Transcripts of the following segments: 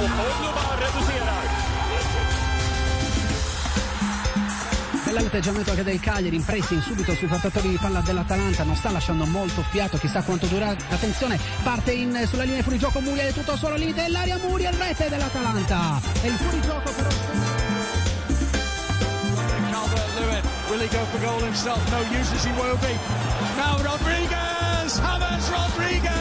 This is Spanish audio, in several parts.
Och Cordoba reducerar. L'atteggiamento anche del Cagliari in pressing subito sui portatori di palla dell'Atalanta non sta lasciando molto fiato, chissà quanto dura. Attenzione, parte in, sulla linea di fuorigioco Muriel, tutto solo al limite dell'area Muriel, rete dell'Atalanta. E il fuorigioco però... Will he go for goal himself? No use as he will be. Now Rodriguez, James Rodriguez.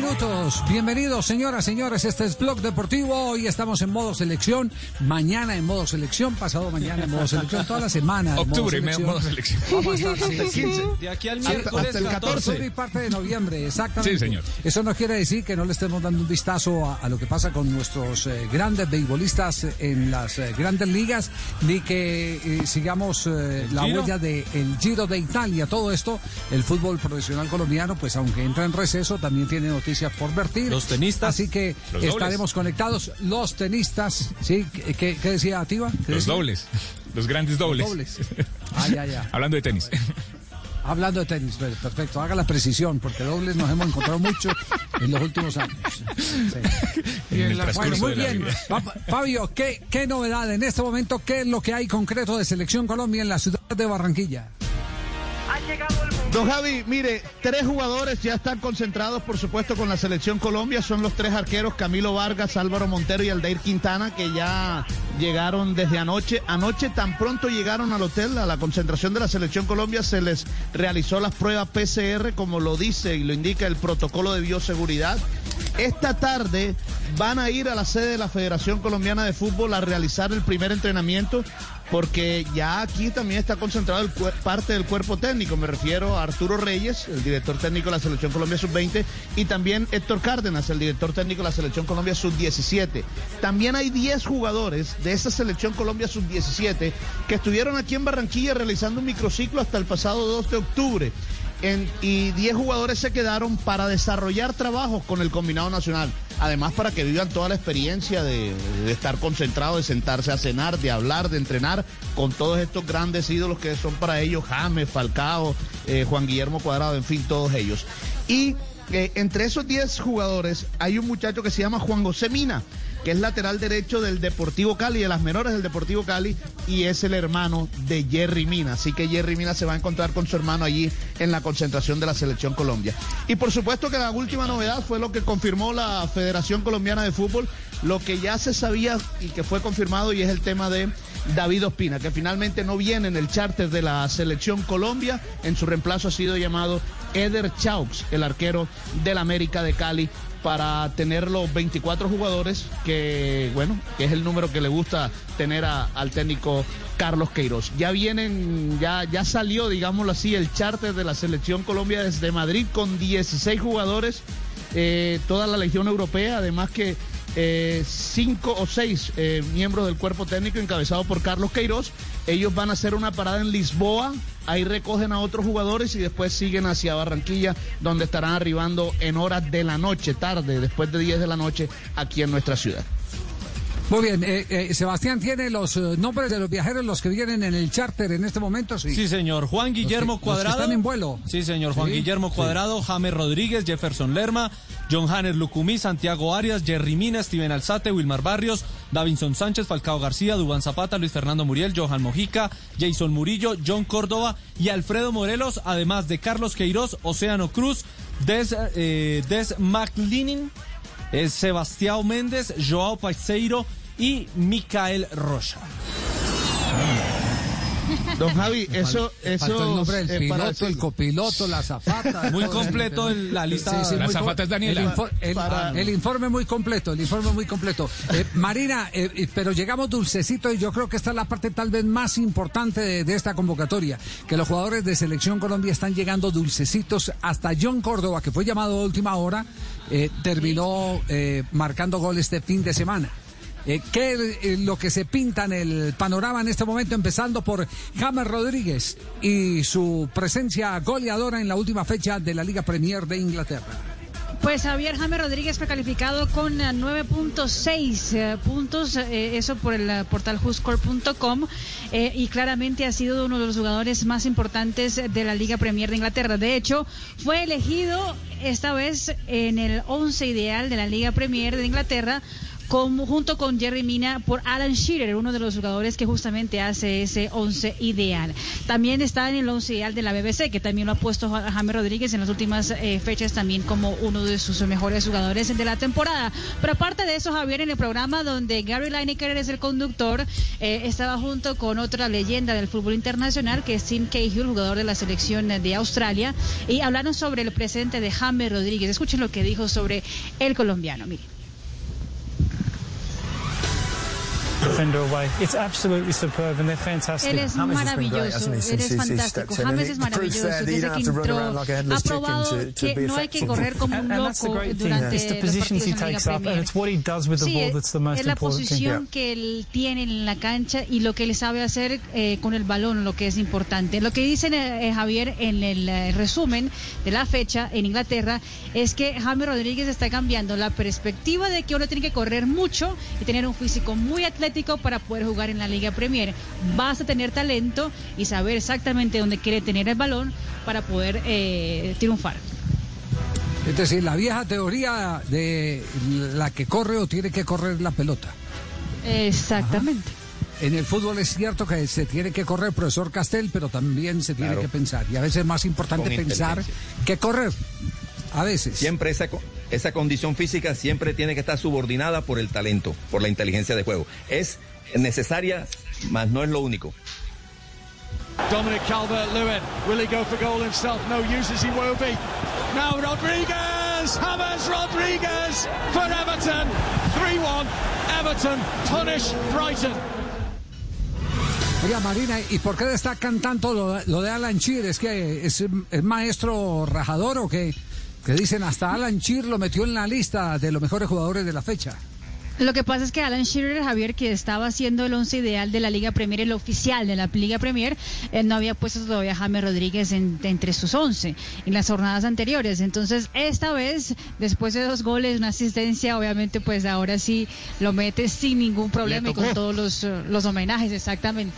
Minutos. Bienvenidos, señoras, señores. Este es Blog Deportivo. Hoy estamos en modo selección. Mañana en modo selección. Pasado mañana en modo selección. Toda la semana. en Octubre, modo selección. modo selección. Vamos a estar sí, sí. De aquí al Hasta- miércoles hasta el 14. Octubre y parte de noviembre, exactamente. Sí, señor. Eso no quiere decir que no le estemos dando un vistazo a, a lo que pasa con nuestros eh, grandes beisbolistas en las eh, grandes ligas, ni que eh, sigamos eh, la Giro? huella del Giro de Italia. Todo esto, el fútbol profesional colombiano, pues aunque entra en receso, también tiene noticias por vertir. Los tenistas. Así que estaremos conectados. Los tenistas, ¿sí? ¿Qué, qué- decía Ativa? ¿Qué Los decía? dobles. Los grandes dobles. Dobles. Ah, ya, ya. Hablando de tenis. Hablando de tenis, per- perfecto. Haga la precisión, porque dobles nos hemos encontrado mucho en los últimos años. Sí. En el Bueno, transcurso muy bien. Fabio, ¿qué, ¿qué novedad en este momento? ¿Qué es lo que hay concreto de Selección Colombia en la ciudad de Barranquilla? Don Javi, mire, tres jugadores ya están concentrados, por supuesto, con la selección Colombia. Son los tres arqueros, Camilo Vargas, Álvaro Montero y Aldair Quintana, que ya llegaron desde anoche. Anoche tan pronto llegaron al hotel, a la concentración de la selección Colombia, se les realizó las pruebas PCR, como lo dice y lo indica el protocolo de bioseguridad. Esta tarde van a ir a la sede de la Federación Colombiana de Fútbol a realizar el primer entrenamiento porque ya aquí también está concentrado parte del cuerpo técnico. Me refiero a Arturo Reyes, el director técnico de la Selección Colombia Sub-20, y también Héctor Cárdenas, el director técnico de la Selección Colombia Sub-17. También hay 10 jugadores de esa Selección Colombia Sub-17 que estuvieron aquí en Barranquilla realizando un microciclo hasta el pasado 2 de octubre. Y 10 jugadores se quedaron para desarrollar trabajos con el combinado nacional. Además, para que vivan toda la experiencia de, estar concentrados, de sentarse a cenar, de hablar, de entrenar con todos estos grandes ídolos que son para ellos James, Falcao, eh, Juan Guillermo Cuadrado, en fin, todos ellos. Y eh, entre esos 10 jugadores hay un muchacho que se llama Juan José Mina, que es lateral derecho del Deportivo Cali, de las menores del Deportivo Cali, y es el hermano de Jerry Mina. Así que Jerry Mina se va a encontrar con su hermano allí en la concentración de la Selección Colombia. Y por supuesto que la última novedad fue lo que confirmó la Federación Colombiana de Fútbol, lo que ya se sabía y que fue confirmado, y es el tema de David Ospina, que finalmente no viene en el charter de la Selección Colombia. En su reemplazo ha sido llamado Eder Chaux, el arquero del América de Cali para tener los 24 jugadores que, bueno, que es el número que le gusta tener a- al técnico Carlos Queiroz. Ya vienen, ya, ya salió, digámoslo así, el charter de la selección Colombia desde Madrid con 16 jugadores, eh, toda la Legión Europea, además que eh, cinco o seis eh, miembros del cuerpo técnico encabezado por Carlos Queiroz. Ellos van a hacer una parada en Lisboa, ahí recogen a otros jugadores y después siguen hacia Barranquilla, donde estarán arribando en horas de la noche, tarde, después de 10 de la noche, aquí en nuestra ciudad. Muy bien, eh, eh, Sebastián tiene los eh, nombres de los viajeros, los que vienen en el charter en este momento, sí. Sí, señor. Juan Guillermo Los que- los que Cuadrado. están en vuelo. Sí, señor. Juan Sí, Guillermo sí. Cuadrado, James Rodríguez, Jefferson Lerma, John Hanner Lucumí, Santiago Arias, Jerry Mina, Steven Alzate, Wilmar Barrios, Davinson Sánchez, Falcao García, Dubán Zapata, Luis Fernando Muriel, Johan Mojica, Jason Murillo, John Córdoba y Alfredo Morelos, además de Carlos Queiroz, Océano Cruz, Des, eh, Des es Sebastián Méndez, Joao Paiseiro y Micael Rocha. Don Javi, eso, eso el nombre del eh, para piloto, el copiloto, la azafata. Muy completo el- la lista. Sí, sí, La co- es Daniela. El, infor- el- Para- el informe muy completo, el informe muy completo. Eh, Marina, eh, eh, pero llegamos dulcecito y yo creo que esta es la parte tal vez más importante de, de esta convocatoria, que los jugadores de Selección Colombia están llegando dulcecitos. Hasta John Córdoba, que fue llamado a última hora, eh, terminó eh, marcando gol este fin de semana. Eh, ¿Qué es eh, lo que se pinta en el panorama en este momento, empezando por James Rodríguez y su presencia goleadora en la última fecha de la Liga Premier de Inglaterra? Pues Javier James Rodríguez fue calificado con eh, 9.6 eh, puntos, eso por el portal whoscore.com, y claramente ha sido uno de los jugadores más importantes de la Liga Premier de Inglaterra. De hecho, fue elegido esta vez en el 11 ideal de la Liga Premier de Inglaterra como, junto con Jerry Mina por Alan Shearer, uno de los jugadores que justamente hace ese 11 ideal. También está en el 11 ideal de la BBC, que también lo ha puesto Ja- James Rodríguez en las últimas eh, fechas también como uno de sus mejores jugadores de la temporada. Pero aparte de eso, Javier, en el programa donde Gary Lineker es el conductor, eh, estaba junto con otra leyenda del fútbol internacional, que es Tim Cahill, jugador de la selección de Australia, y hablaron sobre el presente de James Rodríguez. Escuchen lo que dijo sobre el colombiano. Miren. Él es maravilloso, él es fantástico. James es maravilloso. Desde que entró, ha probado que no hay que correr como un And that's the loco great thing. durante It's the los positions partidos he en la Liga takes up and Premier. it's what he does with the Sí, ball that's the most es la important thing. posición que él tiene en la cancha y lo que él sabe hacer eh, con el balón, lo que es importante. Lo que dice eh, Javier en el eh, resumen de la fecha en Inglaterra es que James Rodríguez está cambiando la perspectiva de que uno tiene que correr mucho y tener un físico muy atlético para poder jugar en la Liga Premier. Basta tener talento y saber exactamente dónde quiere tener el balón para poder eh, triunfar. Es decir, la vieja teoría de la que corre o tiene que correr la pelota. Exactamente. En el fútbol es cierto que se tiene que correr, profesor Castel, pero también se tiene Claro. que pensar. Y a veces es más importante Con pensar que correr. A veces. Siempre esa, esa condición física siempre tiene que estar subordinada por el talento, por la inteligencia de juego. Es necesaria, mas no es lo único. Dominic Calvert-Lewin, will he go for goal himself? No, uses he will be. Now Rodriguez, James Rodriguez for Everton. 3-1, Everton punish Brighton. Oiga, Marina, ¿y por qué destacan tanto lo, lo de Alan Shearer? ¿Es que es, es maestro rajador o qué? Que dicen hasta Alan Shearer lo metió en la lista de los mejores jugadores de la fecha. Lo que pasa es que Alan Shearer, Javier, que estaba haciendo el once ideal de la Liga Premier, el oficial de la Liga Premier, eh, no había puesto todavía a James Rodríguez en- entre sus once en las jornadas anteriores. Entonces, esta vez, después de dos goles, una asistencia, obviamente, pues ahora sí lo mete sin ningún problema y con todos los, eh, los homenajes, exactamente.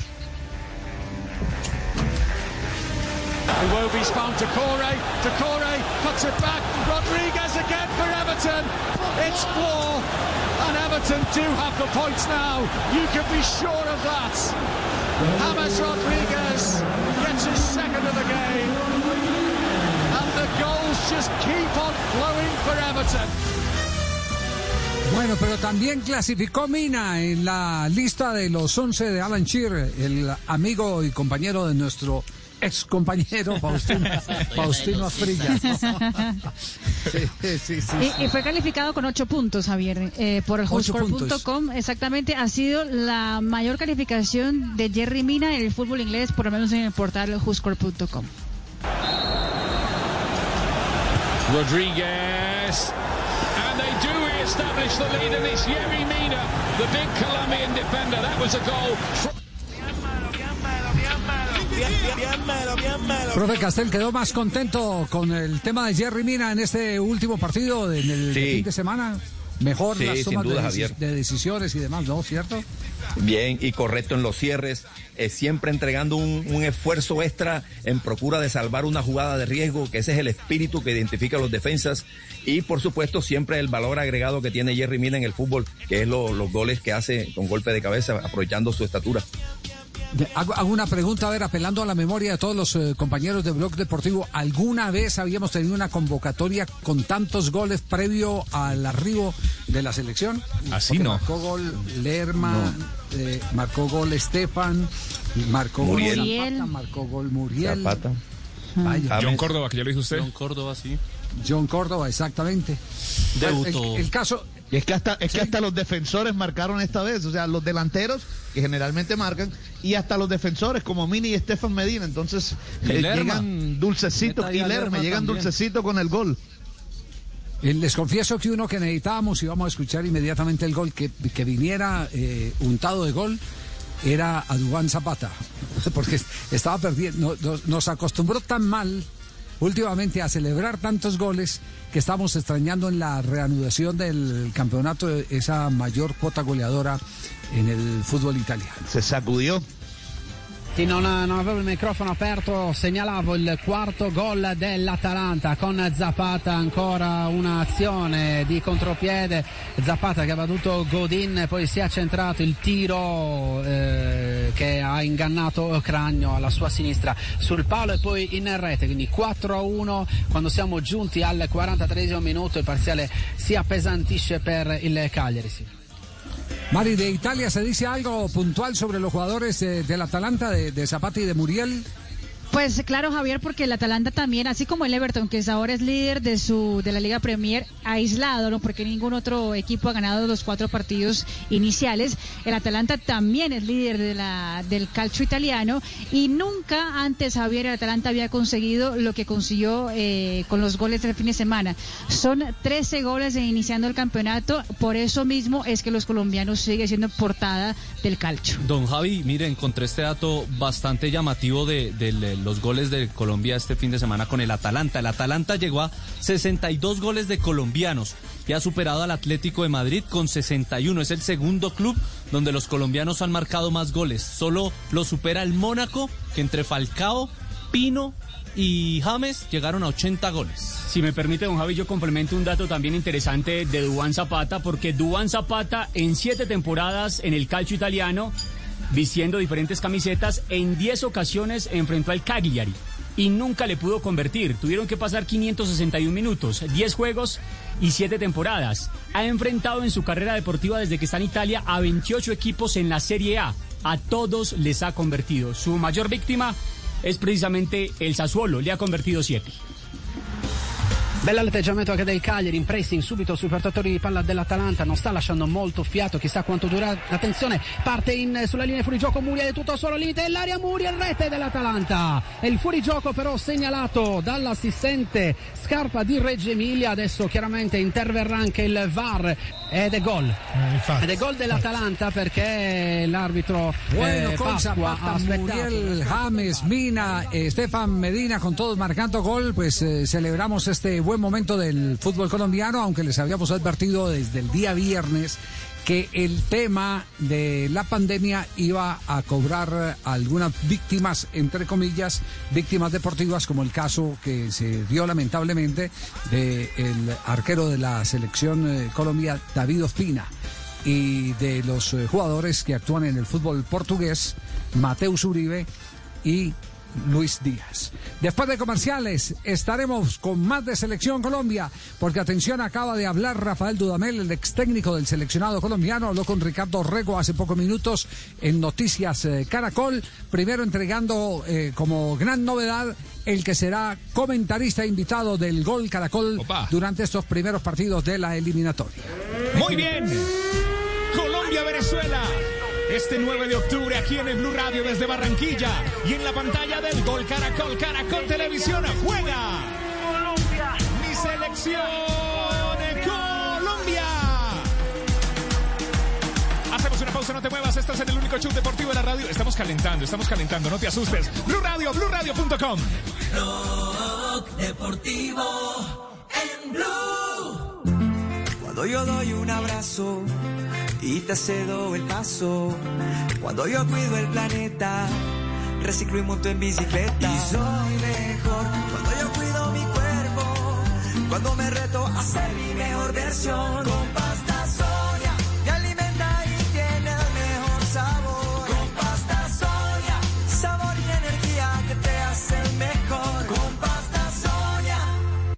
Iwobi's found Decore. Decore cuts it back. Rodriguez again for Everton. It's four. And Everton do have the points now. You can be sure of that. James Rodriguez gets his second of the game. And the goals just keep on flowing for Everton. Bueno, pero también clasificó Mina en la lista de los 11 de Alan Shearer, el amigo y compañero de nuestro ex compañero Faustino, Faustino Asprilla. Sí, sí, sí, sí. Y, y fue calificado con ocho puntos, Javier, eh, por el Ocho WhoScore.com. Exactamente, ha sido la mayor calificación de Jerry Mina en el fútbol inglés, por lo menos en el portal WhoScore.com. Rodriguez. And they do establish the lead, and it's Yerry Mina, the big Colombian defender. That was a goal. Profe Castel quedó más contento con el tema de Jerry Mina en este último partido, en el Sí. fin de semana. Mejor Sí, las sin tomas duda, de, decisiones y demás, ¿no? ¿Cierto? Bien y correcto en los cierres, eh, siempre entregando un, un esfuerzo extra en procura de salvar una jugada de riesgo, que ese es el espíritu que identifica a los defensas. Y por supuesto, siempre el valor agregado que tiene Jerry Mina en el fútbol, que es lo- los goles que hace con golpe de cabeza, aprovechando su estatura. Hago, hago una pregunta, a ver, apelando a la memoria de todos los eh, compañeros de Blog Deportivo. ¿Alguna vez habíamos tenido una convocatoria con tantos goles previo al arribo de la selección? Así Porque no. Marcó gol Lerma, eh, marcó gol Estefan, marcó Muriel. gol Zapata, marcó gol Muriel. Zapata. Vaya. John Córdoba, que ya lo dijo usted. John Córdoba, sí. John Córdoba, exactamente. Debutó. El, el caso, Y es que hasta es que hasta los defensores marcaron esta vez, o sea, los delanteros que generalmente marcan y hasta los defensores como Mini y Estefan Medina, entonces eh, llegan dulcecitos y Lerma llegan dulcecitos con el gol. Eh, Les confieso que uno que necesitábamos y vamos a escuchar inmediatamente el gol, que, que viniera eh, untado de gol, era a Dubán Zapata, porque estaba perdiendo, no- no- nos acostumbró tan mal últimamente a celebrar tantos goles que estamos extrañando en la reanudación del campeonato esa mayor cuota goleadora en el fútbol italiano. Se sacudió. Sì, non, non avevo il microfono aperto, segnalavo il quarto gol dell'Atalanta con Zapata, ancora un'azione di contropiede, Zapata che ha battuto Godin, poi si è centrato il tiro eh, che ha ingannato Cragno alla sua sinistra sul palo e poi in rete, quindi 4 a 1 quando siamo giunti al 43 minuto il parziale si appesantisce per il Cagliari. sì. Mari, de Italia se dice algo puntual sobre los jugadores eh, del Atalanta, de, de y de Muriel. Pues claro, Javier, porque el Atalanta también, así como el Everton, que ahora es líder de su de la Liga Premier, aislado, ¿no? Porque ningún otro equipo ha ganado los cuatro partidos iniciales. El Atalanta también es líder de la del calcio italiano y nunca antes Javier el Atalanta había conseguido lo que consiguió eh, con los goles del fin de semana. Son 13 goles de iniciando el campeonato, por eso mismo es que los colombianos siguen siendo portada del calcio. Don Javi, mire, encontré este dato bastante llamativo de, de le- los goles de Colombia este fin de semana con el Atalanta. El Atalanta llegó a 62 goles de colombianos y ha superado al Atlético de Madrid con 61. Es el segundo club donde los colombianos han marcado más goles. Solo lo supera el Mónaco, que entre Falcao, Pino y James llegaron a 80 goles. Si me permite, don Javi, yo complemento un dato también interesante de Duan Zapata, porque Duan Zapata en siete temporadas en el calcio italiano, vistiendo diferentes camisetas, en 10 ocasiones enfrentó al Cagliari y nunca le pudo convertir. Tuvieron que pasar 561 minutos, 10 juegos y 7 temporadas. Ha enfrentado en su carrera deportiva desde que está en Italia a 28 equipos en la Serie A. A todos les ha convertido. Su mayor víctima es precisamente el Sassuolo, le ha convertido 7. Bell'atteggiamento anche del Cagliari in pressing subito sui portatori di palla dell'Atalanta, non sta lasciando molto fiato, chissà quanto dura. Attenzione, parte in, sulla linea fuori gioco Muriel, tutto solo limite dell'area Muriel, rete dell'Atalanta. E il fuorigioco però segnalato dall'assistente Scarpa di Reggio Emilia, adesso chiaramente interverrà anche il VAR ed è gol. ed è gol dell'Atalanta perché l'arbitro Bueno, eh, con Zapata. Muriel, James, Mina, eh, Estefan Medina, con todos marcando gol, pues eh, celebramos este buen momento del fútbol colombiano, aunque les habíamos advertido desde el día viernes que el tema de la pandemia iba a cobrar algunas víctimas, entre comillas, víctimas deportivas, como el caso que se dio lamentablemente del arquero de la selección eh, Colombia, David Ospina y de los eh, jugadores que actúan en el fútbol portugués, Mateus Uribe y Luis Díaz. Después de comerciales estaremos con más de Selección Colombia, porque atención, acaba de hablar Rafael Dudamel, el ex técnico del seleccionado colombiano, habló con Ricardo Rego hace pocos minutos en Noticias eh, Caracol, primero entregando eh, como gran novedad el que será comentarista invitado del Gol Caracol durante estos primeros partidos de la eliminatoria. Muy bien. Colombia-Venezuela. Este 9 de octubre aquí en el Blue Radio desde Barranquilla y en la pantalla del Gol Caracol Caracol Televisión juega mi selección Colombia. Hacemos una pausa, no te muevas, estás en el único show deportivo de la radio. Estamos calentando, estamos calentando, no te asustes. Blue Radio, BlueRadio.com. Blog Deportivo en Blue. Cuando yo doy un abrazo y te cedo el paso. Cuando yo cuido el planeta, reciclo y monto en bicicleta. Y soy mejor cuando yo cuido mi cuerpo. Cuando me reto a ser mi mejor versión. Con pasta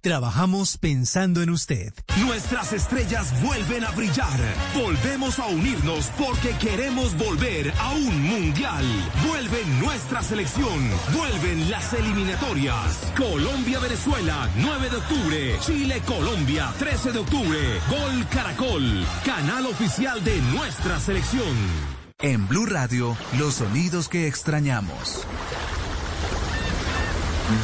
Trabajamos pensando en usted. Nuestras estrellas vuelven a brillar. Volvemos a unirnos porque queremos volver a un mundial. Vuelve nuestra selección. Vuelven las eliminatorias. Colombia-Venezuela, 9 de octubre. Chile-Colombia, 13 de octubre. Gol Caracol, canal oficial de nuestra selección. En Blue Radio, los sonidos que extrañamos.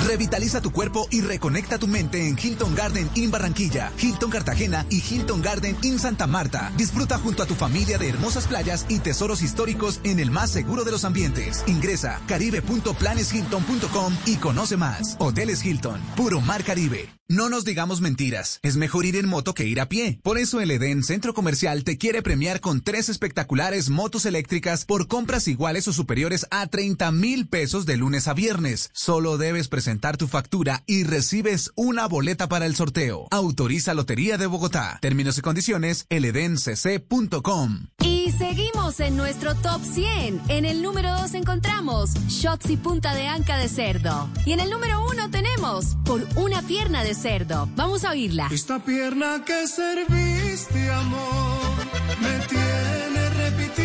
Revitaliza tu cuerpo y reconecta tu mente en Hilton Garden in Barranquilla, Hilton Cartagena y Hilton Garden in Santa Marta. Disfruta junto a tu familia de hermosas playas y tesoros históricos en el más seguro de los ambientes. Ingresa caribe.planeshilton.com y conoce más. Hoteles Hilton, puro mar Caribe. No nos digamos mentiras, es mejor ir en moto que ir a pie. Por eso el Edén Centro Comercial te quiere premiar con tres espectaculares motos eléctricas por compras iguales o superiores a 30 mil pesos de lunes a viernes. Solo debes presentar tu factura y recibes una boleta para el sorteo. Autoriza Lotería de Bogotá. Términos y condiciones, eledencc.com. Y seguimos en nuestro top 100. En el número 2 encontramos Shots y punta de anca de cerdo. Y en el número 1 tenemos Por una pierna de cerdo. Vamos a oírla. Esta pierna que serviste, amor, me tiene repitiendo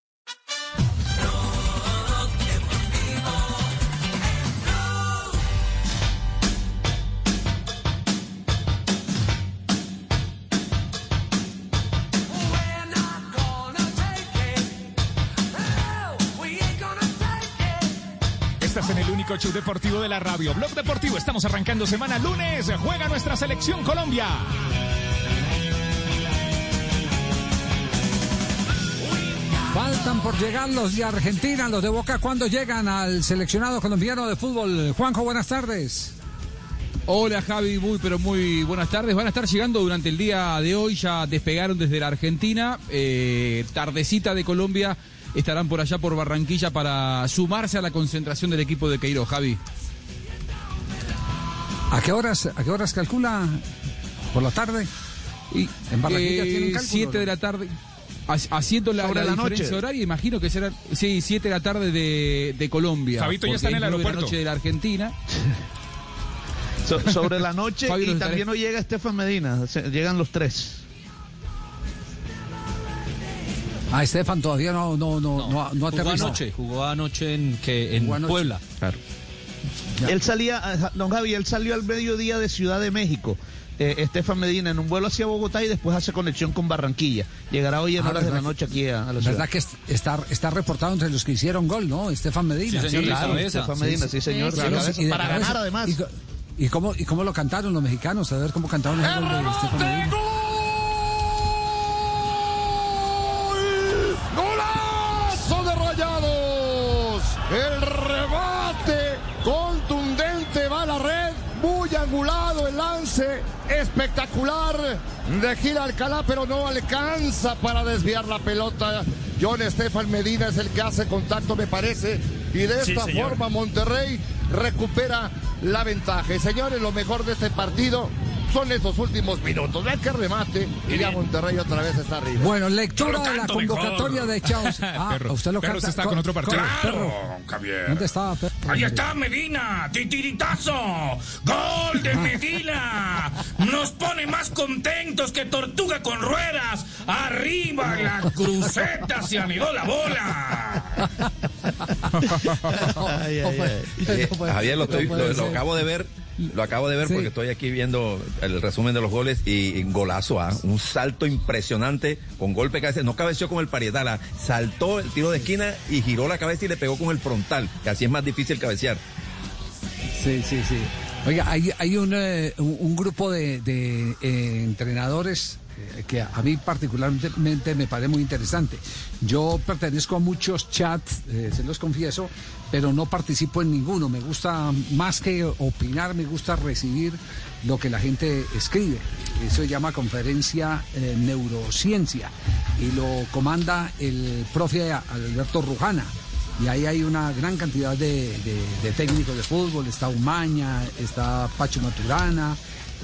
Show deportivo de la radio. Blog Deportivo, estamos arrancando semana lunes. Juega nuestra selección Colombia. Faltan por llegar los de Argentina, los de Boca, cuando llegan al seleccionado colombiano de fútbol. Juanjo, buenas tardes. Hola Javi, muy pero muy buenas tardes. Van a estar llegando durante el día de hoy, ya despegaron desde la Argentina, eh, tardecita de Colombia, estarán por allá por Barranquilla para sumarse a la concentración del equipo de Queiroz, Javi. ¿A qué horas, a qué horas calcula? ¿Por la tarde? Y, en Barranquilla eh, tienen cálculo. 7 de la tarde. ha- Haciendo la, la la diferencia noche. horaria, imagino que será, sí, 7 de la tarde de, de Colombia. Fabito ya está en el nueve de la aeropuerto. noche de la Argentina. So- sobre la noche y también hoy llega Estefan Medina. Se- llegan los tres. Ah, Estefan todavía no, no, no, no, no Jugó aterrizó. anoche, jugó anoche en, que, en Jugó anoche. Puebla. Él salía, eh, don Javi, él salió al mediodía de Ciudad de México. eh, Estefan Medina en un vuelo hacia Bogotá y después hace conexión con Barranquilla. Llegará hoy en Ah, horas de la ¿verdad? noche aquí a, a la ciudad. ¿Verdad que es- está, está reportado entre los que hicieron gol, no? Estefan Medina. Sí, señor, de cabeza. Estefan Medina, sí, señor, cabeza, y de para cabeza. ganar, además. ¿Y, y cómo, ¿Y cómo lo cantaron los mexicanos? A ver cómo cantaron el gol de Estefan Medina. El remate contundente va a la red. Muy angulado el lance. Espectacular de Gil Alcalá, pero no alcanza para desviar la pelota. John Estefan Medina es el que hace contacto, me parece. Y de esta forma Monterrey recupera la ventaja. Y señores, lo mejor de este partido son esos últimos minutos. Vean que remate y ya Monterrey otra vez está arriba. Bueno, lectura de la convocatoria mejor. de Chaos. Ah, Perro, usted lo perro, canta. está con otro partido. Perro. Javier. ¿Dónde estaba, perro? Ahí está Medina, titiritazo, gol de Medina, nos pone más contentos que tortuga con ruedas, arriba la cruceta se anidó la bola. Ay, ay, ay. Eh, Javier, lo, estoy- lo- acabo de ver. Lo acabo de ver Sí. porque estoy aquí viendo el resumen de los goles y, y golazo, ¿ah? un salto impresionante con golpe cabeza. No cabeció con el parietal, ¿ah? saltó el tiro de esquina y giró la cabeza y le pegó con el frontal, que así es más difícil cabecear. Sí, sí, sí. Oiga, hay, hay un, eh, un, grupo de, de, eh, entrenadores eh, que a mí particularmente me parece muy interesante. Yo pertenezco a muchos chats, eh, se los confieso, pero no participo en ninguno. Me gusta más que opinar, me gusta recibir lo que la gente escribe. Eso se llama conferencia eh, neurociencia y lo comanda el profe Alberto Rujana. Y ahí hay una gran cantidad de, de- de técnicos de fútbol. Está Umaña, está Pacho Maturana,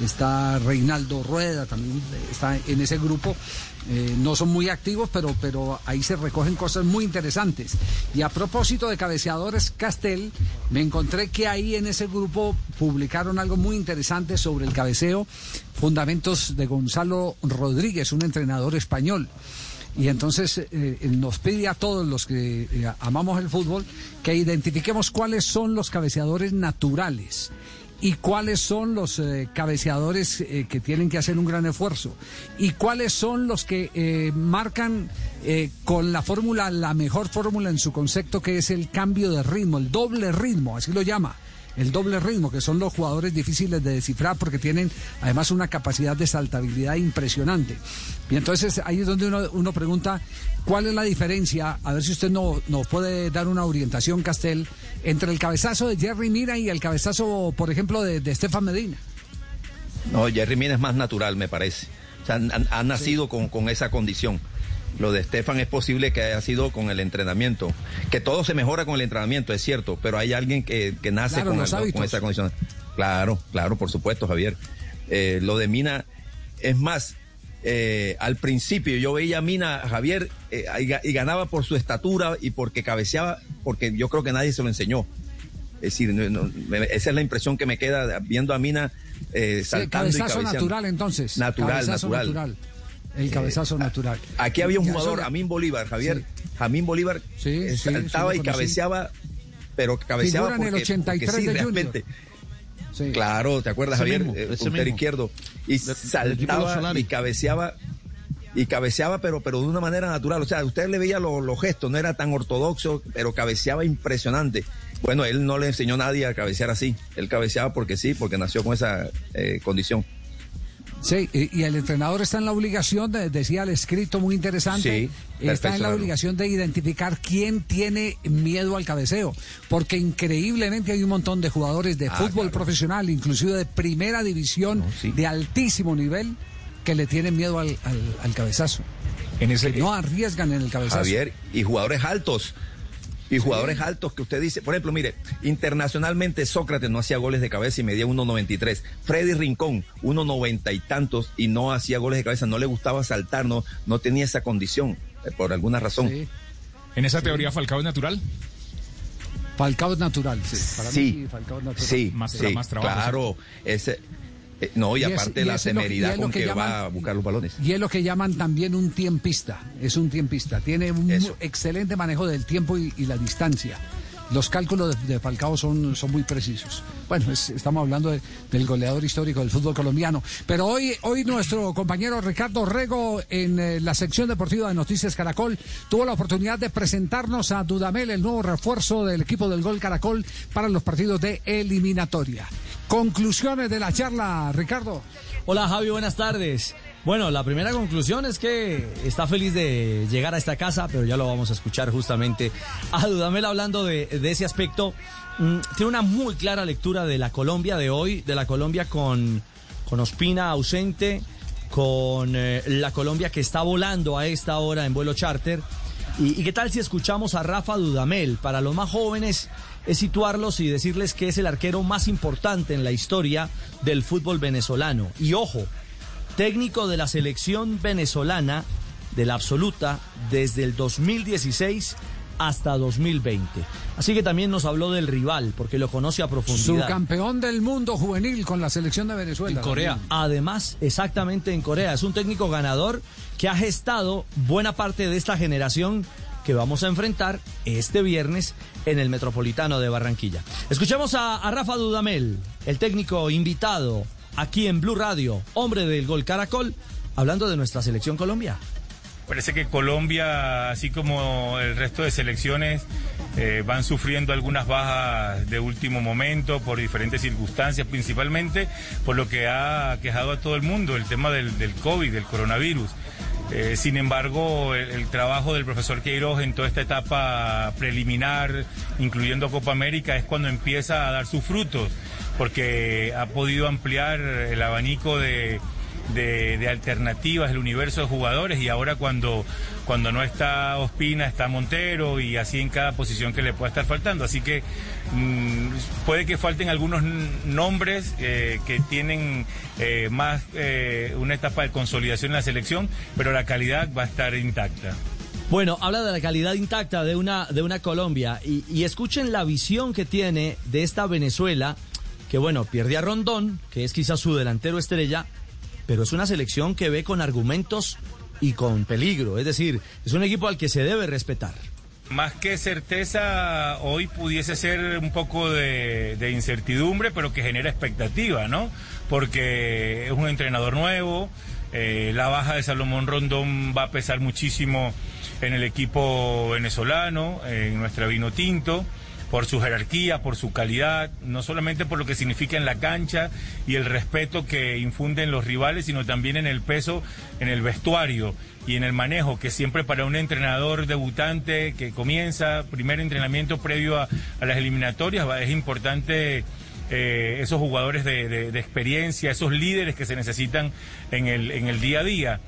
está Reinaldo Rueda, también está en ese grupo. Eh, no son muy activos, pero, pero ahí se recogen cosas muy interesantes. Y a propósito de cabeceadores Castel, me encontré que ahí en ese grupo publicaron algo muy interesante sobre el cabeceo, fundamentos de Gonzalo Rodríguez, un entrenador español. Y entonces eh, nos pide a todos los que eh, amamos el fútbol que identifiquemos cuáles son los cabeceadores naturales y cuáles son los eh, cabeceadores eh, que tienen que hacer un gran esfuerzo y cuáles son los que eh, marcan eh, con la fórmula, la mejor fórmula en su concepto que es el cambio de ritmo, el doble ritmo, así lo llama. El doble ritmo, que son los jugadores difíciles de descifrar porque tienen además una capacidad de saltabilidad impresionante. Y entonces ahí es donde uno, uno pregunta cuál es la diferencia, a ver si usted no- nos puede dar una orientación, Castel, entre el cabezazo de Jerry Mira y el cabezazo, por ejemplo, de, de Estefan Medina. No, Jerry Mina es más natural, me parece. O sea, han- ha nacido con, con esa condición. Lo de Estefan es posible que haya sido con el entrenamiento. Que todo se mejora con el entrenamiento, es cierto, pero hay alguien que, que nace Claro, con, el- esa condición. Claro, claro, por supuesto, Javier. Eh, lo de Mina, es más, eh, al principio yo veía a Mina, Javier, eh, y, ga- y ganaba por su estatura y porque cabeceaba, porque yo creo que nadie se lo enseñó. Es decir, no- esa es la impresión que me queda viendo a Mina eh, Sí, saltando cabezazo cabeceando. natural entonces. Natural, Cabezazo natural. El cabezazo natural. Aquí había un jugador, Jamín Bolívar, Javier. Jamín Bolívar eh, sí, saltaba sí, y cabeceaba, pero cabeceaba Figura en el porque, 83 porque sí, de realmente. Claro, ¿te acuerdas, Ese Javier? mismo, Eh, izquierdo. Y de saltaba y cabeceaba. Y cabeceaba, pero, pero de una manera natural. O sea, usted le veía lo- los gestos, no era tan ortodoxo, pero cabeceaba impresionante. Bueno, él no le enseñó a nadie a cabecear así. Él cabeceaba porque sí, porque nació con esa eh, condición. Sí, y, y el entrenador está en la obligación, de, decía el escrito muy interesante, Sí, está en la obligación de identificar quién tiene miedo al cabeceo, porque increíblemente hay un montón de jugadores de Ah, fútbol claro. profesional, inclusive de primera división, de altísimo nivel, que le tienen miedo al, al- al cabezazo. En ese, que no arriesgan en el cabezazo. Javier, y jugadores altos. Y jugadores altos que usted dice, por ejemplo, mire, internacionalmente Sócrates no hacía goles de cabeza y medía 1.93. Freddy Rincón, 1.90 y tantos y no hacía goles de cabeza, no le gustaba saltar, no, no tenía esa condición, eh, por alguna razón. En esa teoría, Falcao es natural. Falcao es natural, sí. Para Sí, mí, Falcao es natural. Sí, Más- sí, más trabajo, claro. Ese, eh, no, y, aparte la y temeridad es lo con que que, llaman- va a buscar los balones. Y es lo que llaman también un tiempista. Es un tiempista. Tiene un Eso. excelente manejo del tiempo y, y la distancia. Los cálculos de, de Falcao son, son muy precisos. Bueno, es- estamos hablando de- del goleador histórico del fútbol colombiano. Pero hoy, hoy nuestro compañero Ricardo Rego en eh, la sección deportiva de Noticias Caracol tuvo la oportunidad de presentarnos a Dudamel, el nuevo refuerzo del equipo del Gol Caracol para los partidos de eliminatoria. Conclusiones de la charla, Ricardo. Hola Javi, buenas tardes. Bueno, la primera conclusión es que está feliz de llegar a esta casa, pero ya lo vamos a escuchar justamente a Dudamel hablando de, ese aspecto. Mm, tiene una muy clara lectura de la Colombia de hoy, de la Colombia con, con Ospina ausente, con eh, la Colombia que está volando a esta hora en vuelo charter. ¿Y, y qué tal si escuchamos a Rafa Dudamel? Para los más jóvenes es situarlos y decirles que es el arquero más importante en la historia del fútbol venezolano. Y ojo, técnico de la selección venezolana de la absoluta desde el 2016 hasta 2020. Así que también nos habló del rival porque lo conoce a profundidad. Subcampeón del mundo juvenil con la selección de Venezuela. Además, exactamente en Corea. Es un técnico ganador que ha gestado buena parte de esta generación que vamos a enfrentar este viernes en el Metropolitano de Barranquilla. Escuchemos a, a Rafa Dudamel, el técnico invitado aquí en Blue Radio, hombre del gol Caracol, hablando de nuestra selección Colombia. Parece que Colombia, así como el resto de selecciones, eh, van sufriendo algunas bajas de último momento por diferentes circunstancias, principalmente por lo que ha quejado a todo el mundo, el tema del, COVID, del coronavirus. Eh, sin embargo, el, el trabajo del profesor Queiroz en toda esta etapa preliminar, incluyendo Copa América, es cuando empieza a dar sus frutos, porque ha podido ampliar el abanico de de, alternativas, el universo de jugadores y ahora cuando, cuando no está Ospina está Montero y así en cada posición que le pueda estar faltando. Así que mm, puede que falten algunos nombres eh, que tienen eh, más eh, una etapa de consolidación en la selección, pero la calidad va a estar intacta. Bueno, habla de la calidad intacta de una, de una Colombia y escuchen la visión que tiene de esta Venezuela, que bueno, pierde a Rondón, que es quizás su delantero estrella, pero es una selección que ve con argumentos y con peligro, es decir, es un equipo al que se debe respetar. Más que certeza, hoy pudiese ser un poco de, incertidumbre, pero que genera expectativa, ¿no? Porque es un entrenador nuevo, eh, la baja de Salomón Rondón va a pesar muchísimo en el equipo venezolano, en nuestra vino tinto por su jerarquía, por su calidad, no solamente por lo que significa en la cancha y el respeto que infunden los rivales, sino también en el peso, en el vestuario y en el manejo, que siempre para un entrenador debutante que comienza primer entrenamiento previo a, las eliminatorias, es importante eh, esos jugadores de, de- de experiencia, esos líderes que se necesitan en el día a día.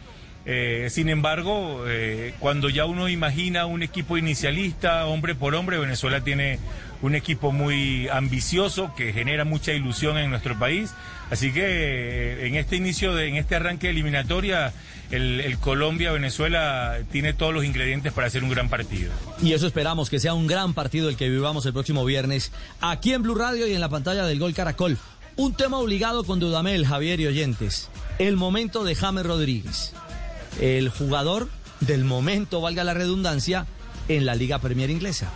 Eh, sin embargo, eh, cuando ya uno imagina un equipo inicialista, hombre por hombre, Venezuela tiene un equipo muy ambicioso que genera mucha ilusión en nuestro país. Así que eh, en este inicio, de, en este arranque de eliminatoria, el, el Colombia-Venezuela tiene todos los ingredientes para hacer un gran partido. Y eso esperamos, que sea un gran partido el que vivamos el próximo viernes aquí en Blue Radio y en la pantalla del Gol Caracol. Un tema obligado con Dudamel, Javier y oyentes. El momento de James Rodríguez. El jugador del momento, valga la redundancia, en la Liga Premier Inglesa.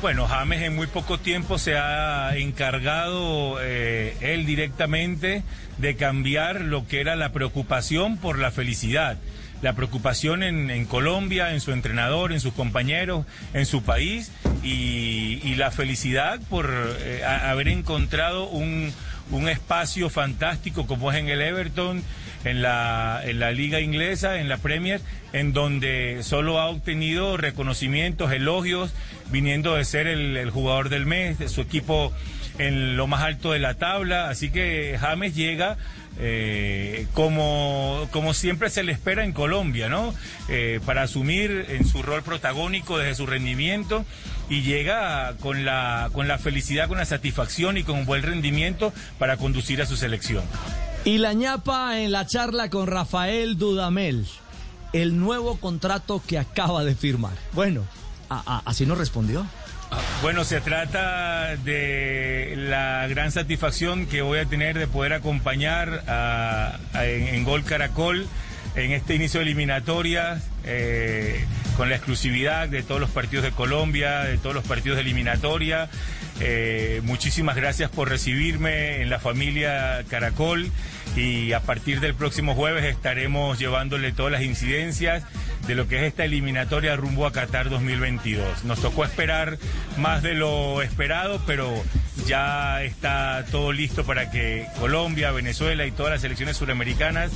Bueno, James en muy poco tiempo se ha encargado eh, él directamente de cambiar lo que era la preocupación por la felicidad. La preocupación en, Colombia, en su entrenador, en sus compañeros, en su país y, la felicidad por eh, haber encontrado un, un espacio fantástico como es en el Everton, en la, en la liga inglesa, en la Premier, en donde solo ha obtenido reconocimientos, elogios, viniendo de ser el, jugador del mes, de su equipo en lo más alto de la tabla. Así que James llega eh, como, como siempre se le espera en Colombia, ¿no? Eh, para asumir en su rol protagónico desde su rendimiento y llega con la, con la felicidad, con la satisfacción y con un buen rendimiento para conducir a su selección. Y la ñapa en la charla con Rafael Dudamel. El nuevo contrato que acaba de firmar. Bueno, así nos respondió. Bueno, se trata de la gran satisfacción que voy a tener de poder acompañar a- en Gol Caracol en este inicio de eliminatoria eh, con la exclusividad de todos los partidos de Colombia, de todos los partidos de eliminatoria. Eh, muchísimas gracias por recibirme en la familia Caracol y a partir del próximo jueves estaremos llevándole todas las incidencias de lo que es esta eliminatoria rumbo a Qatar 2022. Nos tocó esperar más de lo esperado, pero ya está todo listo para que Colombia, Venezuela y todas las selecciones suramericanas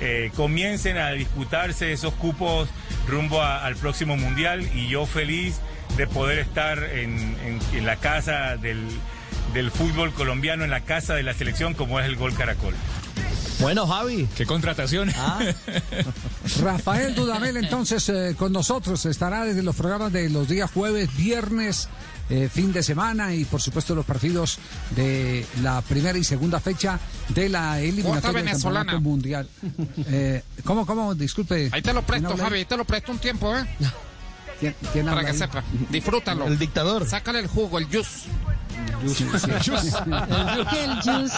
eh, comiencen a disputarse esos cupos rumbo al próximo mundial y yo feliz de poder estar en, la casa del fútbol colombiano, en la casa de la selección como es el Gol Caracol. Bueno, Javi. Qué contratación. Rafael Dudamel entonces eh, con nosotros estará desde los programas de los días jueves, viernes, eh, fin de semana y por supuesto los partidos de la primera y segunda fecha de la eliminatoria del venezolana. Campeonato mundial. Eh, ¿Cómo, cómo? Disculpe. Ahí te lo ¿quién presto, habla ahí? Javi, te lo presto un tiempo, ¿eh? ¿Quién, quién Para que ahí? sepa. Disfrútalo. El dictador. Sácale el jugo, el juice. Sí, sí. El juice. El juice.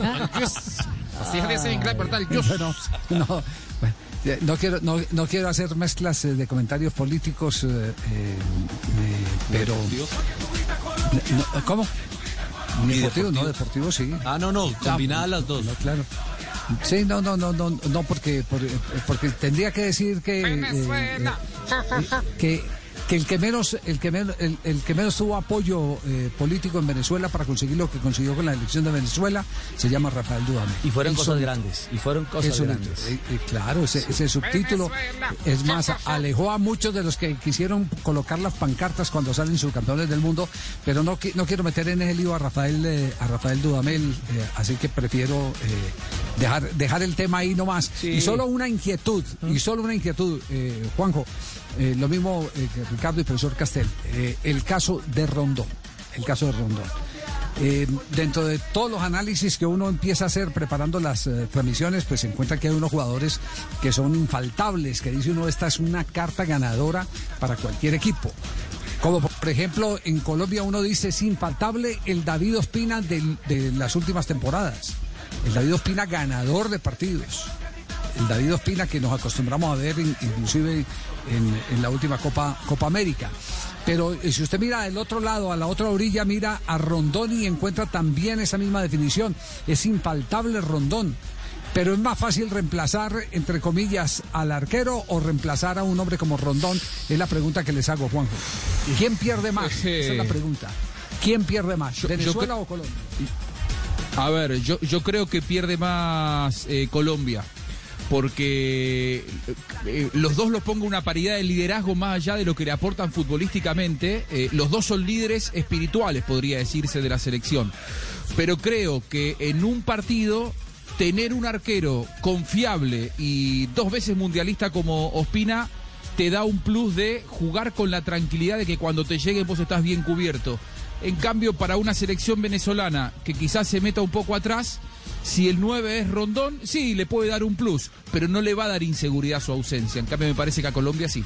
El juice. Así se dice en inglés, ¿verdad? Bueno, no, bueno, eh, no quiero, no, no quiero hacer mezclas eh, de comentarios políticos, eh, pero... No, ¿Cómo? Ni deportivo, no, deportivo sí. Ah, no, no, combinadas las dos. No, claro. Sí, no, no, no, no, no, porque, por- porque tendría que decir que... eh, Venezuela. eh, que, que el que menos el que menos el, el que menos tuvo apoyo eh, político en Venezuela para conseguir lo que consiguió con la elección de Venezuela se llama Rafael Dudamel. Y fueron cosas solito. grandes. Y fueron cosas Eso, grandes. eh, eh, claro, ese, ese subtítulo es más, alejó a muchos de los que quisieron colocar las pancartas cuando salen subcampeones del mundo, pero no, no quiero meter en ese lío a Rafael, eh, a Rafael Dudamel, eh, así que prefiero eh, Dejar, dejar el tema ahí nomás. Y solo una inquietud, y solo una inquietud, eh, Juanjo, eh, lo mismo eh, Ricardo y profesor Castel, eh, el caso de Rondón, el caso de Rondón. Dentro de todos los análisis que uno empieza a hacer preparando las transmisiones, pues se encuentra que hay unos jugadores que son infaltables, que dice uno, esta es una carta ganadora para cualquier equipo. Como por ejemplo en Colombia uno dice es infaltable el David Ospina del- de las últimas temporadas. El David Ospina ganador de partidos. El David Ospina que nos acostumbramos a ver in- inclusive en, en la última Copa, Copa América. Pero eh, si usted mira del otro lado, a la otra orilla, mira a Rondón y encuentra también esa misma definición. Es infaltable Rondón. Pero es más fácil reemplazar, entre comillas, al arquero o reemplazar a un hombre como Rondón. Es la pregunta que les hago, Juanjo. ¿Quién pierde más? Esa es la pregunta. ¿Quién pierde más? ¿Venezuela o Colombia? A ver, yo, yo creo que pierde más eh, Colombia. Porque eh, los dos los pongo una paridad de liderazgo más allá de lo que le aportan futbolísticamente. Eh, los dos son líderes espirituales, podría decirse, de la selección. Pero creo que en un partido tener un arquero confiable y dos veces mundialista como Ospina te da un plus de jugar con la tranquilidad de que cuando te lleguen vos estás bien cubierto. En cambio, para una selección venezolana que quizás se meta un poco atrás, si el 9 es Rondón, sí, le puede dar un plus, pero no le va a dar inseguridad su ausencia. En cambio, me parece que a Colombia sí.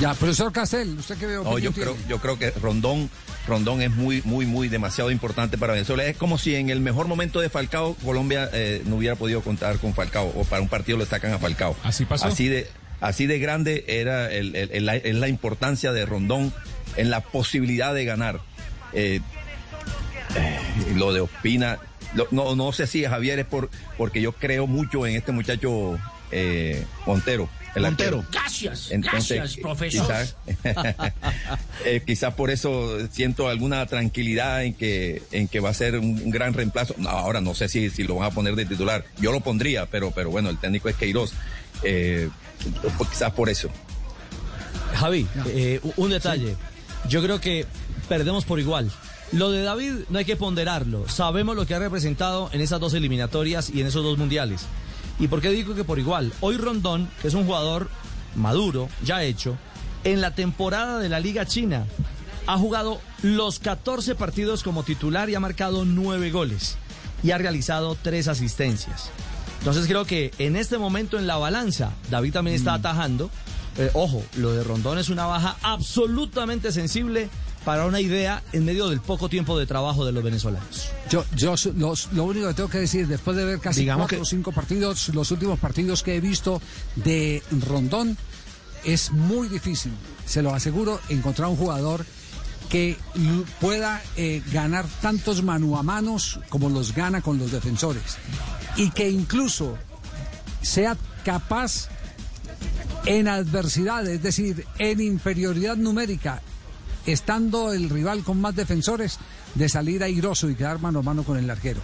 Ya, profesor Castel, ¿usted qué ve? No, yo creo, yo creo que Rondón, Rondón es muy, muy, muy demasiado importante para Venezuela. Es como si en el mejor momento de Falcao, Colombia eh, no hubiera podido contar con Falcao, o para un partido lo sacan a Falcao. Así pasó. Así de, así de grande era el- el- el- la, es la importancia de Rondón en la posibilidad de ganar. Eh, eh, lo de Ospina, no, no sé si Javier es por porque yo creo mucho en este muchacho eh, Montero. el Montero. arquero. Gracias, Entonces, gracias, profesor. Quizás, eh, quizás por eso siento alguna tranquilidad en que, en que va a ser un, un gran reemplazo. No, ahora no sé si, si lo van a poner de titular. Yo lo pondría, pero, pero bueno, el técnico es Queiroz. Eh, pues quizás por eso. Javi, eh, un detalle. Yo creo que perdemos por igual. Lo de David no hay que ponderarlo. Sabemos lo que ha representado en esas dos eliminatorias y en esos dos mundiales. ¿Y por qué digo que por igual? Hoy Rondón, que es un jugador maduro, ya hecho, en la temporada de la Liga China ha jugado los 14 partidos como titular y ha marcado 9 goles y ha realizado 3 asistencias. Entonces creo que en este momento en la balanza, David también está atajando. Eh, ojo, lo de Rondón es una baja absolutamente sensible para una idea en medio del poco tiempo de trabajo de los venezolanos. Yo, yo los- lo único que tengo que decir, después de ver casi Digamos cuatro que- o cinco partidos, los últimos partidos que he visto de Rondón, es muy difícil, se lo aseguro, encontrar un jugador que pueda eh, ganar tantos mano a manos como los gana con los defensores. Y que incluso sea capaz en adversidad, es decir, en inferioridad numérica, estando el rival con más defensores, de salir airoso y quedar mano a mano con el arquero.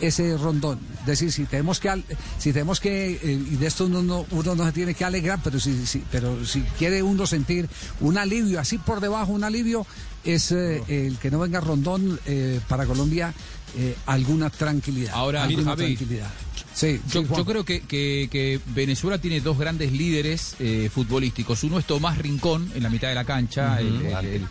Ese rondón. Es decir, si tenemos que, si tenemos que, eh, y de esto uno no, uno no se tiene que alegrar, pero si, si- pero si quiere uno sentir un alivio, así por debajo, un alivio, es eh, el que no venga rondón eh, para Colombia, alguna tranquilidad. Ahora, alguna Javi, tranquilidad. Sí, Yo, sí, Juan. yo creo que, que- que Venezuela tiene dos grandes líderes eh, futbolísticos. Uno es Tomás Rincón en la mitad de la cancha, el, el- el-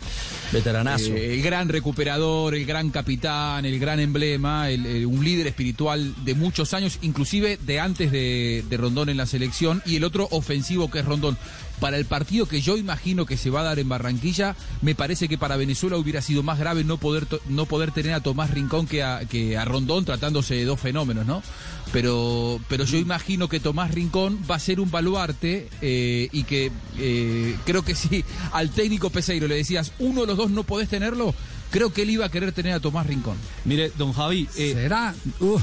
Veteranazo. eh, el gran recuperador, el gran capitán, el gran emblema, el- el- un líder espiritual de muchos años, inclusive de antes de, de Rondón en la selección, y el otro ofensivo que es Rondón. Para el partido que yo imagino que se va a dar en Barranquilla, me parece que para Venezuela hubiera sido más grave no poder to- no poder tener a Tomás Rincón que a, que a Rondón tratándose de dos fenómenos, ¿no? Pero, pero yo imagino que Tomás Rincón va a ser un baluarte eh, y que eh, creo que si al técnico Peseiro le decías uno de los dos no podés tenerlo, creo que él iba a querer tener a Tomás Rincón. Mire, don Javi. ¿Será? Uh.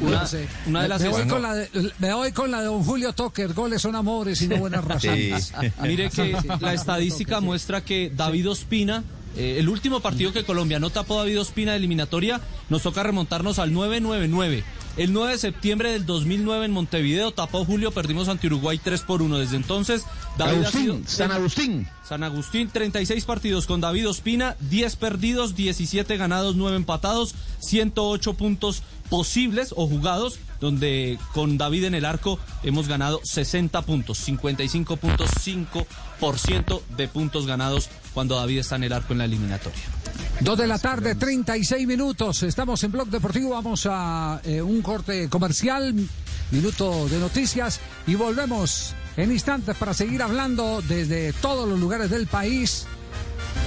Una- No sé. una de Me- las me, voy con la de, me voy con la de don Julio Toker, goles son amores y no buenas razones. Mire que Sí. la estadística muestra que David Ospina, eh, el último partido que Colombia no tapó David Ospina de eliminatoria, nos toca remontarnos al 999. El 9 de septiembre del 2009 en Montevideo tapó Julio, perdimos ante Uruguay 3 por 1. Desde entonces, David ha Agustín, sido- San Agustín. San Agustín, 36 partidos con David Ospina, 10 perdidos, 17 ganados, 9 empatados, 108 puntos posibles o jugados donde con David en el arco hemos ganado 60 puntos, 55.5% de puntos ganados cuando David está en el arco en la eliminatoria. Dos de la tarde, 36 minutos. Estamos en Blog Deportivo. Vamos a eh, un corte comercial, minuto de noticias y volvemos en instantes para seguir hablando desde todos los lugares del país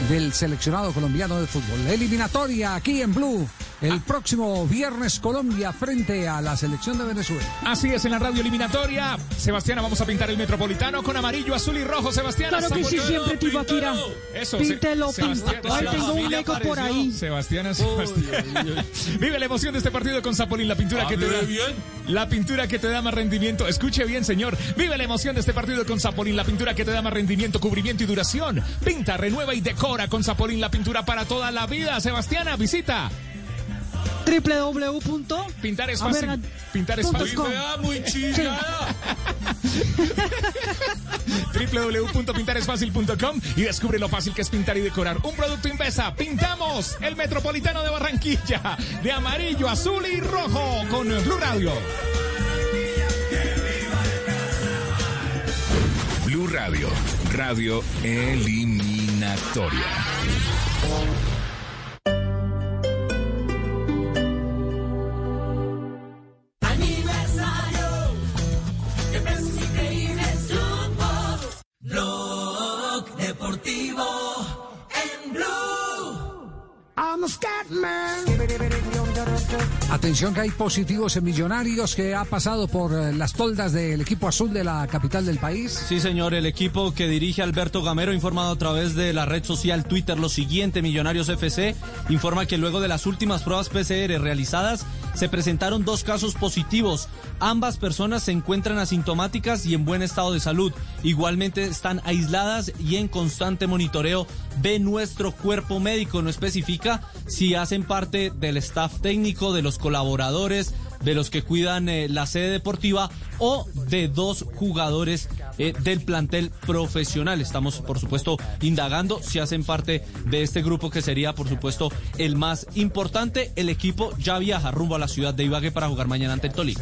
del seleccionado colombiano de fútbol. Eliminatoria aquí en Blue. El próximo viernes Colombia frente a la selección de Venezuela. Así es, en la radio eliminatoria. Sebastián, vamos a pintar el Metropolitano con amarillo, azul y rojo. Sebastián, Claro que sí, siempre, Tibaquira. Eso, Píntelo, píntelo. Ahí tengo un Sebastián. eco por ahí. Sebastián, Sebastián. Vive la emoción de este partido con Zapolín, la pintura que te da. La pintura que te da más rendimiento. Escuche bien, señor. Vive la emoción de este partido con Zapolín, la pintura que te da más rendimiento, cubrimiento y duración. Pinta, renueva y decora con Zapolín, la pintura para toda la vida. Sebastiana, visita. Www. Pintar es A ver, fácil. Pintar es punto fácil. muy www.pintaresfacil.com y descubre lo fácil que es pintar y decorar. Un producto Invesa. Pintamos el Metropolitano de Barranquilla de amarillo, azul y rojo con Blue Radio. Blue Radio, radio eliminatoria. I'm a scat man. Atención que hay positivos en Millonarios que ha pasado por eh, las toldas del equipo azul de la capital del país. Sí, señor, el equipo que dirige Alberto Gamero informado a través de la red social Twitter lo siguiente, Millonarios FC informa que luego de las últimas pruebas PCR realizadas se presentaron dos casos positivos. Ambas personas se encuentran asintomáticas y en buen estado de salud. Igualmente están aisladas y en constante monitoreo de nuestro cuerpo médico. No especifica si hacen parte del staff técnico, de los colaboradores, de los que cuidan eh, la sede deportiva o de dos jugadores eh, del plantel profesional. Estamos, por supuesto, indagando si hacen parte de este grupo que sería, por supuesto, el más importante. El equipo ya viaja rumbo a la ciudad de Ibagué para jugar mañana ante el Tolima.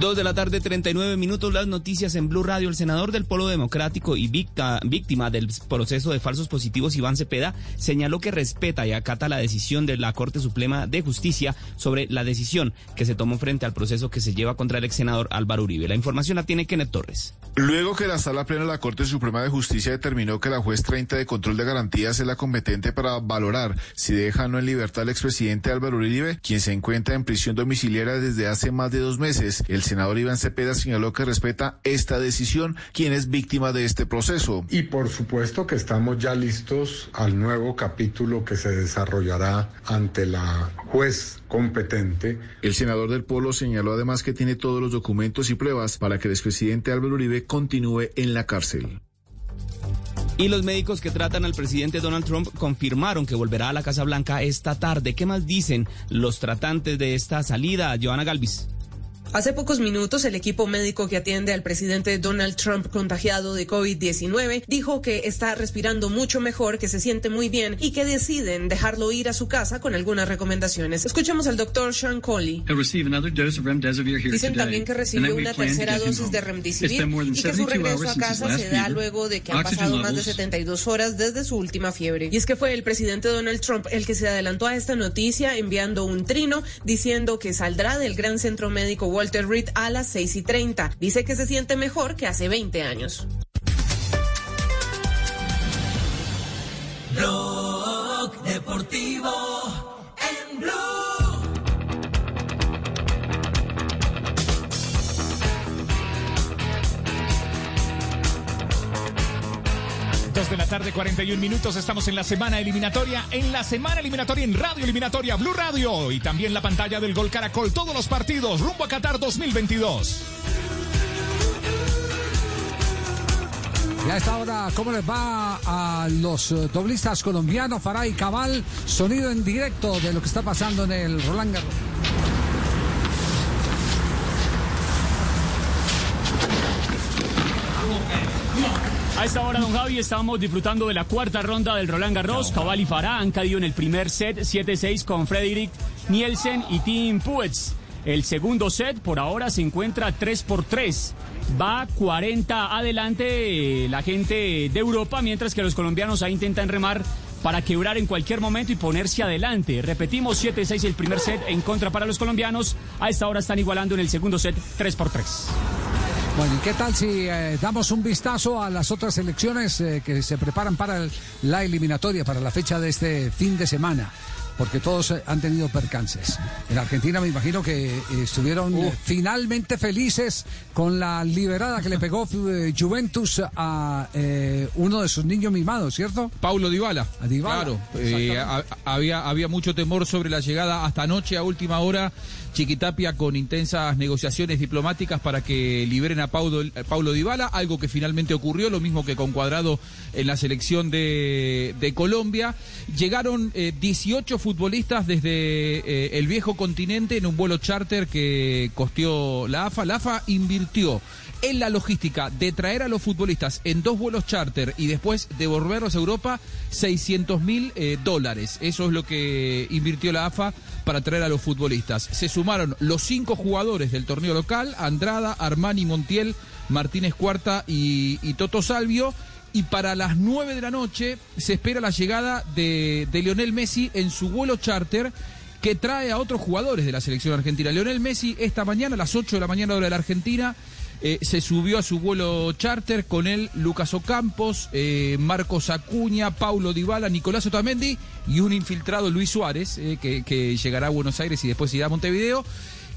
Dos de la tarde, 39 minutos, las noticias en Blue Radio. El senador del Polo Democrático y víctima del proceso de falsos positivos, Iván Cepeda, señaló que respeta y acata la decisión de la Corte Suprema de Justicia sobre la decisión que se tomó frente al proceso que se lleva contra el ex senador Álvaro Uribe. La información la tiene Kenneth Torres. Luego que la Sala Plena de la Corte Suprema de Justicia determinó que la juez 30 de control de garantías es la competente para valorar si deja o no en libertad al expresidente Álvaro Uribe, quien se encuentra en prisión domiciliaria desde hace más de dos meses, el senador Iván Cepeda señaló que respeta esta decisión, quien es víctima de este proceso. Y por supuesto que estamos ya listos al nuevo capítulo que se desarrollará ante la juez competente. El senador del Polo señaló además que tiene todos los documentos y pruebas para que el expresidente Álvaro Uribe continúe en la cárcel. Y los médicos que tratan al presidente Donald Trump confirmaron que volverá a la Casa Blanca esta tarde. ¿Qué más dicen los tratantes de esta salida? Joana Galvis. Hace pocos minutos, el equipo médico que atiende al presidente Donald Trump contagiado de COVID-19 dijo que está respirando mucho mejor, que se siente muy bien y que deciden dejarlo ir a su casa con algunas recomendaciones. Escuchemos al doctor Sean Coley. Dicen también que recibió una tercera dosis de remdesivir y que su 72 regreso a casa se da luego de que han pasado más de levels 72 horas desde su última fiebre. Y es que fue el presidente Donald Trump el que se adelantó a esta noticia enviando un trino diciendo que saldrá del gran centro médico Walter Reed a las 6 y 30. Dice que se siente mejor que hace 20 años. Blog Deportivo en Blue. Dos de la tarde, 41 minutos. Estamos en la semana eliminatoria. En la semana eliminatoria en Radio Eliminatoria Blue Radio. Y también la pantalla del Gol Caracol. Todos los partidos rumbo a Qatar 2022. Y a esta hora, ¿cómo les va a los eh, doblistas colombianos, Farah y Cabal? Sonido en directo de lo que está pasando en el Roland Garros. A esta hora, don Javi, estamos disfrutando de la cuarta ronda del Roland Garros. Cabal y Farah han caído en el primer set 7-6 con Frederick Nielsen y Tim Puets. El segundo set por ahora se encuentra 3 por 3. Va 40 adelante eh, la gente de Europa, mientras que los colombianos ahí intentan remar para quebrar en cualquier momento y ponerse adelante. Repetimos 7-6 el primer set en contra para los colombianos. A esta hora están igualando en el segundo set 3 por 3. Bueno, ¿y qué tal si eh, damos un vistazo a las otras elecciones eh, que se preparan para el- la eliminatoria, para la fecha de este fin de semana? Porque todos eh, han tenido percances. En Argentina me imagino que eh, estuvieron eh, finalmente felices con la liberada que le pegó Juventus a uno de sus niños mimados, ¿cierto? Paulo Dybala. A Dybala. Claro, había, había mucho temor sobre la llegada hasta anoche a última hora. Chiquitapia con intensas negociaciones diplomáticas para que liberen a Paulo, a Paulo Dybala, algo que finalmente ocurrió, lo mismo que con Cuadrado en la selección de, Colombia. Llegaron eh, 18 futbolistas desde eh, el viejo continente en un vuelo charter que costeó la AFA. La AFA invirtió en la logística de traer a los futbolistas en dos vuelos charter y después devolverlos a Europa 600 mil eh, dólares. Eso es lo que invirtió la AFA para traer a los futbolistas. Se sumaron los cinco jugadores del torneo local, Andrada, Armani, Montiel, Martínez Cuarta y, Toto Salvio. Y para las 9 de la noche se espera la llegada de, de Lionel Messi en su vuelo charter que trae a otros jugadores de la selección argentina. Lionel Messi esta mañana, a las 8 de la mañana hora de la Argentina, eh, se subió a su vuelo charter con él Lucas Ocampos, eh, Marcos Acuña, Paulo Dybala, Nicolás Otamendi y un infiltrado Luis Suárez, eh, que, que llegará a Buenos Aires y después irá a Montevideo.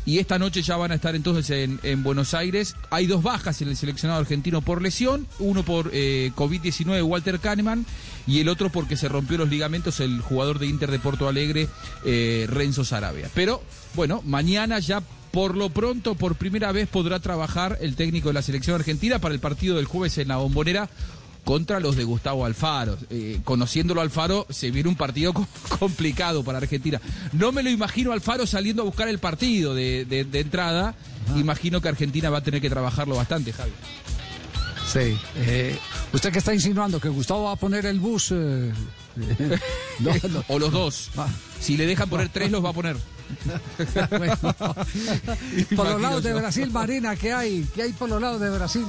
Y esta noche ya van a estar entonces en, en Buenos Aires. Hay dos bajas en el seleccionado argentino por lesión, uno por eh, COVID-19, Walter Kahneman, y el otro porque se rompió los ligamentos el jugador de Inter de Porto Alegre, Renzo Sarabia. Pero bueno, mañana ya por lo pronto, por primera vez podrá trabajar el técnico de la selección argentina para el partido del jueves en la bombonera contra los de Gustavo Alfaro. Eh, conociéndolo Alfaro, se viene un partido co- complicado para Argentina. No me lo imagino a Alfaro saliendo a buscar el partido de, de- de entrada. Imagino que Argentina va a tener que trabajarlo bastante, Javi. Sí. eh, ¿Usted qué está insinuando? ¿Que Gustavo va a poner el bus? eh? No, no. o los dos. Si le dejan poner tres, los va a poner. Bueno. por los lados de Brasil, Marina, ¿qué hay? ¿Qué hay por los lados de Brasil?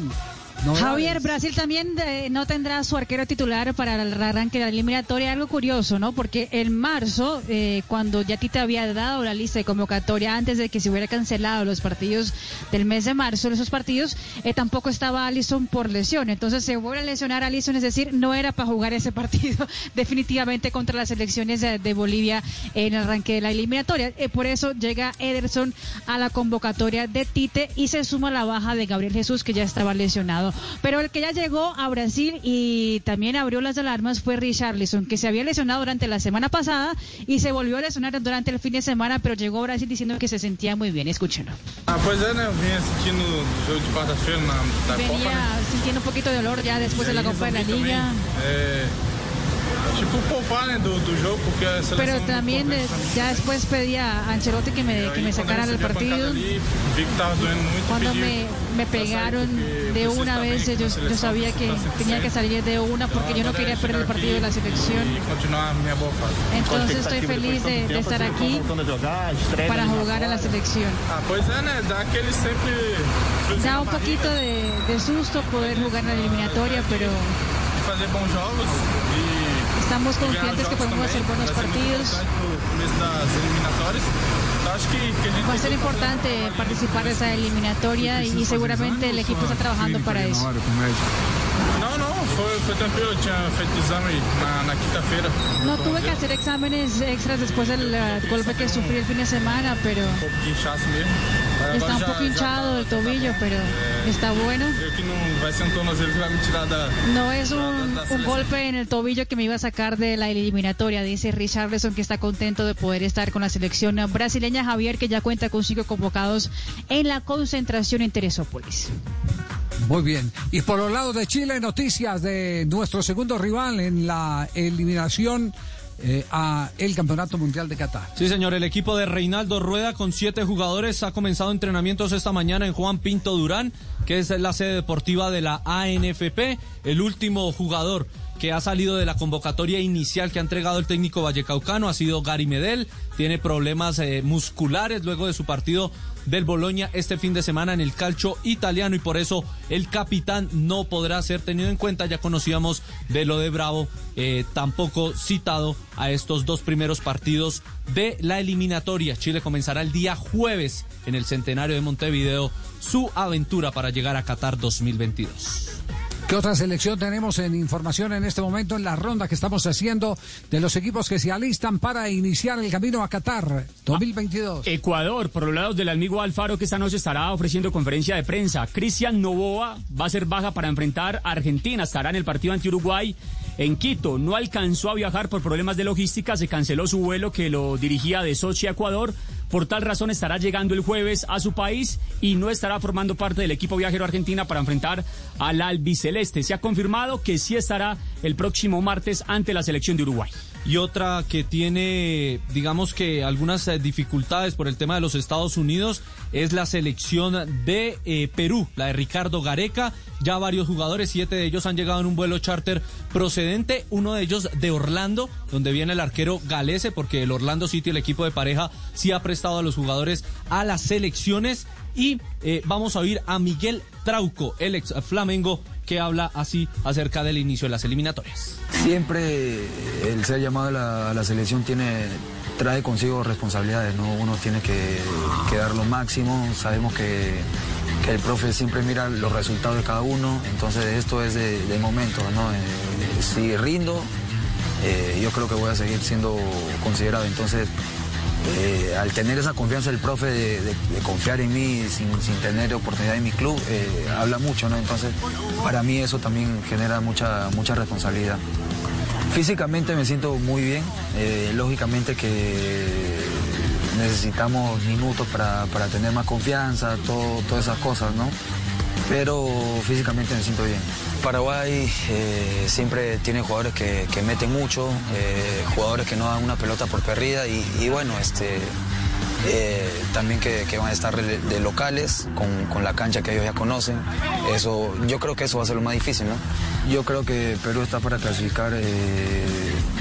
Javier, Brasil también eh, no tendrá su arquero titular para el arranque de la eliminatoria. Algo curioso, ¿no? Porque en marzo, eh, cuando ya te había dado la lista de convocatoria antes de que se hubiera cancelado los partidos del mes de marzo, esos partidos, eh, tampoco estaba Alison por lesión. Entonces se vuelve a lesionar a Alison, es decir, no era para jugar ese partido definitivamente contra las elecciones de, de Bolivia en el arranque de la eliminatoria. Eh, por eso llega Ederson a la convocatoria de Tite y se suma la baja de Gabriel Jesús, que ya estaba lesionado. Pero el que ya llegó a Brasil y también abrió las alarmas fue Richarlison, que se había lesionado durante la semana pasada y se volvió a lesionar durante el fin de semana, pero llegó a Brasil diciendo que se sentía muy bien. Escúchenlo. Ah, pois é, né? Eu vinha sentindo o jogo de quarta-feira na, da Copa, Venía sintiendo un poquito de dolor ya después de la Copa de la Liga. é, tipo, poupar, né, do, do jogo, porque a seleção... Pero también ya después pedía a Ancelotti que me, que me sacara del partido. Ali, vi que tava doendo muito, Cuando me, me pegaron de una vez, yo, yo sabía que tenía que salir de una porque yo no quería perder el partido de la selección. Entonces estoy feliz de, de estar aquí para jugar a la selección. Ah, sempre... friozinho Da un poquito de, de susto poder jugar en la eliminatoria, pero estamos e confiantes que podemos hacer buenos partidos. No gente Va a ser importante participar de esa eliminatoria y, seguramente el equipo está trabajando para eso. Não, foi, foi tranquilo. Eu tinha feito exame na, na quinta-feira. No tuve que hacer exámenes extras después del eh, golpe que sufrí el fin de semana, pero de mesmo. Está un poco hinchado el tobillo, pero está bueno. No es un, un golpe en el tobillo que me iba a sacar de la eliminatoria, dice Richarlison, que está contento de poder estar con la selección brasileña. Javier, que ya cuenta con cinco convocados en la concentración en Teresópolis. Muy bien. Y por los lados de Chile, noticias de nuestro segundo rival en la eliminación eh, a el Campeonato Mundial de Qatar. Sí, señor, el equipo de Reinaldo Rueda con siete jugadores ha comenzado entrenamientos esta mañana en Juan Pinto Durán, que es la sede deportiva de la ANFP. El último jugador que ha salido de la convocatoria inicial que ha entregado el técnico vallecaucano ha sido Gary Medel. Tiene problemas eh, musculares luego de su partido del Boloña este fin de semana en el calcio italiano y por eso el capitán no podrá ser tenido en cuenta. Ya conocíamos de lo de Bravo, eh, tampoco citado a estos dos primeros partidos de la eliminatoria. Chile comenzará el día jueves en el centenario de Montevideo su aventura para llegar a Qatar 2022. ¿Qué otra selección tenemos en información en este momento en la ronda que estamos haciendo de los equipos que se alistan para iniciar el camino a Qatar 2022? Ecuador, por los lados del amigo Alfaro, que esta noche estará ofreciendo conferencia de prensa. Cristian Novoa va a ser baja para enfrentar a Argentina, estará en el partido ante Uruguay en Quito. No alcanzó a viajar por problemas de logística, se canceló su vuelo que lo dirigía de Sochi a Ecuador. Por tal razón estará llegando el jueves a su país y no estará formando parte del equipo viajero argentina para enfrentar al albiceleste. Se ha confirmado que sí estará el próximo martes ante la selección de Uruguay y otra que tiene, digamos que algunas eh, dificultades por el tema de los Estados Unidos es la selección de eh, Perú, la de Ricardo Gareca. Ya varios jugadores, siete de ellos han llegado en un vuelo charter procedente, uno de ellos de Orlando, donde viene el arquero Galese, porque el Orlando City, el equipo de pareja, sí ha prestado a los jugadores a las selecciones. Y eh, vamos a oír a Miguel Trauco, el ex Flamengo, que habla así acerca del inicio de las eliminatorias. Siempre el ser llamado a la, selección tiene, trae consigo responsabilidades, ¿no? Uno tiene que, dar lo máximo, sabemos que, el profe siempre mira los resultados de cada uno, entonces esto es de, momento, ¿no? Eh, si rindo, eh, yo creo que voy a seguir siendo considerado, entonces eh, al tener esa confianza del profe de, confiar en mí sin, tener oportunidad en mi club, eh, habla mucho, ¿no? Entonces, para mí eso también genera mucha, mucha responsabilidad. Físicamente me siento muy bien, eh, lógicamente que necesitamos minutos para, tener más confianza, todas esas cosas, ¿no? Pero físicamente me siento bien. Paraguay eh, siempre tiene jugadores que, meten mucho, eh, jugadores que no dan una pelota por perdida y, bueno, este, eh, también que, van a estar de, locales con, la cancha que ellos ya conocen. Eso, yo creo que eso va a ser lo más difícil, ¿no? Yo creo que Perú está para clasificar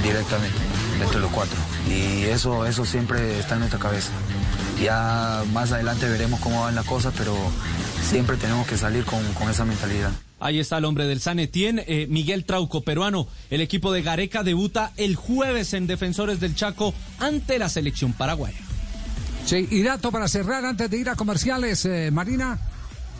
directamente entre los cuatro y eso, eso siempre está en nuestra cabeza. Ya más adelante veremos cómo van las cosas, pero siempre tenemos que salir con, con esa mentalidad. Ahí está el hombre del San Etienne, eh, Miguel Trauco, peruano. El equipo de Gareca debuta el jueves en Defensores del Chaco ante la selección paraguaya. Sí, y dato para cerrar antes de ir a comerciales, eh, Marina.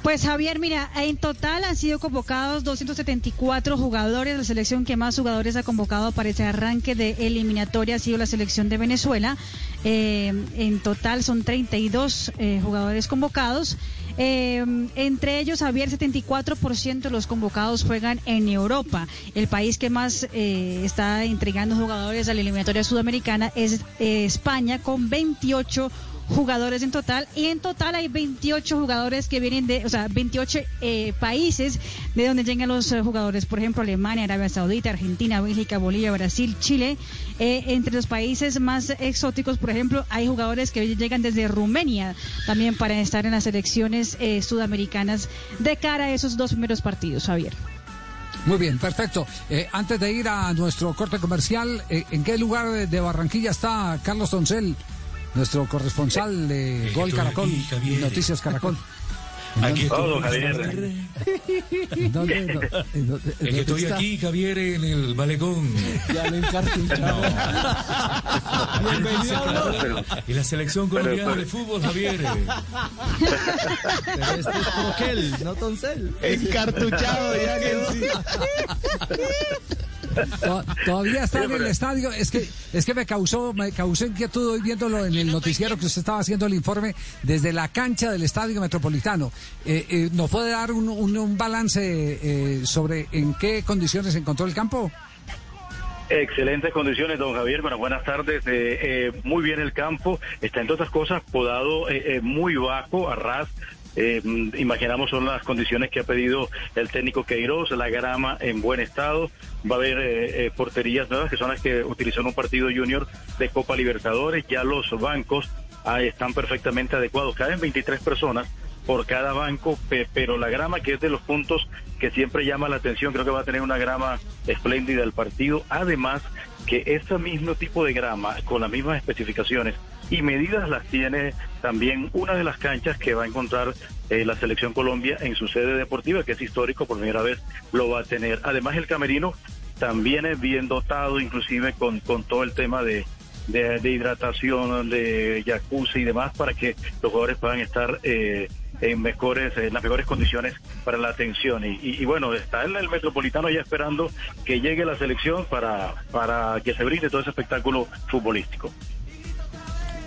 Pues Javier, mira, en total han sido convocados 274 jugadores. La selección que más jugadores ha convocado para ese arranque de eliminatoria ha sido la selección de Venezuela. Eh, en total son 32 jugadores convocados. Eh, entre ellos, Javier, 74% de los convocados juegan en Europa. El país que más eh, está entregando jugadores a la eliminatoria sudamericana es eh, España, con 28 jugadores en total y en total hay 28 jugadores que vienen de, o sea, 28 eh, países de donde llegan los eh, jugadores, por ejemplo, Alemania, Arabia Saudita, Argentina, Bélgica, Bolivia, Brasil, Chile. Eh, entre los países más exóticos, por ejemplo, hay jugadores que llegan desde Rumania también para estar en las selecciones sudamericanas de cara a esos dos primeros partidos, Javier. Muy bien, perfecto. antes de ir a nuestro corte comercial, ¿en qué lugar de Barranquilla está Carlos Toncel? Nuestro corresponsal de Gol Caracol, Noticias Caracol. Aquí estoy, Javier. ¿Dónde, es que estoy aquí, Javier, en el malecón. Ya lo encartuchado. Bienvenido. Y la selección colombiana de fútbol, Javier. Pero este es Proquel, no Toncel. Encartuchado, ya que sí. Todavía está en el estadio. Es que, es que me causó, me causó inquietud hoy viéndolo en el noticiero que usted estaba haciendo el informe desde la cancha del estadio metropolitano. Eh, eh, ¿Nos puede dar un, un, balance eh, sobre en qué condiciones encontró el campo? Excelentes condiciones, don Javier. Bueno, buenas tardes. muy bien el campo. Está, entre otras cosas, podado muy bajo, a ras eh, imaginamos son las condiciones que ha pedido el técnico Queiroz, la grama en buen estado, va a haber eh, eh, porterías nuevas que son las que utilizó en un partido junior de Copa Libertadores, ya los bancos están perfectamente adecuados, caben 23 personas por cada banco, pero la grama que es de los puntos que siempre llama la atención, creo que va a tener una grama espléndida el partido, además que ese mismo tipo de grama, con las mismas especificaciones y medidas las tiene también una de las canchas que va a encontrar eh, la selección Colombia en su sede deportiva, que es histórico, por primera vez lo va a tener. Además el camerino también es bien dotado, inclusive con, con todo el tema de, de, hidratación, de jacuzzi y demás, para que los jugadores puedan estar... Eh, en mejores en las mejores condiciones para la atención y, y, bueno está el, el, metropolitano ya esperando que llegue la selección para para que se brinde todo ese espectáculo futbolístico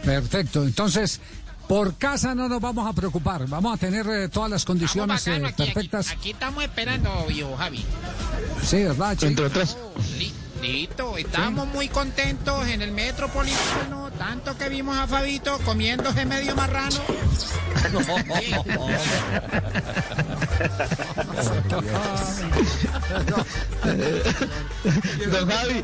perfecto entonces por casa no nos vamos a preocupar, vamos a tener eh, todas las condiciones bacano, eh, aquí, perfectas. Aquí, aquí, estamos esperando, viejo Javi. Sí, ¿verdad, chico? Entre otras. Listo, estamos muy contentos en el Metropolitano, tanto que vimos a Fabito comiéndose medio marrano. Don Javi,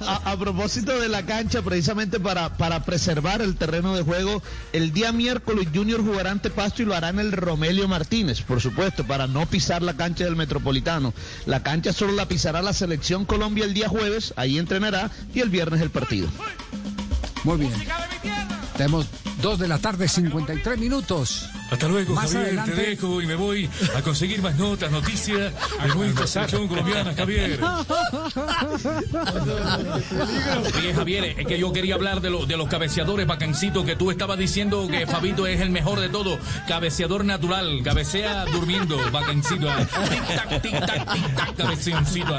a, a, propósito de la cancha, precisamente para, para preservar el terreno de juego, el día miércoles Junior jugará ante Pasto y lo hará en el Romelio Martínez, por supuesto, para no pisar la cancha del Metropolitano. La cancha solo la pisará la selección Colombia el día jueves, ahí entrenará y el viernes el partido. Muy bien. Tenemos dos de la tarde, 53 minutos. Hasta luego, Más Javier. adelante- Te dejo y me voy a conseguir más notas, noticias de nuestra selección colombiana, Javier. Oye, Javier, es que yo quería hablar de, lo- de los cabeceadores bacancitos que tú estabas diciendo que Fabito es el mejor de todo. Cabeceador natural, cabecea durmiendo, bacancito. Tic-tac, tic-tac, tic-tac, cabeceoncito.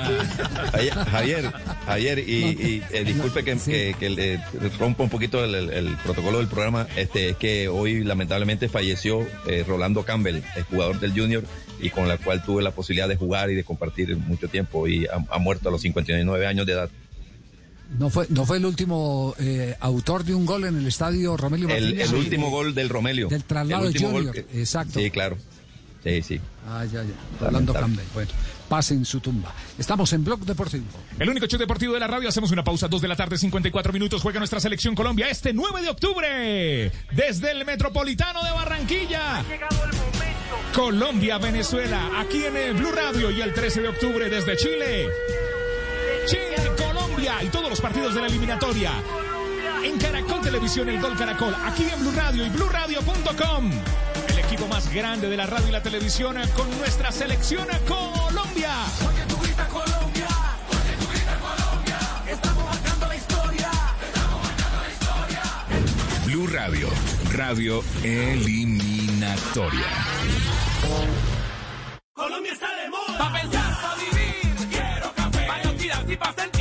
Ayer- Javier, Javier, y, y, eh, disculpe que, que- que le rompa un poquito el, el- el protocolo del programa, este es que hoy lamentablemente falleció eh, Rolando Campbell, el jugador del Junior, y con la cual tuve la posibilidad de jugar y de compartir mucho tiempo, y ha, ha muerto a los 59 años de edad. No fue, no fue el último eh, autor de un gol en el estadio Romelio El, Martínez. el último gol del Romelio. Del traslado El de Junior, que- exacto. Sí, claro. Sí, sí. Ah, ya, ya. Rolando Campbell. Bueno, pase en su tumba. Estamos en Blog Deportivo. El único show deportivo de la radio. Hacemos una pausa, 2 de la tarde, 54 minutos. Juega nuestra selección Colombia este 9 de octubre. Desde el Metropolitano de Barranquilla. Colombia, Venezuela. Aquí en el Blue Radio. Y el 13 de octubre desde Chile. Chile, Colombia. Y todos los partidos de la eliminatoria. En Caracol Televisión, el Gol Caracol. Aquí en Blue Radio y BlueRadio.com. El equipo más grande de la radio y la televisión con nuestra selección a Colombia. Blue Radio, radio eliminatoria. Colombia está de moda. Pa' pensar, pa' vivir. Quiero café. Pa' no tirar y pa' sentir.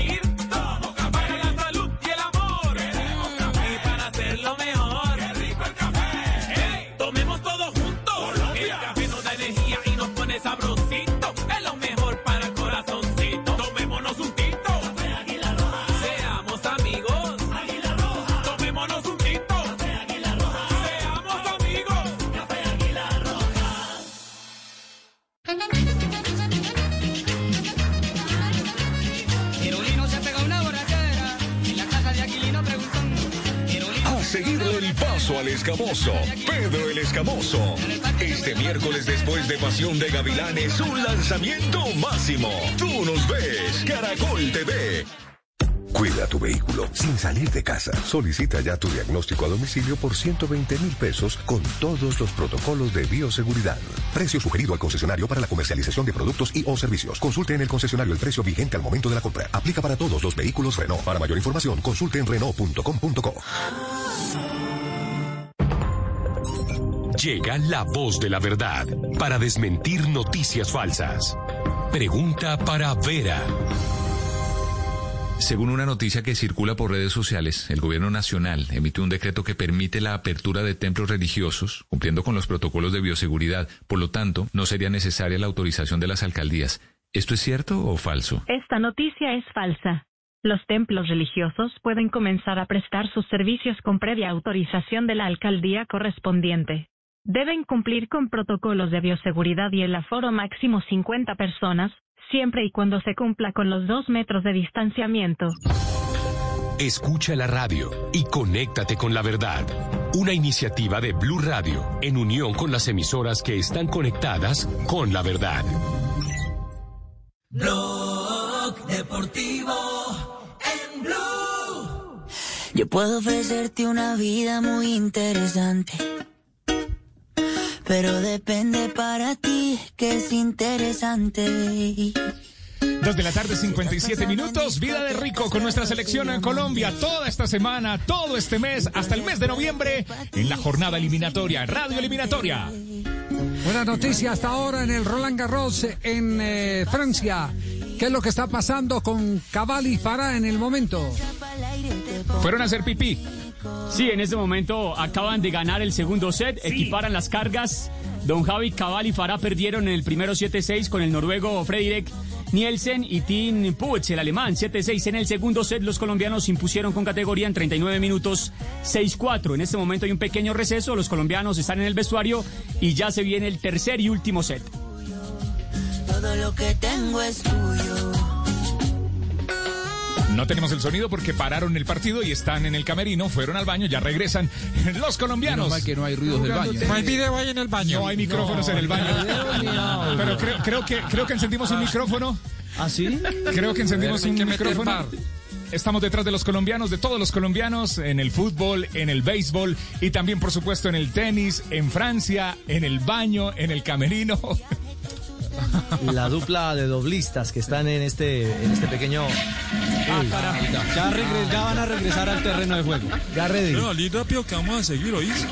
Paso al escamoso, Pedro el Escamoso. Este miércoles después de Pasión de Gavilanes, un lanzamiento máximo. Tú nos ves, Caracol TV. Cuida tu vehículo sin salir de casa. Solicita ya tu diagnóstico a domicilio por 120 mil pesos con todos los protocolos de bioseguridad. Precio sugerido al concesionario para la comercialización de productos y o servicios. Consulte en el concesionario el precio vigente al momento de la compra. Aplica para todos los vehículos Renault. Para mayor información, consulte en Renault.com.co. Llega la voz de la verdad para desmentir noticias falsas. Pregunta para Vera. Según una noticia que circula por redes sociales, el gobierno nacional emitió un decreto que permite la apertura de templos religiosos, cumpliendo con los protocolos de bioseguridad. Por lo tanto, no sería necesaria la autorización de las alcaldías. ¿Esto es cierto o falso? Esta noticia es falsa. Los templos religiosos pueden comenzar a prestar sus servicios con previa autorización de la alcaldía correspondiente. Deben cumplir con protocolos de bioseguridad y el aforo máximo 50 personas, siempre y cuando se cumpla con los dos metros de distanciamiento. Escucha la radio y conéctate con la verdad. Una iniciativa de Blue Radio en unión con las emisoras que están conectadas con la verdad. Blog Deportivo en Blue. Yo puedo ofrecerte una vida muy interesante. Pero depende para ti que es interesante. Dos de la tarde, 57 minutos. Vida de rico con nuestra selección en Colombia. Toda esta semana, todo este mes, hasta el mes de noviembre, en la jornada eliminatoria, radio eliminatoria. Buena noticia hasta ahora en el Roland Garros en eh, Francia. ¿Qué es lo que está pasando con Cabal y Farah en el momento? Fueron a hacer pipí. Sí, en este momento acaban de ganar el segundo set, equiparan las cargas. Don Javi Cabal y Farah perdieron en el primero 7-6 con el noruego Fredrik Nielsen y Tim Puig, el alemán, 7-6. En el segundo set, los colombianos impusieron con categoría en 39 minutos 6-4. En este momento hay un pequeño receso, los colombianos están en el vestuario y ya se viene el tercer y último set. Todo lo que tengo es tuyo. No tenemos el sonido porque pararon el partido y están en el camerino, fueron al baño, ya regresan los colombianos. Mal que no hay ruidos del baño. No hay video ahí en el baño. No hay micrófonos en el baño. Pero creo, creo que creo que encendimos un micrófono. ¿Ah, sí? Creo que encendimos un que micrófono. Estamos detrás de los colombianos, de todos los colombianos, en el fútbol, en el béisbol y también, por supuesto, en el tenis, en Francia, en el baño, en el camerino. La dupla de doblistas que están en este, en este pequeño. Ah, caramba. Ya, regre- ya van a regresar al terreno de juego. Ya ready. Bueno, Ali, rápido que vamos a seguir, ¿oís?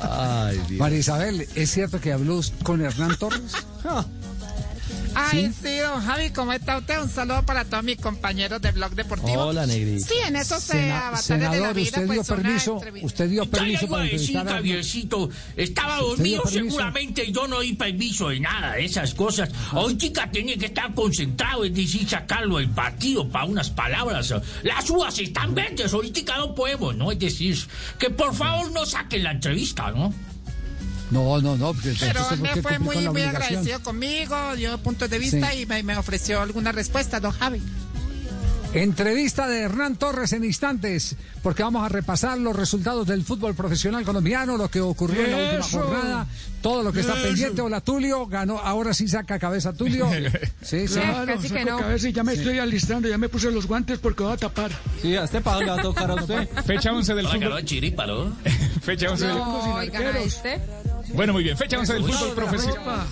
Ay, Dios. María Isabel, ¿es cierto que habló con Hernán Torres? Ay, sí, don Javi, ¿cómo está usted? Un saludo para todos mis compañeros de Blog Deportivo. Hola, Negrita. Sí, en esos Sena- eh, avatares de la senador, vida, usted dio pues una permiso, usted dio permiso iba a para decir, entrevistar a Javiercito, estaba ¿Usted dio dormido permiso? seguramente y yo no di permiso de nada de esas cosas. Hoy, chica, tenía que estar concentrado, es decir, sacarlo del partido para unas palabras. Las uvas están verdes, ahorita no podemos, ¿no? Es decir, que por favor no saquen la entrevista, ¿no? No, no, no. porque Pero él ¿por me fue muy, muy agradecido conmigo, dio puntos de vista Sí. y me, me ofreció alguna respuesta, don Javi. Entrevista de Hernán Torres en instantes, porque vamos a repasar los resultados del fútbol profesional colombiano, lo que ocurrió en la última Eso. jornada, todo lo que está Eso. pendiente. Hola Tulio, ganó, ahora sí saca cabeza Tulio. Sí, sí. Claro, saco cabeza y ya me estoy alistando, ya me puse los guantes porque voy a tapar. Sí, a este pago le va a tocar a usted. Fecha 11 del fútbol. Chiripalo. Fecha 11 del No, a este. Bueno, muy bien. Fecha 11 del fútbol profesional.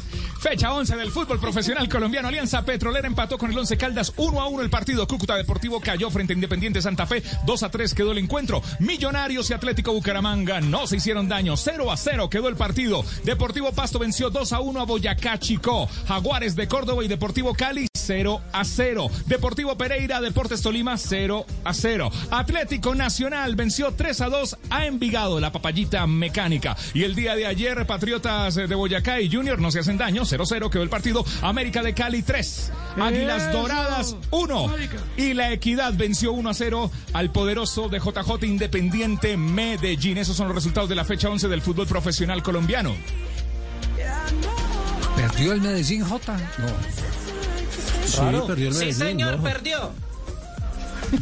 Fecha 11 del fútbol profesional colombiano. Alianza Petrolera empató con el 11 Caldas 1 a 1 el partido. Cúcuta Deportivo cayó frente a Independiente Santa Fe. 2 a 3 quedó el encuentro. Millonarios y Atlético Bucaramanga no se hicieron daño. 0 a 0 quedó el partido. Deportivo Pasto venció 2 a 1 a Boyacá Chico. Jaguares de Córdoba y Deportivo Cali 0 a 0. Deportivo Pereira, Deportes Tolima 0 a 0. Atlético Nacional venció 3 a 2 a Envigado, la papayita mecánica. Y el día de ayer, Patriotas de Boyacá y Junior no se hacen daño. 0-0 quedó el partido. América de Cali 3. Águilas Eso. Doradas 1. Y la Equidad venció 1 a 0 al poderoso de JJ Independiente Medellín. Esos son los resultados de la fecha 11 del fútbol profesional colombiano. ¿Perdió el Medellín J? No. Sí, perdió el Sí, Medellín. señor, ¿no? perdió.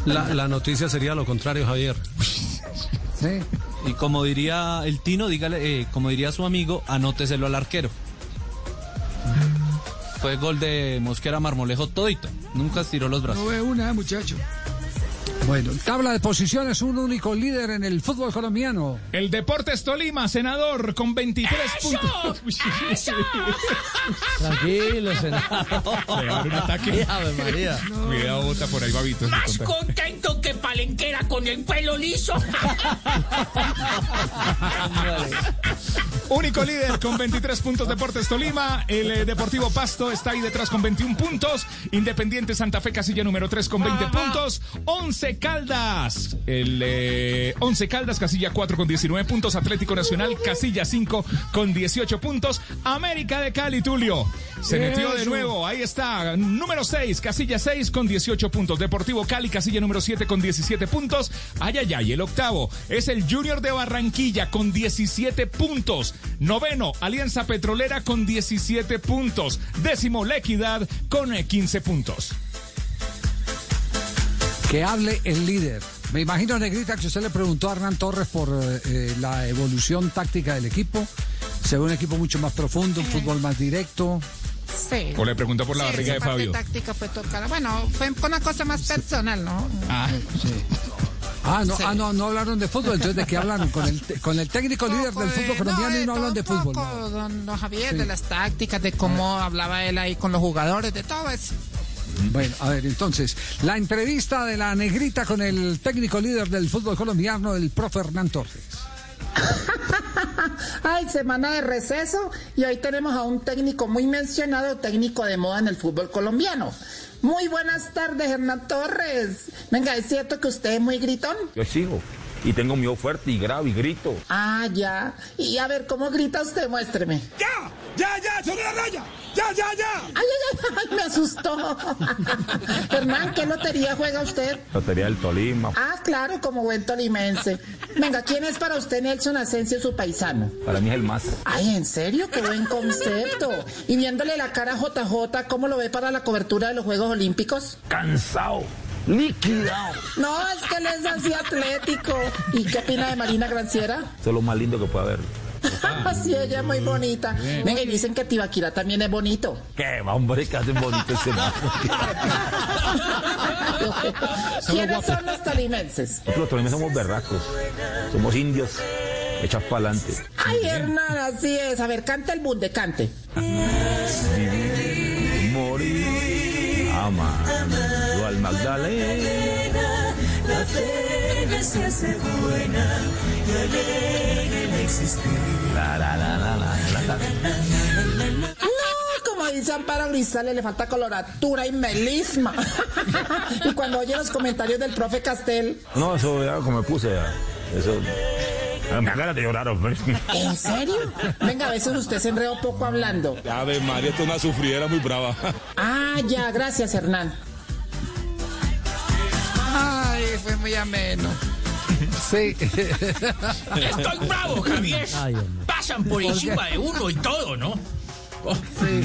La, la noticia sería lo contrario, Javier. Sí. Y como diría el Tino, dígale, eh, como diría su amigo, anóteselo al arquero. Fue gol de Mosquera Marmolejo todito. Nunca estiró los brazos. No ve una, muchacho. Bueno, tabla de posiciones, un único líder en el fútbol colombiano. El Deportes Tolima, senador, con 23 puntos. Tranquilo, senador. Le va a dar un ataque. María. Cuidado, bota por ahí, babito. Más contento que Palenquera con el pelo liso. Único líder con 23 puntos Deportes Tolima. El eh, Deportivo Pasto está ahí detrás con 21 puntos. Independiente Santa Fe Casilla número 3 con 20 puntos. 11 Once Caldas. El eh, Once Caldas, casilla 4 con 19 puntos. Atlético Nacional, casilla 5 con 18 puntos. América de Cali, Tulio. Se metió de nuevo. Ahí está. Número 6, casilla 6 con 18 puntos. Deportivo Cali, casilla número 7 con 17 puntos. Ay, ay, ay. El octavo es el Junior de Barranquilla con 17 puntos. Noveno, Alianza Petrolera con 17 puntos. Décimo, La Equidad con eh, 15 puntos. Que hable el líder. Me imagino, Negrita, que usted le preguntó a Hernán Torres por eh, eh, la evolución táctica del equipo. Se ve un equipo mucho más profundo, un fútbol más directo. Sí. O le preguntó por la Sí, barriga de Fabio. táctica fue tocada. Bueno, fue una cosa más personal, ¿no? Ah, Ah, no, Sí. ah, no, no hablaron de fútbol. Entonces, ¿de qué hablaron? Con el, con el técnico líder del fútbol colombiano y no hablan de fútbol. Poco, don, don Javier, Sí. de las tácticas, de cómo hablaba él ahí con los jugadores, de todo eso. Bueno, a ver, entonces, la entrevista de la negrita con el técnico líder del fútbol colombiano, el profe Hernán Torres. Ay, semana de receso y hoy tenemos a un técnico muy mencionado, técnico de moda en el fútbol colombiano. Muy buenas tardes, Hernán Torres. Venga, ¿es cierto que usted es muy gritón? Yo exijo. Y tengo mi voz fuerte y grave y grito. Ah, ya. Y a ver, ¿cómo grita usted? Muéstreme. ¡Ya! ¡Ya, ya! ¡Sobre la raya! ¡Ya, ya, ya! Ay, ay, ay, ay, me asustó. Hernán, ¿qué lotería juega usted? Lotería del Tolima. Ah, claro, como buen tolimense. Venga, ¿quién es para usted Nelson Asensio, su paisano? Para mí es el más. Ay, ¿en serio? Qué buen concepto. Y viéndole la cara a JJ, ¿cómo lo ve para la cobertura de los Juegos Olímpicos? Cansado. Liquidado. No, es que él es así atlético. ¿Y qué opina de Marina Granciera? Eso es lo más lindo que puede haber. Sí, ella es muy bonita. Venga, y dicen que Tibaquira también es bonito. ¿Qué va, hombre? Que hacen bonito ese. ¿Quiénes son los tolimenses? Nosotros los tolimenses somos berracos. Somos indios. Echas para adelante. Ay, Hernán, así es. A ver, canta el bunde, cante. Morir. Amando al Magdalena. La fe se hace buena y alegre el existir. La, la, la, la, la, la, la. No, como dice Amparo Grisales, le falta coloratura y melisma. y cuando oye los comentarios del profe Castel, No, eso ya como me puse. ya. Eso. ah, Me ganas de llorar, hombre. ¿en serio? Venga, a veces usted se enredó poco hablando. Ave María, esto es una sufridera muy brava. Ah, ya, gracias, Hernán. Fue muy ameno. Sí. Estoy bravo, Javier. Pasan por encima de uno y todo, ¿no? Oh,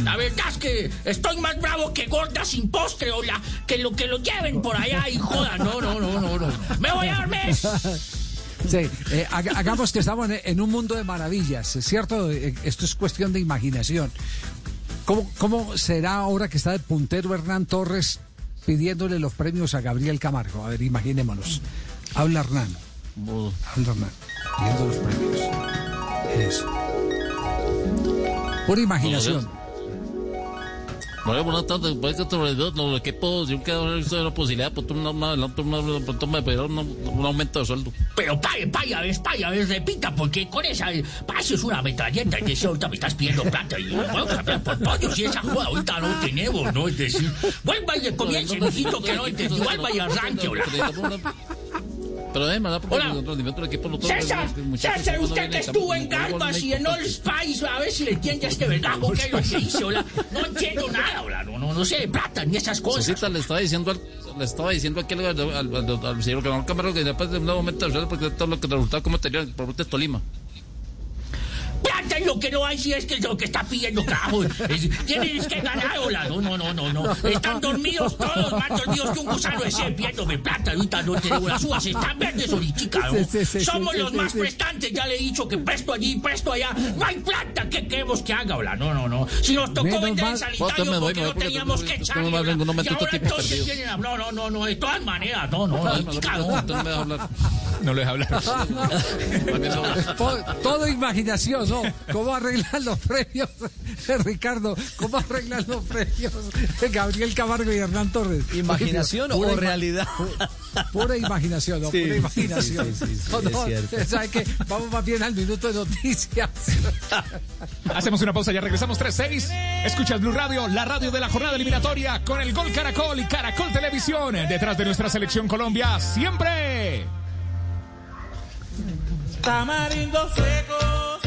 La verdad es que estoy más bravo que gorda sin postre o la, que lo que lo lleven por allá y jodan. No, no, no, no, no. Me voy a dormir. Sí, eh, haga- hagamos que estamos en, en un mundo de maravillas, ¿cierto? Eh, Esto es cuestión de imaginación. ¿Cómo, ¿Cómo será ahora que está de puntero Hernán Torres pidiéndole los premios a Gabriel Camargo? A ver, imaginémonos. Habla Hernán. Habla Hernán. Pidiendo los premios. Eso. Pura imaginación. Bueno, buenas tardes. Pues que los equipos, yo quiero ver la posibilidad, pues más pronto me pidieron un, aumento de sueldo. Pero pague, pague, a ver, pague, a ver, repita, porque con esa paso es una metralleta y si ahorita me estás pidiendo plata y no puedo cambiar por pollos y esa joda ahorita no tenemos, ¿no? Es decir, vuelva y comience, mijito, que no entendió, vuelva y arranque, hola. Pero déjeme hablar porque Hola. el rendimiento del equipo no César, César, usted que estuvo en Garbas y en All Spice, a ver si le entiende a este verdad, qué es lo que hice, hola. No entiendo nada, hola, no, no, no sé de plata ni esas cosas. Cosita, le estaba diciendo al, le estaba diciendo aquí al, al, al, al- señor Camargo Camargo que después de un sueldo porque todo lo que resultaba como parte de Tolima. Plata es lo que no hay si es que es lo que está pidiendo, carajo. Es- Tienes que ganar, hola. No, no, no, no, no. Están dormidos todos, más dormidos que un gusano ese pidiéndome plata. Ahorita no tenemos las uvas, están verdes ahorita, ¿no? Sí, sí, sí, Somos sí, los sí, más sí. prestantes, ya le he dicho que presto allí, presto allá. No hay plata que queremos que haga, hola. No, no, no. Si nos tocó Menos vender mal- el sanitario porque no porque teníamos que echarle. no Y meto ahora entonces. No, no, no, no. De todas maneras, no, no. no. No lo deja hablar. todo imaginación, ¿no? ¿Cómo arreglan los premios, Ricardo? ¿Cómo arreglan los premios Gabriel Camargo y Hernán Torres? ¿Imaginación o ima- realidad? Pura imaginación, no, Sí, pura imaginación. sí, sí, sí, No, es. Vamos más bien al minuto de noticias. Hacemos una pausa, ya regresamos 3-6. Escuchas Blue Radio, la radio de la jornada eliminatoria con el Gol Caracol y Caracol Televisión. Detrás de nuestra selección Colombia, siempre. Tamarindo seco,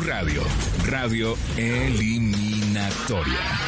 Radio, radio eliminatoria.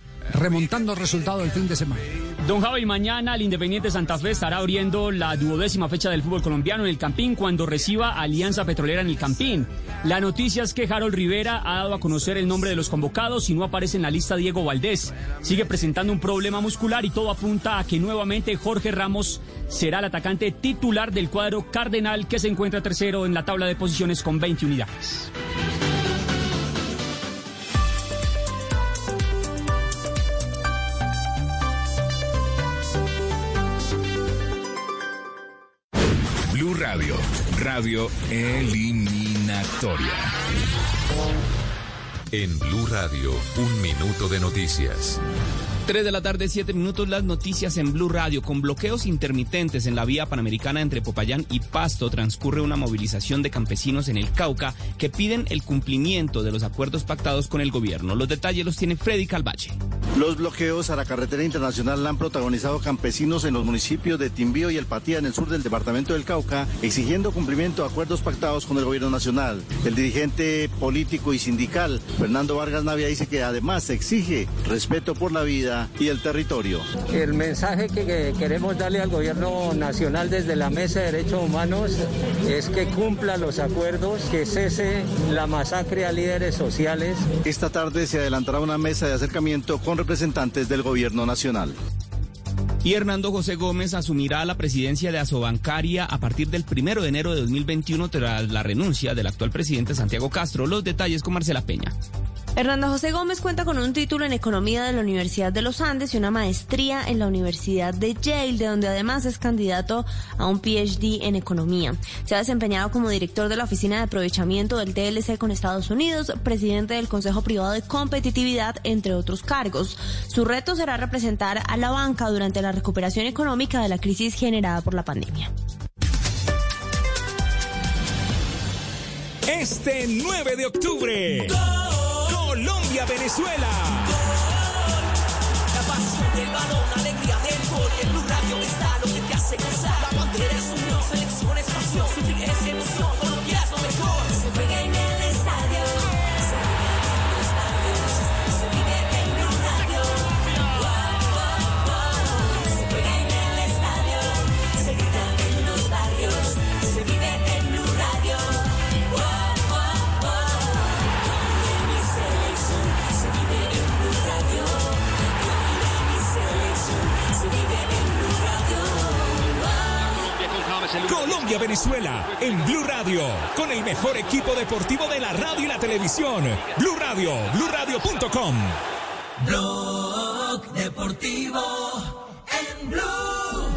remontando el resultado del fin de semana. Don Javi, mañana el Independiente Santa Fe estará abriendo la duodécima fecha del fútbol colombiano en el Campín cuando reciba Alianza Petrolera en el Campín. La noticia es que Harold Rivera ha dado a conocer el nombre de los convocados y no aparece en la lista Diego Valdés. Sigue presentando un problema muscular y todo apunta a que nuevamente Jorge Ramos será el atacante titular del cuadro cardenal que se encuentra tercero en la tabla de posiciones con 20 unidades. Radio, eliminatoria. En Blue Radio, un minuto de noticias. 3 de la tarde, 7 minutos, las noticias en Blue Radio. Con bloqueos intermitentes en la vía panamericana entre Popayán y Pasto, transcurre una movilización de campesinos en el Cauca que piden el cumplimiento de los acuerdos pactados con el gobierno. Los detalles los tiene Freddy Calvache. Los bloqueos a la carretera internacional la han protagonizado campesinos en los municipios de Timbío y El Patía en el sur del departamento del Cauca, exigiendo cumplimiento a acuerdos pactados con el gobierno nacional. El dirigente político y sindical, Fernando Vargas Navia, dice que además exige respeto por la vida y el territorio. El mensaje que, que queremos darle al gobierno nacional desde la Mesa de Derechos Humanos es que cumpla los acuerdos, que cese la masacre a líderes sociales. Esta tarde se adelantará una mesa de acercamiento con representantes del gobierno nacional. Y Hernando José Gómez asumirá la presidencia de Asobancaria a partir del primero de enero de 2021 tras la renuncia del actual presidente Santiago Castro. Los detalles con Marcela Peña. Hernando José Gómez cuenta con un título en Economía de la Universidad de los Andes y una maestría en la Universidad de Yale, de donde además es candidato a un PhD en Economía. Se ha desempeñado como director de la Oficina de Aprovechamiento del TLC con Estados Unidos, presidente del Consejo Privado de Competitividad, entre otros cargos. Su reto será representar a la banca durante la recuperación económica de la crisis generada por la pandemia. Este 9 de octubre, Colombia-Venezuela. La pasión del balón, la alegría del gol Colombia-Venezuela en Blue Radio, con el mejor equipo deportivo de la radio y la televisión. Blue Radio, bluradio.com. Blog Deportivo en Blue.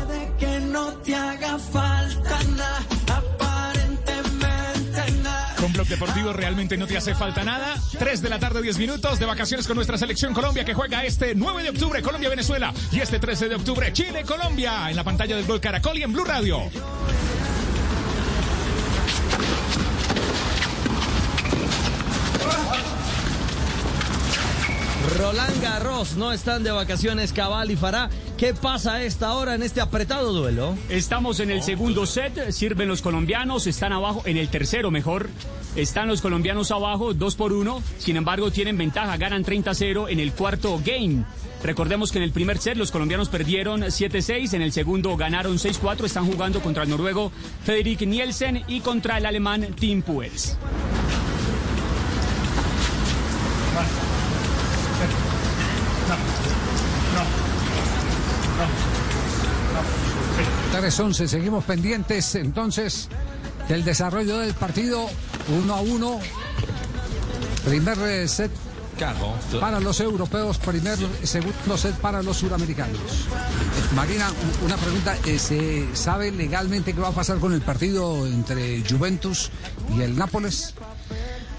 De que no te haga falta nada, aparentemente nada. Con Blog Deportivo realmente no te hace falta nada. 3 de la tarde, 10 minutos de vacaciones con nuestra selección Colombia que juega este 9 de octubre Colombia-Venezuela y este 13 de octubre Chile-Colombia en la pantalla del Gol Caracol y en Blue Radio. Roland Garros, no están de vacaciones Cabal y Fará. ¿Qué pasa a esta hora en este apretado duelo? Estamos en el segundo set, sirven los colombianos, están abajo, en el tercero mejor, están los colombianos abajo, dos por uno, sin embargo tienen ventaja, ganan 30-0 en el cuarto game. Recordemos que en el primer set los colombianos perdieron 7-6, en el segundo ganaron 6-4, están jugando contra el noruego Fredrik Nielsen y contra el alemán Tim Puels. Tres once, seguimos pendientes entonces del desarrollo del partido uno a uno. Primer eh, set para los europeos, primer, segundo set para los suramericanos. Marina, una pregunta, eh, ¿se sabe legalmente qué va a pasar con el partido entre Juventus y el Nápoles?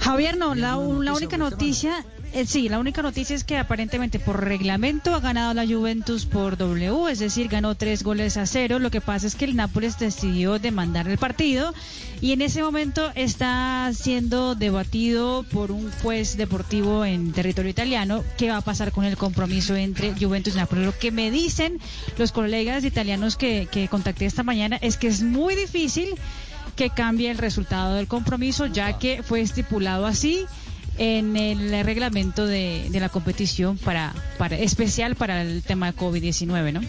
Javier, no, la, la única noticia, eh, sí, la única noticia es que aparentemente por reglamento ha ganado la Juventus por W, es decir, ganó tres goles a cero. Lo que pasa es que el Nápoles decidió demandar el partido y en ese momento está siendo debatido por un juez deportivo en territorio italiano qué va a pasar con el compromiso entre Juventus y Nápoles. Lo que me dicen los colegas italianos que, que contacté esta mañana es que es muy difícil que cambie el resultado del compromiso, ya que fue estipulado así en el reglamento de, de la competición para, para especial para el tema de COVID-19, ¿no?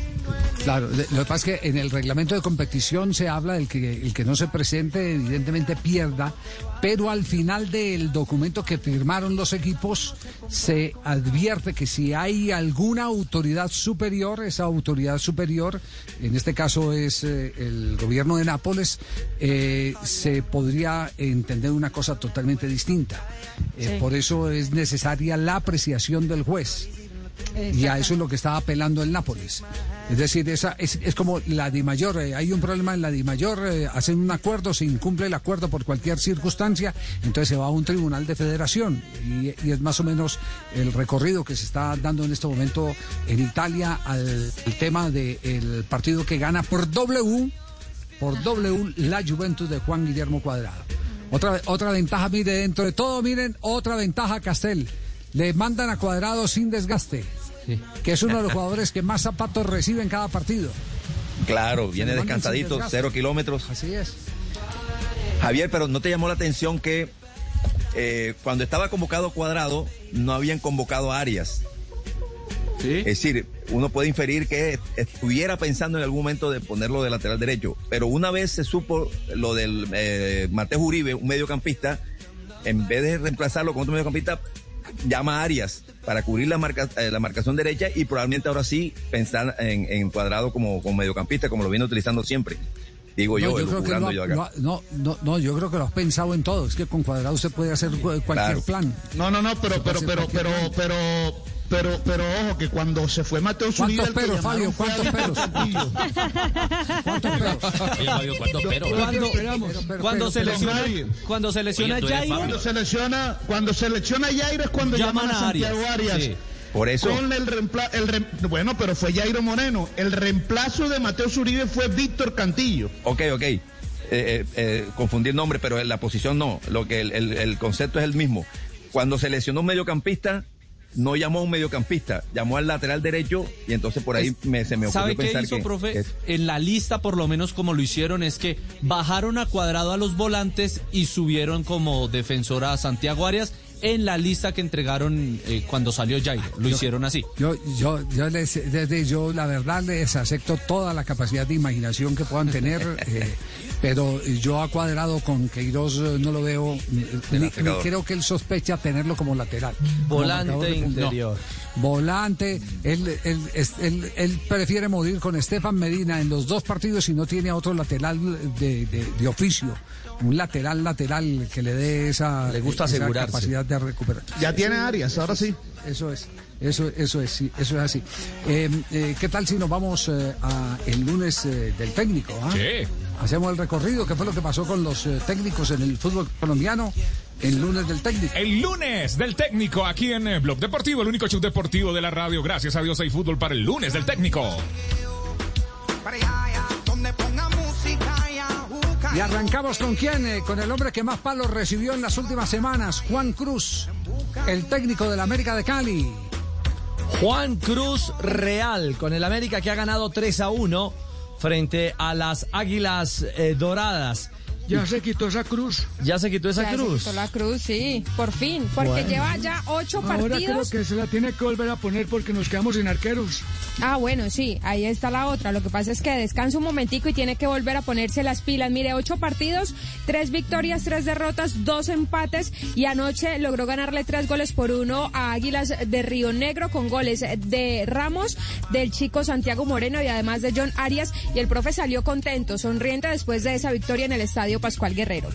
Claro, lo que pasa es que en el reglamento de competición se habla del que el que no se presente evidentemente pierda, pero al final del documento que firmaron los equipos se advierte que si hay alguna autoridad superior, esa autoridad superior, en este caso es eh, el gobierno de Nápoles, eh, se podría entender una cosa totalmente distinta. Eh, Por eso es necesaria la apreciación del juez. Y a eso es lo que estaba apelando el Nápoles. Es decir, esa es, como la Di Mayor. eh, hay un problema en la Di Mayor, eh, hacen un acuerdo, se incumple el acuerdo por cualquier circunstancia, entonces se va a un tribunal de federación. Y, es más o menos el recorrido que se está dando en este momento en Italia al, al tema del partido que gana por W, por W la Juventus de Juan Guillermo Cuadrado. Otra, otra ventaja, mire, dentro de todo, miren, otra ventaja Castel. Le mandan a Cuadrado sin desgaste, que es uno de los jugadores que más zapatos recibe en cada partido. Claro, viene descansadito, cero kilómetros. Así es. Javier, pero ¿no te llamó la atención que eh, cuando estaba convocado Cuadrado no habían convocado a Arias? Es decir, uno puede inferir que estuviera pensando en algún momento de ponerlo de lateral derecho, pero una vez se supo lo del eh, Mateo Uribe, un mediocampista, en vez de reemplazarlo con otro mediocampista, llama a Arias para cubrir la, marca, eh, la marcación derecha y probablemente ahora sí pensar en, en Cuadrado como, como mediocampista, como lo viene utilizando siempre. Digo yo, No, yo creo que lo yo acá. no, no, no, yo creo que lo has pensado en todo. Es que con Cuadrado usted puede hacer cu- cualquier Claro. plan. No, no, no, pero, Se pero, pero, pero, plan. pero, pero, pero, ojo, que cuando se fue Mateo Zuribe, ¿Cuántos peros, Fabio? fue a ¿Cuántos. ¿Cuántos peros? ¿cuántos peros? Cuando, Pero, cuando se lesiona, cuando se lesiona Jairo, Cuando se lesiona, cuando se lesiona Jairo es cuando llaman, a Santiago Arias. Sí. Por eso. Con el rem- bueno, pero fue Jairo Moreno. El reemplazo de Mateo Zuribe fue Víctor Cantillo. Ok, ok. Eh, eh, eh, confundí el nombre, pero la posición no. Lo que el, el- el concepto es el mismo. Cuando se lesionó un mediocampista, no llamó a un mediocampista, llamó al lateral derecho y entonces por ahí me- se me ocurrió ¿Sabe qué pensar hizo, que, profe? que- En la lista, por lo menos como lo hicieron, es que bajaron a cuadrado a los volantes y subieron como defensora a Santiago Arias en la lista que entregaron eh, cuando salió Jairo. Lo hicieron así. Yo, yo, yo, les, desde yo, la verdad, les acepto toda la capacidad de imaginación que puedan tener, eh, pero yo a cuadrado con Queiroz eh, no lo veo, ni, ni atacador. creo que él sospecha tenerlo como lateral. Volante Como interior. Volante, él, él, él- él prefiere morir con Estefan Medina en los dos partidos y no tiene a otro lateral de, de- de oficio. Un lateral lateral que le dé esa, Le gusta esa asegurarse. capacidad de recuperar. Ya tiene Arias, ahora sí. Eso es, eso, eso es, sí, eso es así. Eh, eh, ¿Qué tal si nos vamos eh, a el lunes eh, del técnico? ah? Sí. Hacemos el recorrido, ¿qué fue lo que pasó con los eh, técnicos en el fútbol colombiano? El lunes del técnico. El lunes del técnico aquí en eh, Blog Deportivo, el único show deportivo de la radio. Gracias a Dios hay fútbol para el lunes del técnico. Y arrancamos con quién? Eh, con el hombre que más palos recibió en las últimas semanas, Juan Cruz, el técnico del América de Cali. Juan Cruz Real con el América que ha ganado 3 a 1 frente a las Águilas eh, Doradas. Ya se quitó esa cruz. ¿Ya se quitó esa Ya se cruz? quitó la cruz, sí, por fin. Porque Bueno. lleva ya ocho Ahora creo partidos. que se la tiene que volver a poner porque nos quedamos sin arqueros. Ah, bueno, sí, ahí está la otra. Lo que pasa es que descansa un momentico y tiene que volver a ponerse las pilas. Mire, ocho partidos, tres victorias, tres derrotas, dos empates y anoche logró ganarle tres goles por uno a Águilas de Río Negro con goles de Ramos, del chico Santiago Moreno y además de John Arias. Y el profe salió contento, sonriente después de esa victoria en el Estadio Pascual Guerrero.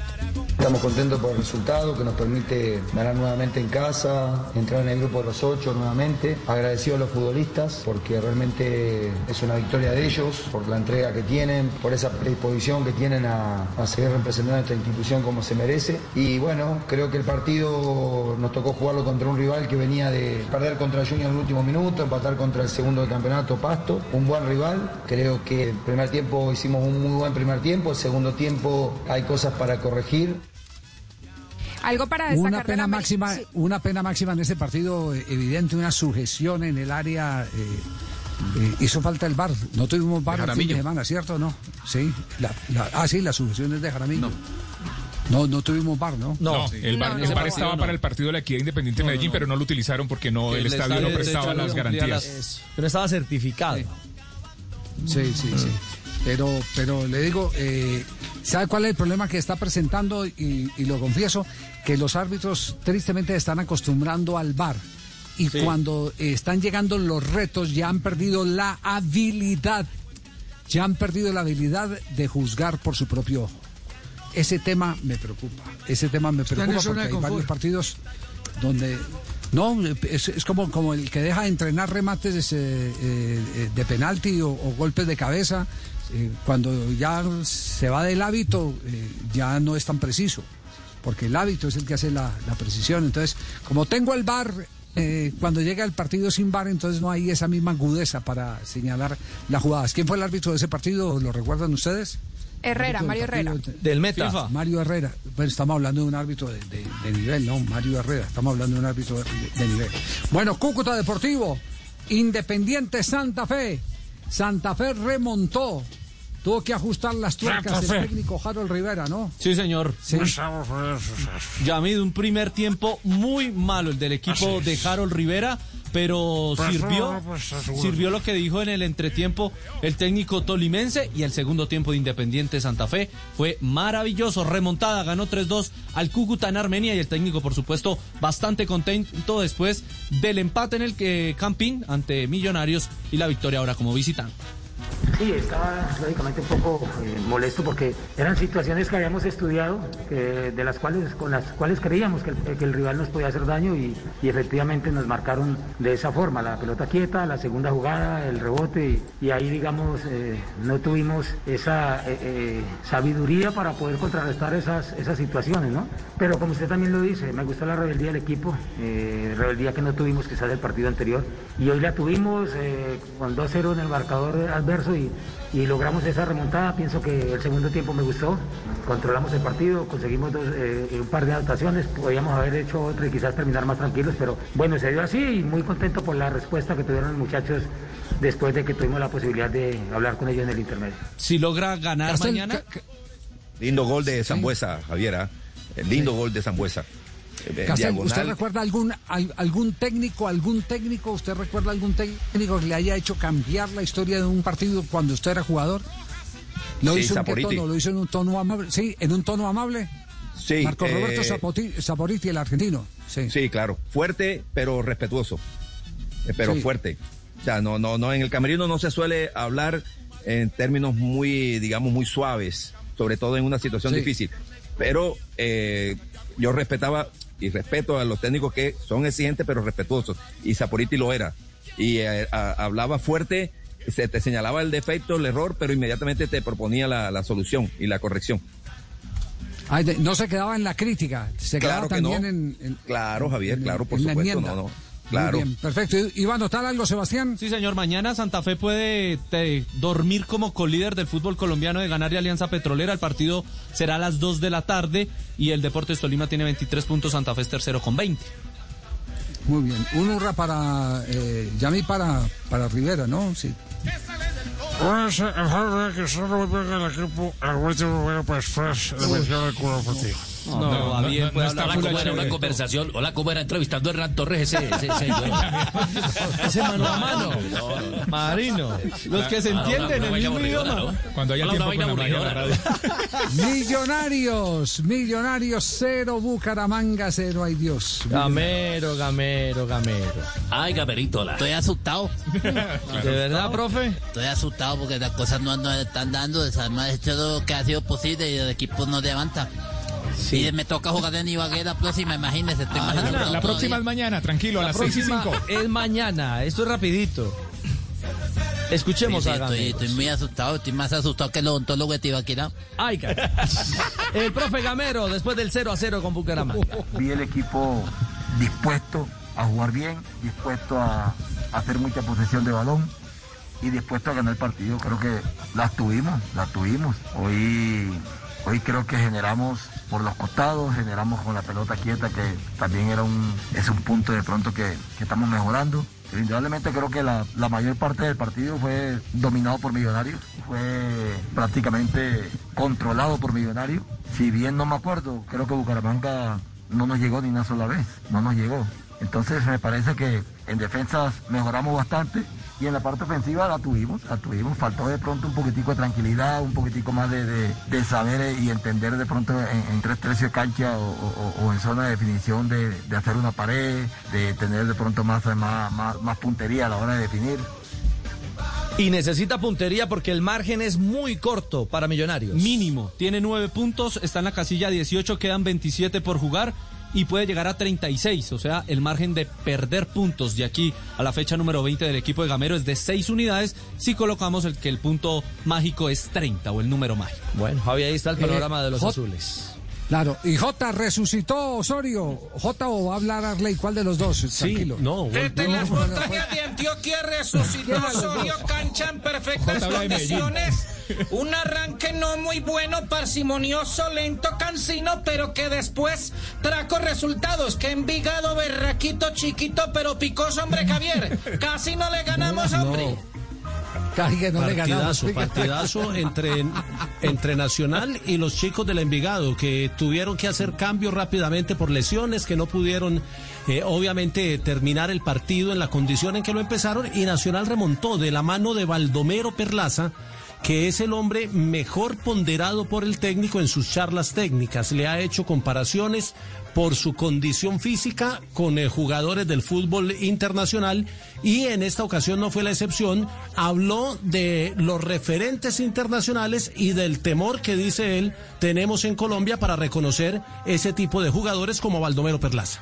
Estamos contentos por el resultado que nos permite ganar nuevamente en casa, entrar en el grupo de los ocho nuevamente. Agradecido a los futbolistas porque realmente es una victoria de ellos, por la entrega que tienen, por esa predisposición que tienen a, seguir representando a esta institución como se merece. Y bueno, creo que el partido nos tocó jugarlo contra un rival que venía de perder contra Junior en el último minuto, empatar contra el segundo del campeonato Pasto, un buen rival. Creo que el primer tiempo hicimos un muy buen primer tiempo, el segundo tiempo hay cosas para corregir. Algo para destacar Una de pena la máxima, sí. una pena máxima en ese partido eh, evidente, una sujeción en el área. eh, eh, hizo falta el bar. No tuvimos bar el fin de Jaramillo. semana, ¿cierto? No. Sí. La, la- ah, sí, la sujeción es de Jaramillo. No. no, tuvimos bar, ¿no? No, el bar, No, el no, bar no. estaba para el partido de la Equidad Independiente de Medellín, pero no lo utilizaron porque no, el, estadio no prestaba las garantías. Pero estaba certificado. Sí, sí, sí. Pero, pero le digo, eh, ¿sabe cuál es el problema que está presentando? Y, y lo confieso, que los árbitros tristemente están acostumbrando al VAR. Y Sí. cuando están llegando los retos, ya han perdido la habilidad. Ya han perdido la habilidad de juzgar por su propio ojo. Ese tema me preocupa. Ese tema me preocupa porque hay confort. varios partidos donde no es, es como como el que deja de entrenar remates eh, eh, de penalti o, o golpes de cabeza eh, cuando ya se va del hábito eh, ya no es tan preciso porque el hábito es el que hace la, la precisión entonces como tengo el bar eh, cuando llega el partido sin bar entonces no hay esa misma agudeza para señalar las jugadas quién fue el árbitro de ese partido lo recuerdan ustedes Herrera, Mario Herrera. Del Meta. FIFA. Mario Herrera. Bueno, estamos hablando de un árbitro de, de- de nivel, ¿no? Mario Herrera. Estamos hablando de un árbitro de, de nivel. Bueno, Cúcuta Deportivo. Independiente Santa Fe. Santa Fe remontó. Tuvo que ajustar las tuercas el técnico Harold Rivera, ¿no? Sí, señor. Sí. Yamid, un primer tiempo muy malo el del equipo de. Harold Rivera, pero Pues, sirvió, pues, sirvió lo que dijo en el entretiempo el técnico tolimense y el segundo tiempo de Independiente Santa Fe fue maravilloso. Remontada, ganó 3-2 al Cúcuta en Armenia y el técnico, por supuesto, bastante contento después del empate en el que Campín ante Millonarios y la victoria ahora como visitante. Sí, estaba lógicamente un poco eh, molesto porque eran situaciones que habíamos estudiado, que- de las cuales, con las cuales creíamos que el, el rival nos podía hacer daño y, efectivamente nos marcaron de esa forma, la pelota quieta, la segunda jugada, el rebote y, ahí digamos eh, no tuvimos esa eh, eh, sabiduría para poder contrarrestar esas, esas situaciones, ¿no? Pero como usted también lo dice, me gustó la rebeldía del equipo, eh, rebeldía que no tuvimos quizás del partido anterior y hoy la tuvimos eh, con 2-0 en el marcador adverso y, y logramos esa remontada. Pienso que el segundo tiempo me gustó, controlamos el partido, conseguimos dos, eh, un par de anotaciones, podíamos haber hecho otro y quizás terminar más tranquilos, pero bueno, se dio así y muy contento por la respuesta que tuvieron los muchachos después de que tuvimos la posibilidad de hablar con ellos en el intermedio. Si logra ganar Castel, mañana, Lindo gol de Zambuesa, Javiera. Eh, Lindo gol de Zambuesa. Eh, Castel, ¿usted recuerda algún al- algún técnico, algún técnico, usted recuerda algún técnico que le haya hecho cambiar la historia de un partido cuando usted era jugador? ¿Lo Sí, hizo en qué tono? ¿Lo hizo en un tono amable? Sí, en un tono amable. Sí, Marco eh, Roberto Saporiti, el argentino. Sí. claro. Fuerte, pero respetuoso. Eh, Pero Sí. fuerte. O sea, no, no, no, en el camerino no se suele hablar en términos muy, digamos, muy suaves, sobre todo en una situación Sí. difícil. Pero eh, yo respetaba y respeto a los técnicos que son exigentes pero respetuosos. Y Saporiti lo era. Y eh, a- hablaba fuerte, se te señalaba el defecto, el error, pero inmediatamente te proponía la, la solución y la corrección. Ay, no se quedaba en la crítica, se Claro quedaba que también no. en, en- Claro, Javier, en- claro, por en supuesto. No, no. Claro. Muy bien, perfecto. ¿Iba a anotar algo, Sebastián? Sí, señor. Mañana Santa Fe puede te- dormir como colíder del fútbol colombiano de ganar y Alianza Petrolera. El partido será a las 2 de la tarde y el Deportes Tolima tiene 23 puntos. Santa Fe es tercero con 20. Muy bien. Un hurra para eh, Yami para, para Rivera, ¿no? Sí. Pues, que solo el equipo, el No, no, va bien, Hola, hablar ¿cómo era una conversación? Hola, ¿cómo era entrevistando a Hernán Torres ese, ese, ese, Ese mano a mano. Marino. Los que se entienden una el mismo idioma. ¿no? Cuando haya tiempo con la mañana aburridora. radio. Millonarios, Millonarios cero, Bucaramanga cero, ay Dios. Gamero, gamero, gamero. Ay, Gamerito, hola. Estoy asustado. ¿De verdad, profe? Estoy asustado porque las cosas no nos están dando. Además, hecho lo que ha sido posible y el equipo no levanta. Y me toca jugar en Ibagué la próxima, imagínese. Estoy más La, próxima es mañana, tranquilo, a La las 6 y próxima 5. es mañana. Esto es rapidito. Escuchemos Sí, sí, a estoy, Gamero. estoy muy asustado. Estoy más asustado que el odontólogo de Tibaquira. Ay, cara. El profe Gamero, después del 0 a 0 con Bucaramanga. Vi el equipo dispuesto a jugar bien, dispuesto a, a hacer mucha posesión de balón y dispuesto a ganar el partido. Creo que las tuvimos, las tuvimos. Hoy, hoy creo que generamos por los costados, generamos con la pelota quieta, que también era un, es un punto de pronto que, estamos mejorando. Indudablemente creo que la, la mayor parte del partido fue dominado por Millonarios, fue prácticamente controlado por Millonarios. Si bien no me acuerdo, creo que Bucaramanga no nos llegó ni una sola vez, no nos llegó. Entonces me parece que en defensas mejoramos bastante y en la parte ofensiva la tuvimos, la tuvimos. Faltó de pronto un poquitico de tranquilidad, un poquitico más de, de- de saber y entender de pronto en, en tres tercios de cancha o, o- o en zona de definición de, de hacer una pared, de tener de pronto más, más, más, más puntería a la hora de definir. Y necesita puntería porque el margen es muy corto para Millonarios. Mínimo. Tiene nueve puntos, está en la casilla 18, quedan 27 por jugar y puede llegar a 36. O sea, el margen de perder puntos de aquí a la fecha número 20 del equipo de Gamero es de 6 unidades si colocamos el que el punto mágico es 30 o el número mágico. Bueno, Javi, ahí está el panorama Eh, de los azules. Claro, y J resucitó Osorio. J o va a hablar Arley, ¿cuál de los dos? Tranquilo. no. Desde las montañas de Antioquia resucitó Osorio Cancha en perfectas condiciones. Un arranque no muy bueno, parsimonioso, lento, cansino, pero que después trajo resultados. Que Envigado, berraquito, chiquito, pero picoso, hombre Javier. Casi no le ganamos, hombre. Que no le ganamos. Partidazo, partidazo entre, entre Nacional y los chicos del Envigado, que tuvieron que hacer cambios rápidamente por lesiones, que no pudieron, eh, obviamente, terminar el partido en la condición en que lo empezaron, y Nacional remontó de la mano de Baldomero Perlaza, que es el hombre mejor ponderado por el técnico en sus charlas técnicas. Le ha hecho comparaciones por su condición física con eh, jugadores del fútbol internacional y en esta ocasión no fue la excepción. Habló de los referentes internacionales y del temor que dice él tenemos en Colombia para reconocer ese tipo de jugadores como Baldomero Perlaza.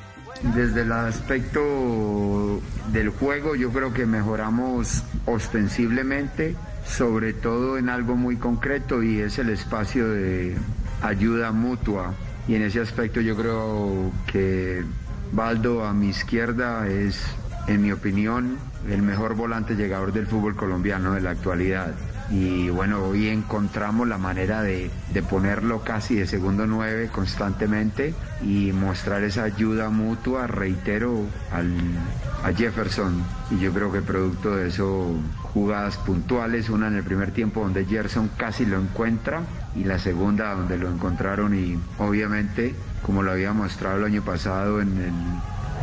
Desde el aspecto del juego yo creo que mejoramos ostensiblemente, sobre todo en algo muy concreto y es el espacio de ayuda mutua. Y en ese aspecto yo creo que Baldo a mi izquierda es, en mi opinión, el mejor volante llegador del fútbol colombiano de la actualidad. Y bueno, hoy encontramos la manera de, de ponerlo casi de segundo nueve constantemente y mostrar esa ayuda mutua, reitero, al, a Jefferson. Y yo creo que producto de eso, jugadas puntuales, una en el primer tiempo donde Gerson casi lo encuentra y la segunda donde lo encontraron y obviamente, como lo había mostrado el año pasado en el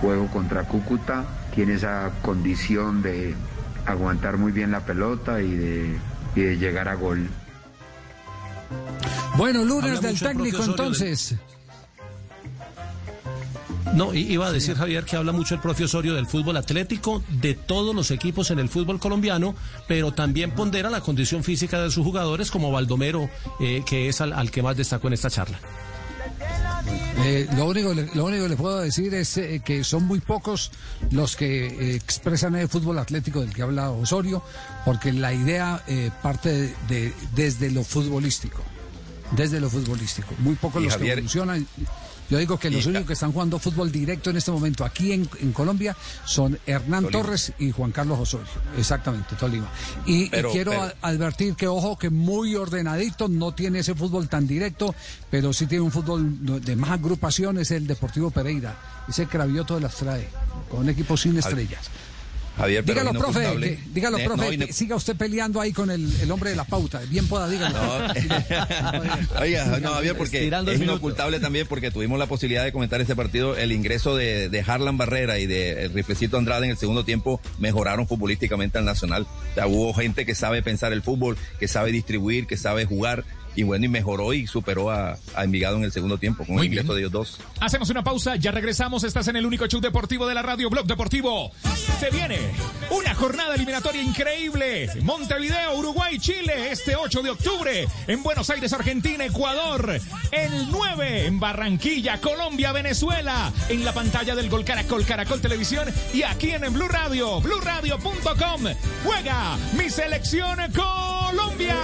juego contra Cúcuta, tiene esa condición de aguantar muy bien la pelota y de, y de llegar a gol. Bueno, lunes Habla del técnico entonces. No, iba a decir Javier que habla mucho el propio Osorio del fútbol atlético, de todos los equipos en el fútbol colombiano, pero también pondera la condición física de sus jugadores como Baldomero, eh, que es al, al que más destacó en esta charla. Eh, lo, único, lo único que le puedo decir es eh, que son muy pocos los que eh, expresan el fútbol atlético del que habla Osorio, porque la idea eh, parte de, de- desde lo futbolístico. Desde lo futbolístico. Muy pocos los Javier- que evolucionan. Yo digo que los Y- únicos que están jugando fútbol directo en este momento aquí en, en Colombia son Hernán Tolima. Torres y Juan Carlos Osorio. Exactamente, Tolima. Y, quiero pero- advertir que, ojo, que muy ordenadito, no tiene ese fútbol tan directo, pero sí tiene un fútbol de más agrupación, es el Deportivo Pereira. Ese cravioto de las trae, con un equipo sin estrellas. Javier, Dígalo, profe, que- dígalo, Eh, profe, no, que siga usted peleando ahí con el, el hombre de la pauta. Bien pueda, dígalo. Oiga, no, Javier, porque Estirando es inocultable también porque tuvimos la posibilidad de comentar este partido. El ingreso de, de Harlan Barrera y de el Riflecito Andrade en el segundo tiempo mejoraron futbolísticamente al Nacional. O sea, hubo gente que sabe pensar el fútbol, que sabe distribuir, que sabe jugar. Y bueno, y mejoró y superó a, a Envigado en el segundo tiempo con Muy el ingreso de ellos dos. Hacemos una pausa, ya regresamos. Estás en el único show deportivo de la radio, Blog Deportivo. Se viene una jornada eliminatoria increíble. Montevideo, Uruguay, Chile, este 8 de octubre. En Buenos Aires, Argentina, Ecuador. El 9 en Barranquilla, Colombia, Venezuela. En la pantalla del Gol Caracol, Caracol Televisión. Y aquí en Blue Radio, BlueRadio.com. Juega mi selección Colombia.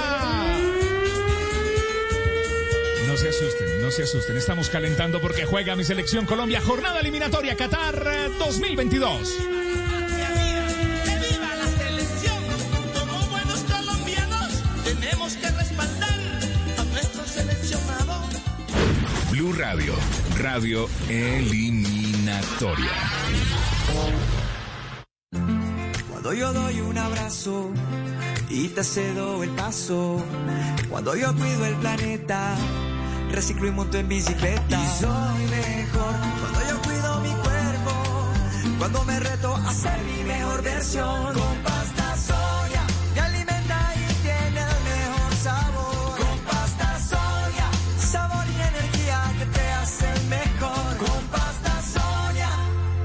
No se asusten, no se asusten. Estamos calentando porque juega mi selección Colombia. Jornada eliminatoria Qatar eh, 2022. viva la selección! Como buenos colombianos, tenemos que respaldar a nuestro seleccionado. Blue Radio, radio eliminatoria. Cuando yo doy un abrazo y te cedo el paso, cuando yo cuido el planeta, reciclo y monto en bicicleta. Y soy mejor cuando yo cuido mi cuerpo, cuando me reto a ser mi mejor versión. Con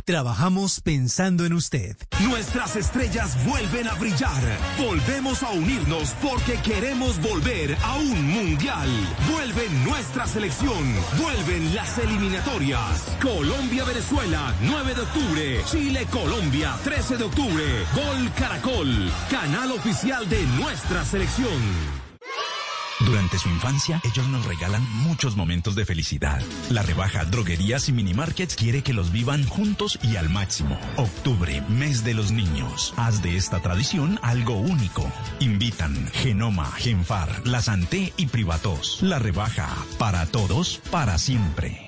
Trabajamos pensando en usted. Nuestras estrellas vuelven a brillar. Volvemos a unirnos porque queremos volver a un mundial. Vuelve nuestra selección. Vuelven las eliminatorias. Colombia-Venezuela, 9 de octubre. Chile-Colombia, 13 de octubre. Gol Caracol, canal oficial de nuestra selección. Durante su infancia, ellos nos regalan muchos momentos de felicidad. La rebaja Droguerías y Minimarkets quiere que los vivan juntos y al máximo. Octubre, mes de los niños. Haz de esta tradición algo único. Invitan Genoma, Genfar, La Santé y Privatos. La rebaja para todos, para siempre.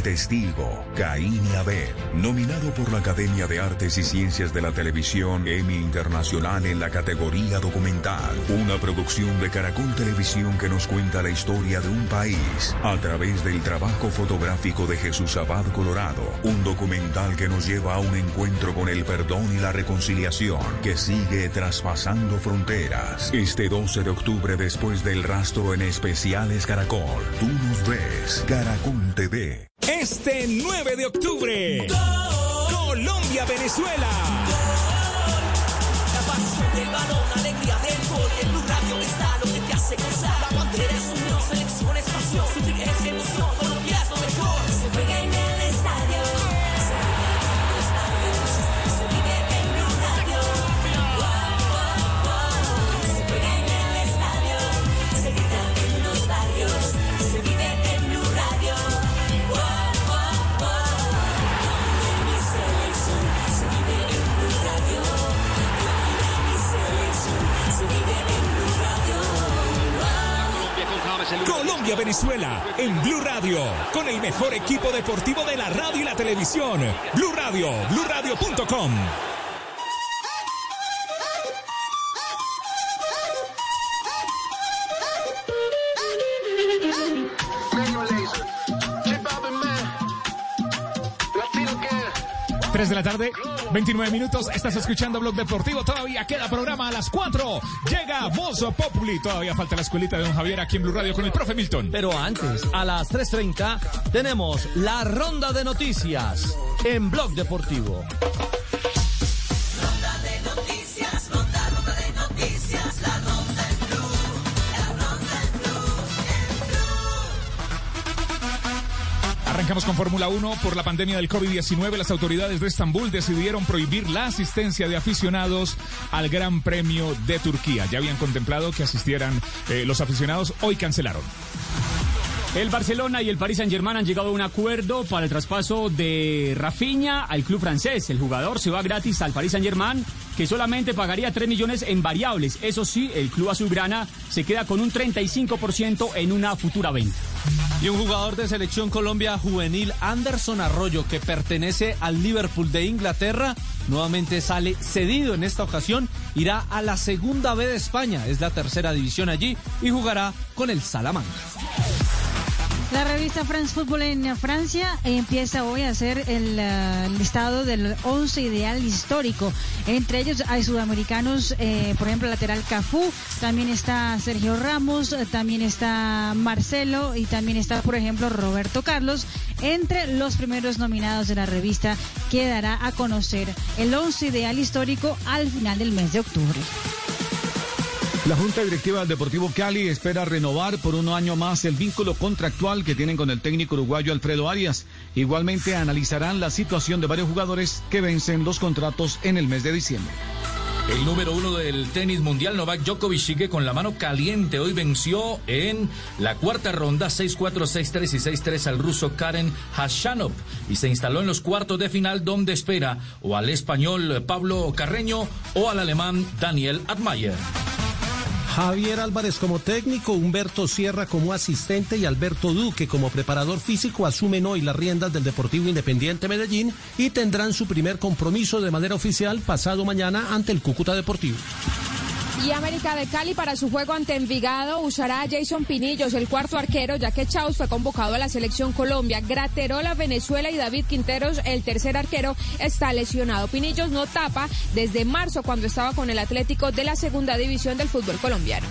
testigo, Caín y Abel, nominado por la Academia de Artes y Ciencias de la Televisión Emmy Internacional en la categoría documental. Una producción de Caracol Televisión que nos cuenta la historia de un país a través del trabajo fotográfico de Jesús Abad Colorado. Un documental que nos lleva a un encuentro con el perdón y la reconciliación que sigue traspasando fronteras. Este 12 de octubre después del rastro en especiales Caracol. Tú nos ves, Caracol TV. Este 9 de octubre, Colombia-Venezuela. La pasión del balón, alegría del gol. En Blue Radio está lo que te hace gozar. La bandera es unión, selección es pasión. Sufrir es emoción, Colombia-Venezuela en Blue Radio, con el mejor equipo deportivo de la radio y la televisión. Blue Radio, BlueRadio.com. Tres de la tarde, 29 minutos. Estás escuchando Blog Deportivo. Todavía queda programa a las 4. Llega Voz Populi. Todavía falta la escuelita de Don Javier aquí en Blue Radio con el profe Milton. Pero antes, a las 3.30, tenemos la ronda de noticias en Blog Deportivo. Arrancamos con Fórmula 1. Por la pandemia del COVID-19, las autoridades de Estambul decidieron prohibir la asistencia de aficionados al Gran Premio de Turquía. Ya habían contemplado que asistieran eh, los aficionados, hoy cancelaron. El Barcelona y el Paris Saint-Germain han llegado a un acuerdo para el traspaso de Rafinha al club francés. El jugador se va gratis al Paris Saint-Germain, que solamente pagaría 3 millones en variables. Eso sí, el club azulgrana se queda con un 35% en una futura venta. Y un jugador de selección Colombia juvenil, Anderson Arroyo, que pertenece al Liverpool de Inglaterra, nuevamente sale cedido en esta ocasión, irá a la segunda B de España, es la tercera división allí, y jugará con el Salamanca. La revista France Football en Francia empieza hoy a hacer el eh, listado del 11 ideal histórico. Entre ellos hay sudamericanos, eh, por ejemplo, lateral Cafú, también está Sergio Ramos, eh, también está Marcelo y también está, por ejemplo, Roberto Carlos, entre los primeros nominados de la revista que dará a conocer el 11 ideal histórico al final del mes de octubre. La Junta Directiva del Deportivo Cali espera renovar por un año más el vínculo contractual que tienen con el técnico uruguayo Alfredo Arias. Igualmente analizarán la situación de varios jugadores que vencen los contratos en el mes de diciembre. El número uno del tenis mundial, Novak Djokovic, sigue con la mano caliente. Hoy venció en la cuarta ronda 6-4, 6-3 y 6-3 al ruso Karen Hashanov y se instaló en los cuartos de final donde espera o al español Pablo Carreño o al alemán Daniel Admayer. Javier Álvarez como técnico, Humberto Sierra como asistente y Alberto Duque como preparador físico asumen hoy las riendas del Deportivo Independiente Medellín y tendrán su primer compromiso de manera oficial pasado mañana ante el Cúcuta Deportivo. Y América de Cali para su juego ante Envigado usará a Jason Pinillos, el cuarto arquero, ya que Chaus fue convocado a la selección Colombia. Graterola, Venezuela y David Quinteros, el tercer arquero, está lesionado. Pinillos no tapa desde marzo cuando estaba con el Atlético de la segunda división del fútbol colombiano.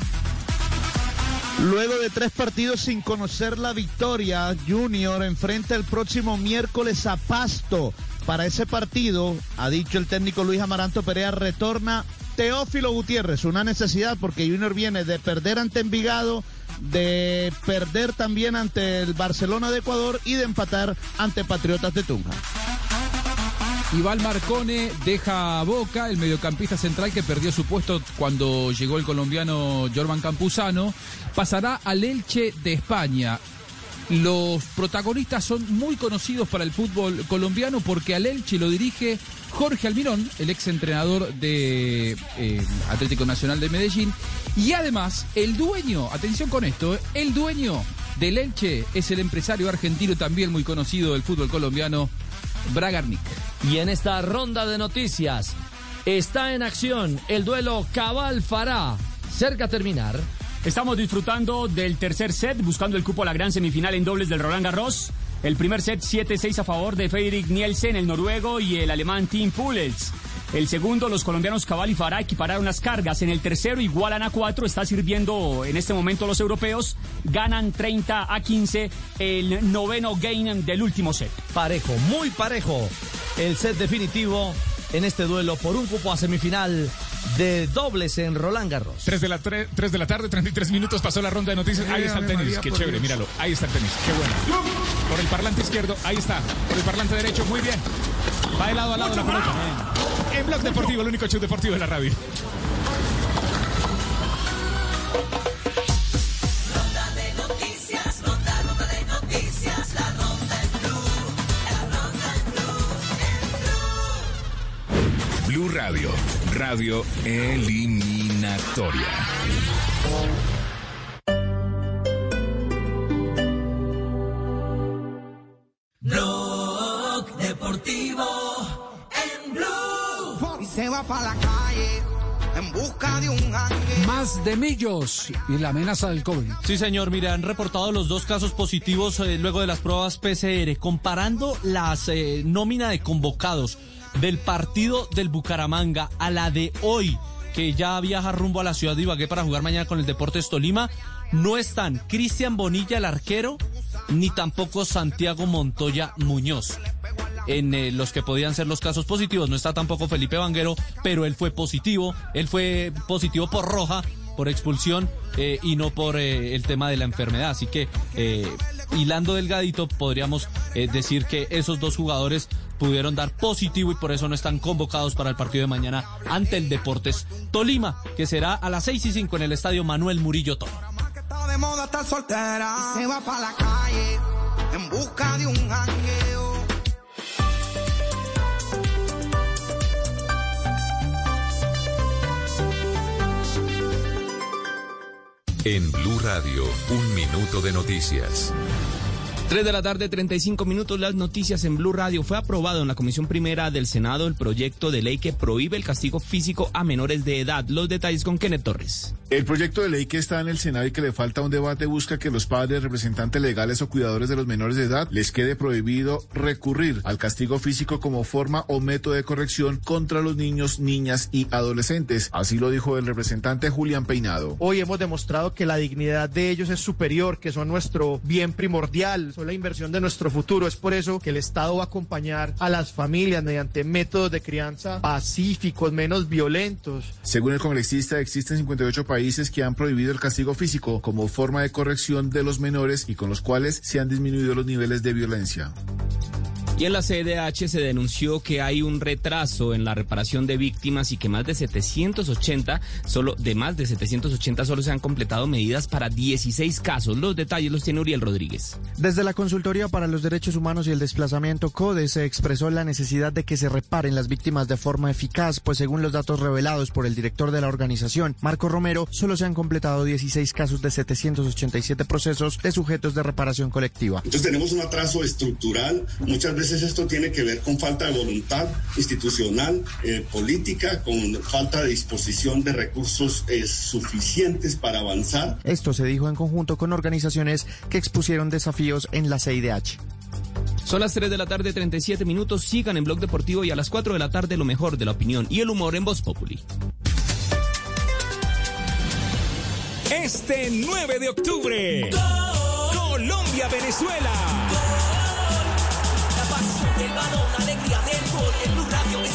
Luego de tres partidos sin conocer la victoria, Junior enfrenta el próximo miércoles a Pasto. Para ese partido, ha dicho el técnico Luis Amaranto Perea, retorna Teófilo Gutiérrez, una necesidad porque Junior viene de perder ante Envigado, de perder también ante el Barcelona de Ecuador y de empatar ante Patriotas de Tunja. Iván Marcone deja Boca, el mediocampista central que perdió su puesto cuando llegó el colombiano Jorman Campuzano, pasará al Elche de España. Los protagonistas son muy conocidos para el fútbol colombiano porque al Elche lo dirige Jorge Almirón, el ex entrenador de eh, Atlético Nacional de Medellín. Y además, el dueño, atención con esto, eh, el dueño del Elche es el empresario argentino también muy conocido del fútbol colombiano, Bragarnik. Y en esta ronda de noticias está en acción el duelo Cabal-Fará, cerca a terminar. Estamos disfrutando del tercer set, buscando el cupo a la gran semifinal en dobles del Roland Garros. El primer set 7-6 a favor de Fredrik Nielsen, el noruego, y el alemán Tim Pullels. El segundo, los colombianos Cabal y Farah equipararon las cargas. En el tercero, igualan a 4. Está sirviendo en este momento los europeos. Ganan 30 a 15 el noveno game del último set. Parejo, muy parejo. El set definitivo en este duelo por un cupo a semifinal de dobles en Roland Garros. 3 de la, 3, de la tarde, 33 minutos, pasó la ronda de noticias. Ahí está el tenis, qué chévere, míralo. Ahí está el tenis, qué bueno. Por el parlante izquierdo, ahí está. Por el parlante derecho, muy bien. Va de lado a lado la pelota. En Blog Deportivo, el único show deportivo de la radio. Ronda de noticias, ronda, ronda de noticias, la ronda en blue, la ronda en blue. Blue Radio, radio eliminatoria. Blog deportivo en blue. Y se va para la calle en busca de un ángel. Más de millos y la amenaza del COVID. Sí, señor, mire, han reportado los dos casos positivos eh, luego de las pruebas PCR, comparando las eh, nómina de convocados del partido del Bucaramanga a la de hoy, que ya viaja rumbo a la ciudad de Ibagué para jugar mañana con el Deportes Tolima. No están Cristian Bonilla, el arquero, ni tampoco Santiago Montoya Muñoz. En eh, los que podían ser los casos positivos, no está tampoco Felipe Vanguero, pero él fue positivo, él fue positivo por roja, por expulsión eh, y no por eh, el tema de la enfermedad. Así que, hilando delgadito, podríamos decir que esos dos jugadores pudieron dar positivo y por eso no están convocados para el partido de mañana ante el Deportes Tolima, que será a las 6 y 5 en el estadio Manuel Murillo Toro. Está de moda, está estar soltera. Se va para la calle en busca de un jangueo. En Blue Radio, un minuto de noticias. 3 de la tarde, 35 minutos, las noticias en Blue Radio. Fue aprobado en la Comisión Primera del Senado el proyecto de ley que prohíbe el castigo físico a menores de edad. Los detalles con Kenneth Torres. El proyecto de ley que está en el Senado y que le falta un debate busca que los padres, representantes legales o cuidadores de los menores de edad les quede prohibido recurrir al castigo físico como forma o método de corrección contra los niños, niñas y adolescentes. Así lo dijo el representante Julián Peinado. Hoy hemos demostrado que la dignidad de ellos es superior, que son nuestro bien primordial, son la inversión de nuestro futuro. Es por eso que el Estado va a acompañar a las familias mediante métodos de crianza pacíficos, menos violentos. Según el congresista, existen 58 países que han prohibido el castigo físico como forma de corrección de los menores y con los cuales se han disminuido los niveles de violencia. Y en la CDH se denunció que hay un retraso en la reparación de víctimas y que más de 780, solo de más de 780 solo se han completado medidas para 16 casos. Los detalles los tiene Uriel Rodríguez. Desde la Consultoría para los Derechos Humanos y el Desplazamiento CODE se expresó la necesidad de que se reparen las víctimas de forma eficaz, pues según los datos revelados por el director de la organización, Marco Romero, solo se han completado 16 casos de 787 procesos de sujetos de reparación colectiva. Entonces tenemos un atraso estructural, muchas veces esto tiene que ver con falta de voluntad institucional, eh, política, con falta de disposición de recursos eh, suficientes para avanzar. Esto se dijo en conjunto con organizaciones que expusieron desafíos en la CIDH. Son las 3 de la tarde, 37 minutos. Sigan en Blog Deportivo y a las 4 de la tarde lo mejor de la opinión y el humor en Voz Populi. Este 9 de octubre, Colombia-Venezuela. Del balón, alegría del gol. En Blue Radio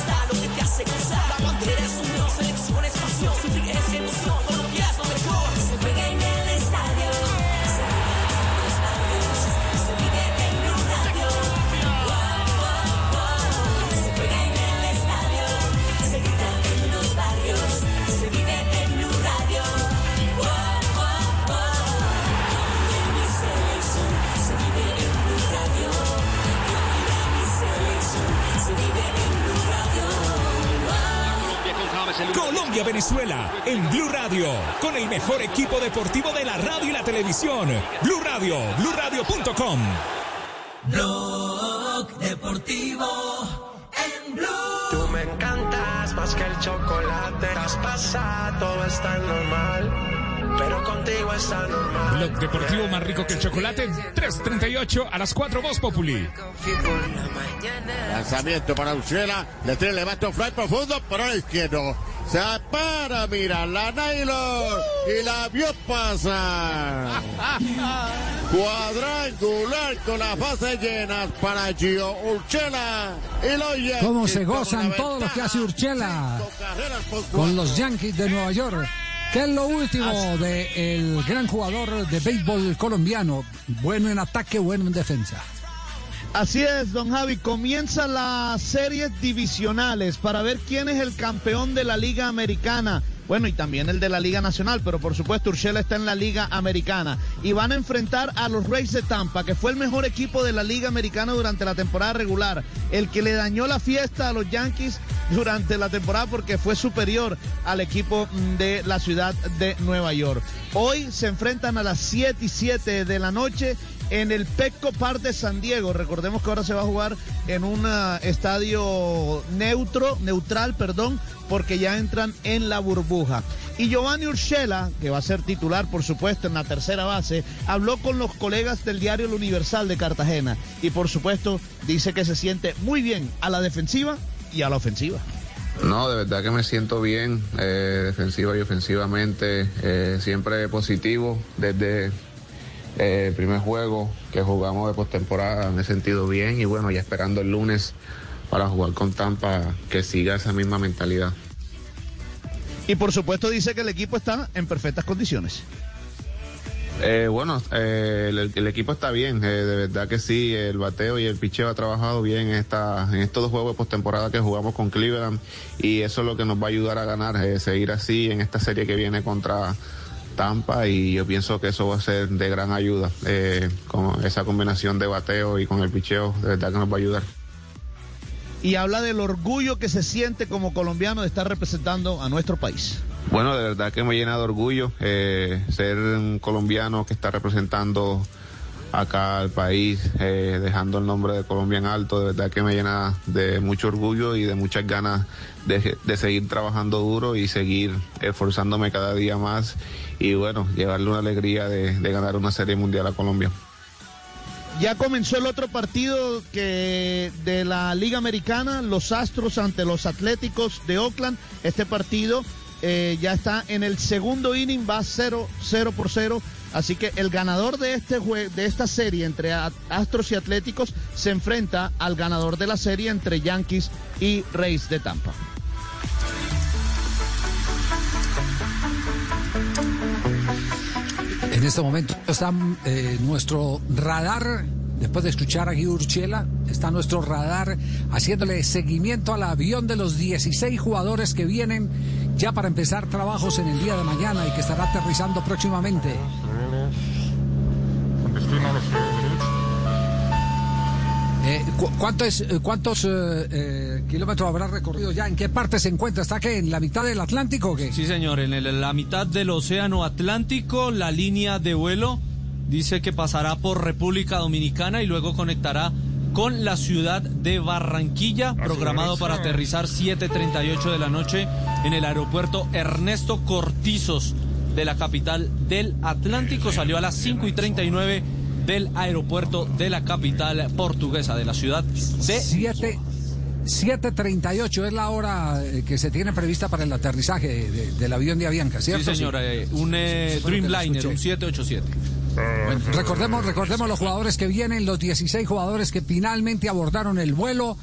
Colombia-Venezuela en Blue Radio, con el mejor equipo deportivo de la radio y la televisión. Blue Radio, BlueRadio.com. Blog Deportivo en Blue. Tú me encantas más que el chocolate. Traspasa, todo está normal. Pero contigo está normal. Blog Deportivo más rico que el chocolate. 3.38 a las 4 Voz Populi. Lanzamiento para Ursula. Le tiene levanta un fly profundo por el izquierdo. Se para, mira, la Naylor. Y la vio pasar. Cuadrangular con las bases llenas para Gio Urchela. Y lo lleva Cómo se gozan todos los que hace Urchela con los Yankees de Nueva York. ¿Qué es lo último del gran jugador de béisbol colombiano? Bueno en ataque, bueno en defensa. Así es, don Javi. Comienzan las series divisionales para ver quién es el campeón de la Liga Americana. Bueno, y también el de la Liga Nacional, pero por supuesto Urshela está en la Liga Americana. Y van a enfrentar a los Rays de Tampa, que fue el mejor equipo de la Liga Americana durante la temporada regular. El que le dañó la fiesta a los Yankees durante la temporada porque fue superior al equipo de la ciudad de Nueva York. Hoy se enfrentan a las 7 y 7 de la noche en el Petco Park de San Diego. Recordemos que ahora se va a jugar en un ah, estadio neutro, neutral, perdón, porque ya entran en la burbuja. Y Giovanni Urshela, que va a ser titular, por supuesto, en la tercera base, habló con los colegas del diario El Universal de Cartagena y, por supuesto, dice que se siente muy bien a la defensiva y a la ofensiva. No, de verdad que me siento bien, eh, defensiva y ofensivamente, eh, siempre positivo desde eh, el primer juego que jugamos de postemporada, me he sentido bien y bueno, ya esperando el lunes para jugar con Tampa que siga esa misma mentalidad. Y por supuesto dice que el equipo está en perfectas condiciones. Eh, bueno, eh, el, equipo está bien, eh, de verdad que sí, el bateo y el picheo ha trabajado bien en, esta, en estos dos juegos de postemporada que jugamos con Cleveland y eso es lo que nos va a ayudar a ganar, eh, seguir así en esta serie que viene contra, Tampa y yo pienso que eso va a ser de gran ayuda. Con esa combinación de bateo y con el picheo, de verdad que nos va a ayudar. Y habla del orgullo que se siente como colombiano de estar representando a nuestro país. Bueno, de verdad que me llena de orgullo eh, ser un colombiano que está representando acá al país, eh, dejando el nombre de Colombia en alto, de verdad que me llena de mucho orgullo y de muchas ganas de, seguir trabajando duro y seguir esforzándome cada día más y bueno, llevarle una alegría de, de ganar una serie mundial a Colombia. Ya comenzó el otro partido que de la Liga Americana, los Astros ante los Atléticos de Oakland. Este partido eh, ya está en el segundo inning, va 0, 0 por 0. Así que el ganador de, este jue- de esta serie entre Astros y Atléticos se enfrenta al ganador de la serie entre Yankees y Reyes de Tampa. En este momento está eh, nuestro radar, después de escuchar a Guy Urchela, está nuestro radar haciéndole seguimiento al avión de los 16 jugadores que vienen ya para empezar trabajos en el día de mañana y que estará aterrizando próximamente. Eh, cu- ¿cuánto es- eh, ¿Cuántos eh, eh, kilómetros habrá recorrido ya? ¿En qué parte se encuentra? ¿Está que en la mitad del Atlántico o qué? Sí, señor, en la mitad del Océano Atlántico, la línea de vuelo dice que pasará por República Dominicana y luego conectará con la ciudad de Barranquilla, programado para aterrizar 7.38 de la noche en el aeropuerto Ernesto Cortizos de la capital del Atlántico. Salió a las 5 y 39 del aeropuerto de la capital portuguesa, de la ciudad de... 7 7.38 es la hora eh, que se tiene prevista para el aterrizaje de- de- del avión de Avianca, Sí, ¿cierto? señor, eh, un eh, Dreamliner, un 787. Bueno, recordemos, recordemos los jugadores que vienen, los 16 jugadores que finalmente abordaron el vuelo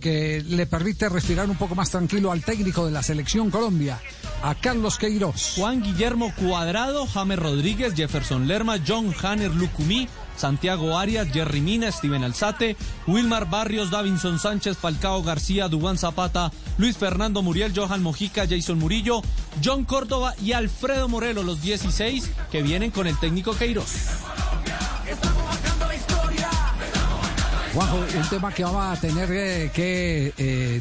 que le permite respirar un poco más tranquilo al técnico de la selección Colombia, a Carlos Queiroz. Juan Guillermo Cuadrado, James Rodríguez, Jefferson Lerma, John Hanner Lucumí, Santiago Arias, Jerry Mina, Steven Alzate, Wilmar Barrios, Davinson Sánchez, Falcao García, Dubán Zapata, Luis Fernando Muriel, Johan Mojica, Jason Murillo, John Córdoba y Alfredo Morelo, los 16 que vienen con el técnico Queiroz. Juanjo, un tema que vamos a tener eh, que eh,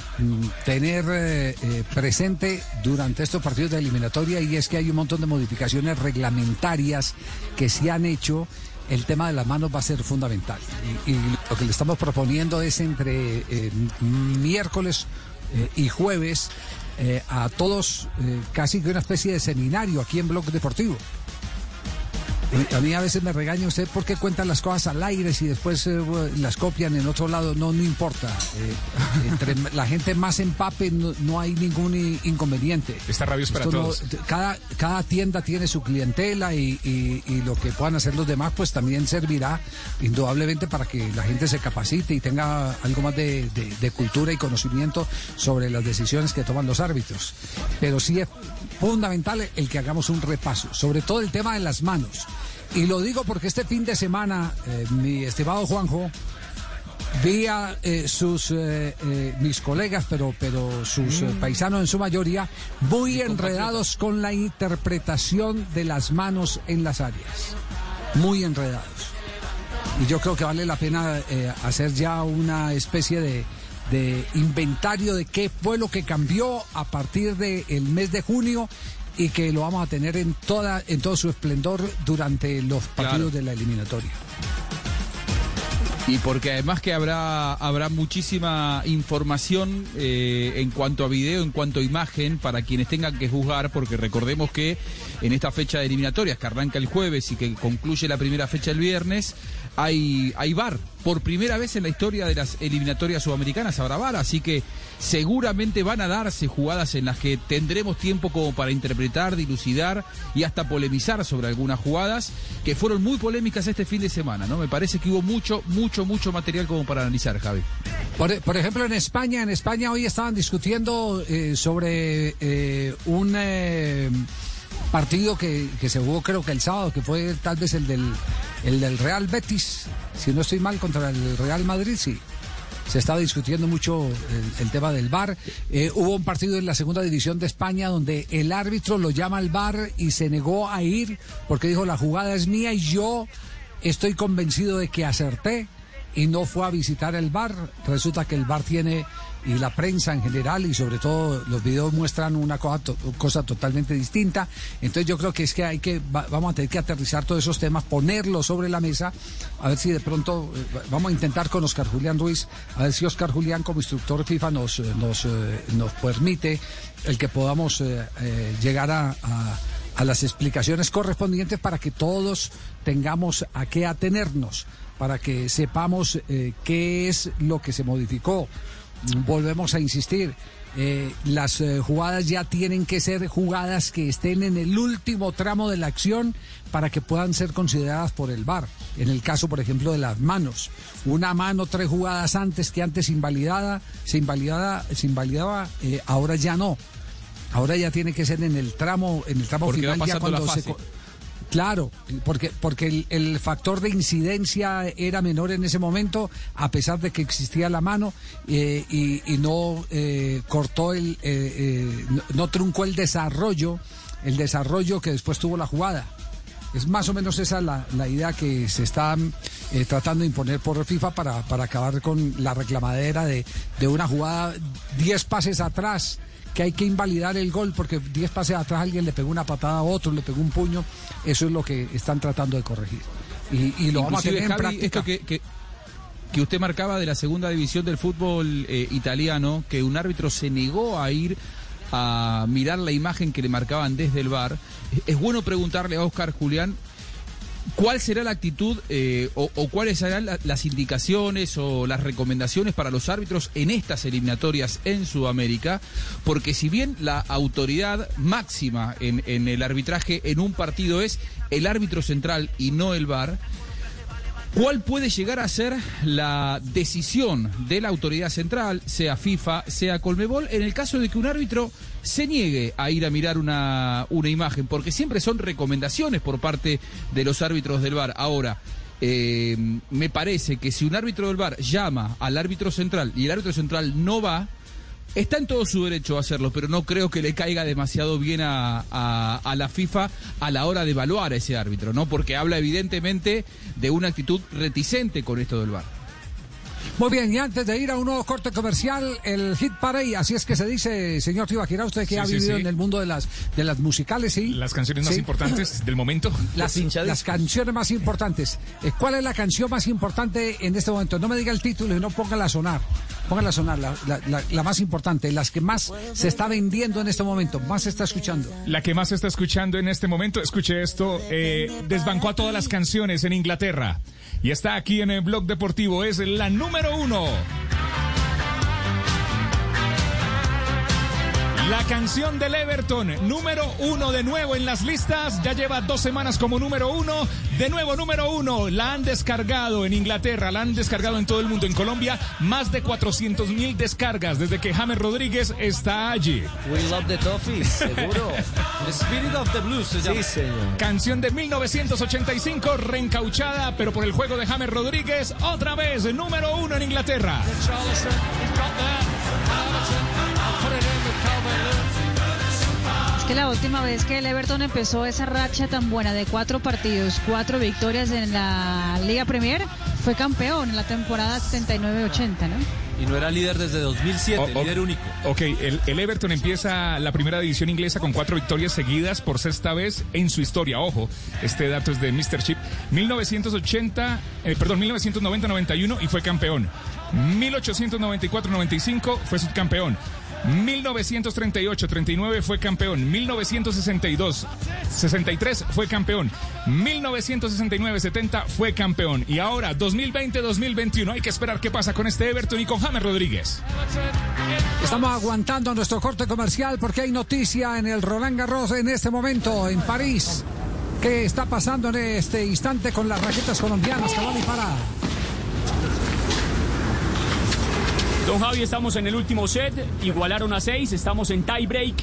tener eh, presente durante estos partidos de eliminatoria y es que hay un montón de modificaciones reglamentarias que se han hecho. El tema de las manos va a ser fundamental. Y, lo que le estamos proponiendo es entre eh, miércoles eh, y jueves eh, a todos casi que una especie de seminario aquí en Blog Deportivo. A mí a veces me regaña usted porque cuentan las cosas al aire y después eh, las copian en otro lado. No, no importa. Eh, entre la gente más empape no, no hay ningún inconveniente. Esta radio es para Esto no- todos. cada, cada tienda tiene su clientela y, y- y lo que puedan hacer los demás pues también servirá indudablemente para que la gente se capacite y tenga algo más de, de- de cultura y conocimiento sobre las decisiones que toman los árbitros. Pero sí es fundamental el que hagamos un repaso, sobre todo el tema de las manos. Y lo digo porque este fin de semana, eh, mi estimado Juanjo, vi a eh, sus eh, mis colegas, pero pero sus eh, paisanos en su mayoría muy enredados con la interpretación de las manos en las áreas, muy enredados. Y yo creo que vale la pena hacer ya una especie de, de inventario de qué fue lo que cambió a partir del mes de junio y que lo vamos a tener en toda en todo su esplendor durante los partidos de la eliminatoria. Y porque además que habrá, habrá muchísima información eh, en cuanto a video, en cuanto a imagen, para quienes tengan que juzgar, porque recordemos que en esta fecha de eliminatorias, que arranca el jueves y que concluye la primera fecha el viernes, hay, hay VAR. Por primera vez en la historia de las eliminatorias sudamericanas habrá VAR, así que seguramente van a darse jugadas en las que tendremos tiempo como para interpretar, dilucidar y hasta polemizar sobre algunas jugadas que fueron muy polémicas este fin de semana, ¿no? Me parece que hubo mucho, mucho, mucho material como para analizar, Javi. Por, por ejemplo, en España, en España hoy estaban discutiendo eh, sobre eh, un eh, partido que, que se jugó creo que el sábado, que fue tal vez el del, el del Real Betis, si no estoy mal, contra el Real Madrid, sí. se estaba discutiendo mucho el, tema del VAR. Eh, hubo un partido en la segunda división de España donde el árbitro lo llama al VAR y se negó a ir porque dijo la jugada es mía y yo estoy convencido de que acerté y no fue a visitar el bar. Resulta que el bar tiene, y la prensa en general, y sobre todo los videos muestran una cosa, cosa totalmente distinta. Entonces yo creo que es que hay que, va- vamos a tener que aterrizar todos esos temas, ponerlos sobre la mesa, a ver si de pronto, eh, va- vamos a intentar con Oscar Julián Ruiz, a ver si Oscar Julián como instructor FIFA nos, eh, nos, eh, nos permite el que podamos llegar a- a las explicaciones correspondientes para que todos tengamos a qué atenernos, para que sepamos qué es lo que se modificó. Volvemos a insistir, eh, las eh, jugadas ya tienen que ser jugadas que estén en el último tramo de la acción para que puedan ser consideradas por el VAR. En el caso, por ejemplo, de las manos. Una mano tres jugadas antes que antes invalidada, se invalidaba, se invalidaba eh, ahora ya no. Ahora ya tiene que ser en el tramo, en el tramo Porque final ya cuando se Claro, porque, porque el, factor de incidencia era menor en ese momento, a pesar de que existía la mano eh, y, no eh, cortó el, eh, no, truncó el desarrollo, el desarrollo que después tuvo la jugada. Es más o menos esa la, la idea que se está tratando de imponer por FIFA para, para acabar con la reclamadera de, de una jugada 10 pases atrás, que hay que invalidar el gol porque 10 pases atrás alguien le pegó una patada a otro, le pegó un puño. Eso es lo que están tratando de corregir. Y, y lo vamos a Inclusive, tener en Javi, práctica. esto que, que, que usted marcaba de la segunda división del fútbol eh, italiano, que un árbitro se negó a ir a mirar la imagen que le marcaban desde el bar. Es bueno preguntarle a Oscar Julián ¿Cuál será la actitud eh, o, cuáles serán la- las indicaciones o las recomendaciones para los árbitros en estas eliminatorias en Sudamérica? Porque si bien la autoridad máxima en, en el arbitraje en un partido es el árbitro central y no el VAR, ¿Cuál puede llegar a ser la decisión de la autoridad central, sea FIFA, sea Colmebol, en el caso de que un árbitro se niegue a ir a mirar una, una imagen? Porque siempre son recomendaciones por parte de los árbitros del VAR. Ahora, eh, me parece que si un árbitro del VAR llama al árbitro central y el árbitro central no va, Está en todo su derecho a hacerlo, pero no creo que le caiga demasiado bien a, la FIFA a la hora de evaluar a ese árbitro, ¿no? Porque habla evidentemente de una actitud reticente con esto del VAR. Muy bien, y antes de ir a un nuevo corte comercial, el hit parade, así es que se dice, señor Tibaquira, usted que Sí, ha sí, vivido sí. en el mundo de las de las musicales, ¿sí? Las canciones más Sí. importantes del momento. Las, las canciones más importantes. Eh, ¿Cuál es la canción más importante en este momento? No me diga el título y no póngala a sonar. Póngala a sonar, la, la- la- la más importante, las que más se está vendiendo en este momento, más se está escuchando. La que más se está escuchando en este momento, escuche esto, eh, desbancó a todas las canciones en Inglaterra. Y está aquí en el blog deportivo, es la número uno. La canción del Everton, número uno de nuevo en las listas, ya lleva dos semanas como número uno, de nuevo número uno, la han descargado en Inglaterra, la han descargado en todo el mundo, en Colombia, más de 400 mil descargas desde que James Rodríguez está allí. We love the toffees, seguro. The Spirit of the Blues se llama. Sí, señor. Canción de 1985, reencauchada, pero por el juego de James Rodríguez, otra vez número uno en Inglaterra. Es que la última vez que el Everton empezó esa racha tan buena de cuatro partidos, cuatro victorias en la Liga Premier, fue campeón en la temporada 79-80, ¿no? Y no era líder desde 2007, O- o- líder único. Ok, el, el Everton empieza la primera división inglesa con cuatro victorias seguidas por sexta vez en su historia. Ojo, este dato es de Mr. Chip. 1980, eh, perdón, 1990-91 y fue campeón. 1894-95 fue subcampeón. 1938-39 fue campeón. 1962 63 fue campeón. 1969-70 fue campeón. Y ahora 2020-2021 hay que esperar qué pasa con este Everton y con James Rodríguez. Estamos aguantando nuestro corte comercial porque hay noticia en el Roland Garros en este momento en París. ¿Qué está pasando en este instante con las raquetas colombianas que van a? Don Javi, estamos en el último set, igualaron a seis, estamos en tie break.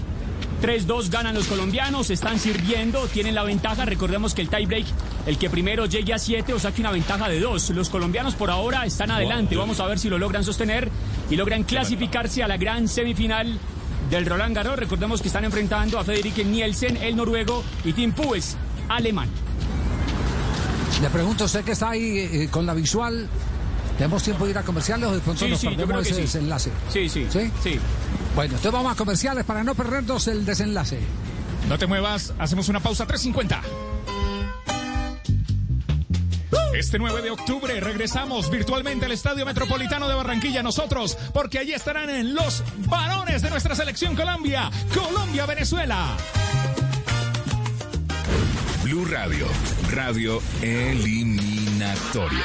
3-2 ganan los colombianos, están sirviendo, tienen la ventaja. Recordemos que el tiebreak, el que primero llegue a 7 o saque una ventaja de 2. Los colombianos por ahora están adelante. Vamos a ver si lo logran sostener y logran clasificarse a la gran semifinal del Roland Garros. Recordemos que están enfrentando a Federic Nielsen, el noruego, y Tim Pues, alemán. Le pregunto, usted que está ahí eh, con la visual, ¿tenemos tiempo de ir a comerciales o de pronto Sí, nos sí, perdemos ese sí. desenlace? Sí, sí. ¿Sí? Sí. Bueno, entonces vamos a comerciales para no perdernos el desenlace. No te muevas, hacemos una pausa 350. Este 9 de octubre regresamos virtualmente al Estadio Metropolitano de Barranquilla nosotros, porque allí estarán en los varones de nuestra selección Colombia, Colombia-Venezuela. Blue Radio, radio eliminatoria.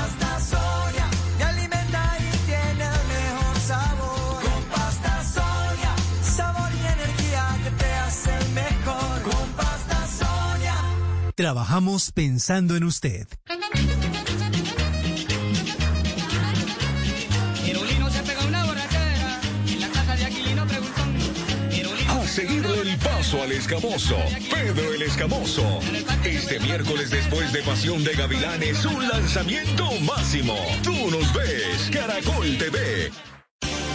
Trabajamos pensando en usted. A seguirle el paso al escamoso, Pedro el Escamoso. Este miércoles después de Pasión de Gavilanes, un lanzamiento máximo. Tú nos ves, Caracol TV.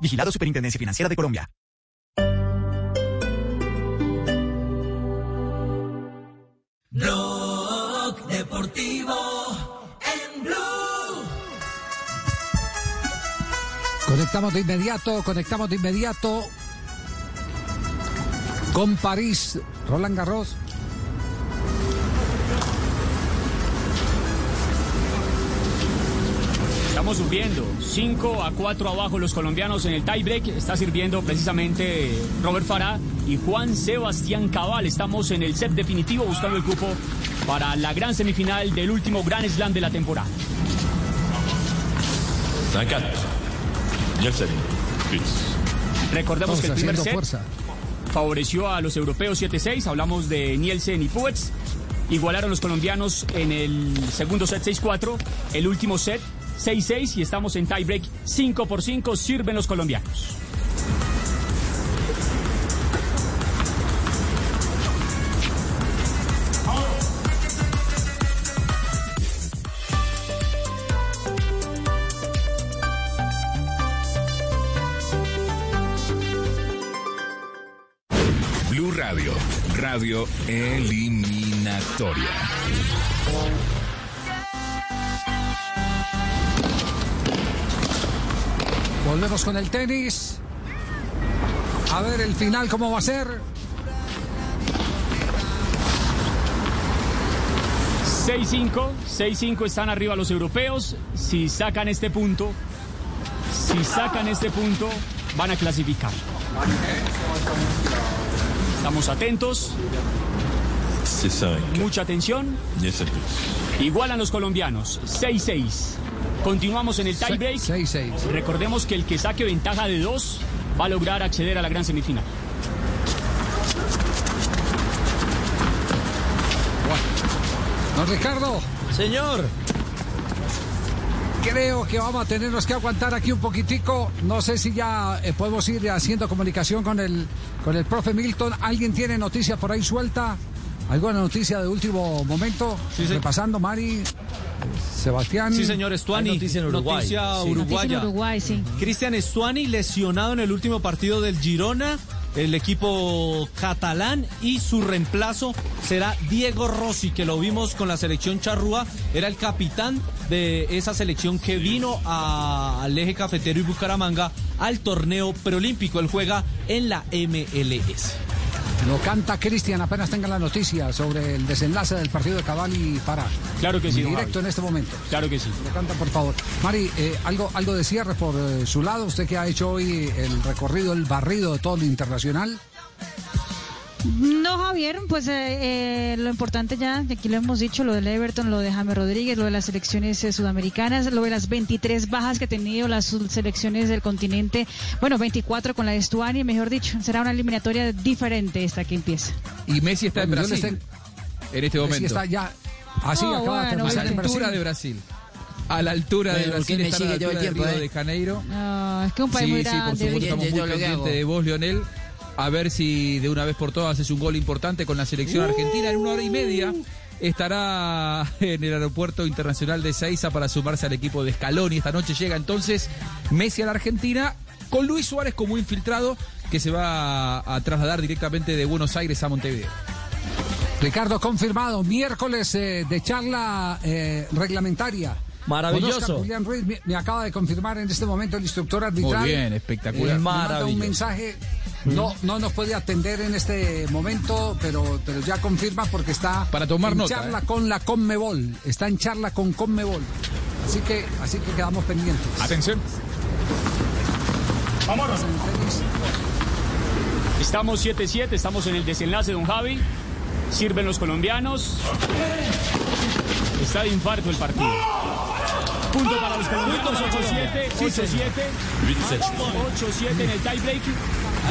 Vigilado Superintendencia Financiera de Colombia. Blog Deportivo en Blue. Conectamos de inmediato, conectamos de inmediato con París, Roland Garros. Estamos subiendo 5 a 4 abajo los colombianos en el tiebreak. Está sirviendo precisamente Robert Farah y Juan Sebastián Cabal. Estamos en el set definitivo buscando el cupo para la gran semifinal del último Grand Slam de la temporada. 5-4. Nielsen. Recordemos que el primer set fuerza. favoreció a los europeos 7-6. Hablamos de Nielsen y Puets. Igualaron los colombianos en el segundo set 6-4. El último set 6-6 y estamos en tiebreak 5 por 5. Sirven los colombianos. Blue Radio, radio eliminatoria. Volvemos con el tenis. A ver el final cómo va a ser. 6-5, 6-5 están arriba los europeos. Si sacan este punto, si sacan este punto, van a clasificar. Estamos atentos, 6-5. Mucha atención. Igualan los colombianos, 6-6. Continuamos en el tiebreak. 6-6. Recordemos que el que saque ventaja de 2 va a lograr acceder a la gran semifinal. Don Ricardo. Señor. Creo que vamos a tenernos que aguantar aquí un poquitico. No sé si ya eh, podemos ir haciendo comunicación con el, con el profe Milton. ¿Alguien tiene noticia por ahí suelta? ¿Alguna noticia de último momento? Sí, sí. Repasando, Mari, Sebastián. Sí, señor Estuani. Hay noticia en Uruguay. Noticia Sí. uruguaya. Noticia en Uruguay, sí. Cristian Estuani lesionado en el último partido del Girona. el equipo catalán y su reemplazo será Diego Rossi, que lo vimos con la selección charrúa, era el capitán de esa selección que vino a- al eje cafetero y Bucaramanga al torneo preolímpico. Él juega en la MLS. Lo canta Cristian apenas tenga la noticia sobre el desenlace del partido de Cabal y Pará. Claro que sí, Directo en este momento. Claro que sí. Lo canta, por favor. Mari, eh, algo, algo de cierre por eh, su lado. Usted que ha hecho hoy el recorrido, el barrido de todo lo internacional. No, Javier, pues eh, eh, lo importante ya, aquí lo hemos dicho, lo del Everton, lo de James Rodríguez, lo de las selecciones eh, sudamericanas, lo de las 23 bajas que han tenido las selecciones del continente, bueno, 24 con la de Estuani, mejor dicho, será una eliminatoria diferente esta que empieza. Y Messi está en Brasil. En este Messi momento. está ya. Así Oh, acaba de a la altura Brasil. de Brasil. A la altura de Brasil me está a la altura de tiempo, Río ¿eh? de Janeiro. No, es que un país Sí, muy sí, por grande. supuesto, estamos muy pendientes de vos, Leonel. A ver si de una vez por todas haces un gol importante con la selección argentina. En una hora y media estará en el aeropuerto internacional de Seiza para sumarse al equipo de Scaloni. Esta noche llega entonces Messi a la Argentina con Luis Suárez como infiltrado que se va a, trasladar directamente de Buenos Aires a Montevideo. Ricardo, confirmado. Miércoles eh, de charla eh, reglamentaria. Maravilloso. Julián Ruiz me, me acaba de confirmar en este momento el instructor arbitral. Muy bien, espectacular. Eh, me manda un Maravilloso. mensaje. No, no nos puede atender en este momento, pero, pero ya confirma porque está Para tomar en nota, charla eh. con la Conmebol. Está en charla con Conmebol. Así que, así que quedamos pendientes. Atención. Vámonos. Estamos 7-7, estamos en el desenlace, don Javi. Sirven los colombianos. Está de infarto el partido. Punto para los colombianos, 8-7, 8-7. 8-7 en el tiebreak.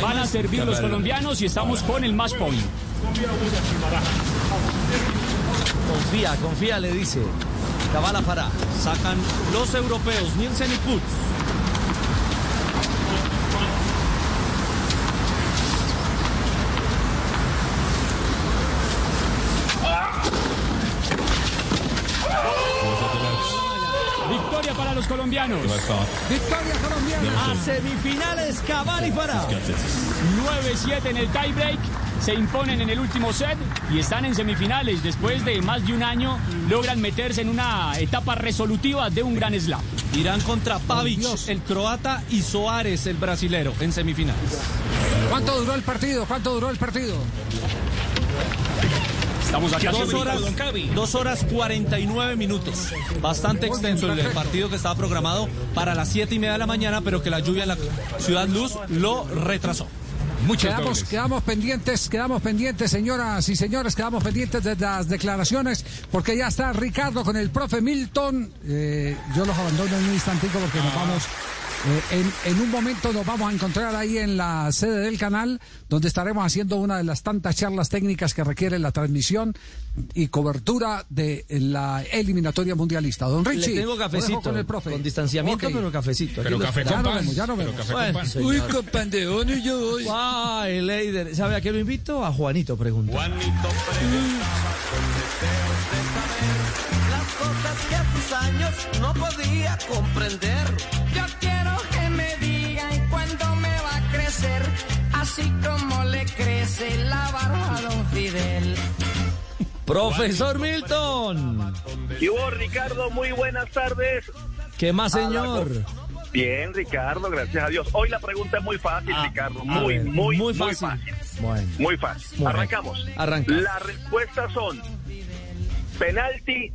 Van a servir los colombianos y estamos con el match point. Confía, confía, le dice. Cabala para. Sacan los europeos, Nielsen y Putz. Victoria para los colombianos. Victoria colombiana. A semifinales, Cabal y para. 9-7 en el tiebreak. Se imponen en el último set y están en semifinales. Después de más de un año, logran meterse en una etapa resolutiva de un gran slam. Irán contra Pavic, Dios. el croata, y Soares, el brasilero, en semifinales. ¿Cuánto duró el partido? ¿Cuánto duró el partido? Estamos acá. Dos horas, dos horas 49 minutos. Bastante extenso el partido que estaba programado para las 7 y media de la mañana, pero que la lluvia en la Ciudad Luz lo retrasó. Muchas Quedamos, dobles. quedamos pendientes, quedamos pendientes, señoras y señores, quedamos pendientes de las declaraciones, porque ya está Ricardo con el profe Milton. Eh, yo los abandono en un instantico porque nos vamos. Eh, en, en un momento nos vamos a encontrar ahí en la sede del canal, donde estaremos haciendo una de las tantas charlas técnicas que requiere la transmisión y cobertura de la eliminatoria mundialista. Don Richie, Le tengo cafecito. con el profe. Con distanciamiento, pero cafecito. Pero café con Ya nos pan. vemos, ya nos Pero vemos. café con pan. Uy, con pan de ono y yo voy. Ay, Leider. ¿Sabe a qué lo invito? A Juanito, pregunta. Las cosas que a sus años no podía comprender. Yo quiero crecer, así como le crece la barba a don Fidel. Profesor Milton. Y vos, Ricardo, muy buenas tardes. ¿Qué más, señor? Bien, Ricardo, gracias a Dios. Hoy la pregunta es muy fácil, Ricardo. a Muy, ver, muy, muy muy fácil. fácil. Bueno. Muy fácil. Bueno. Arrancamos. Arranca. Las respuestas son penalti,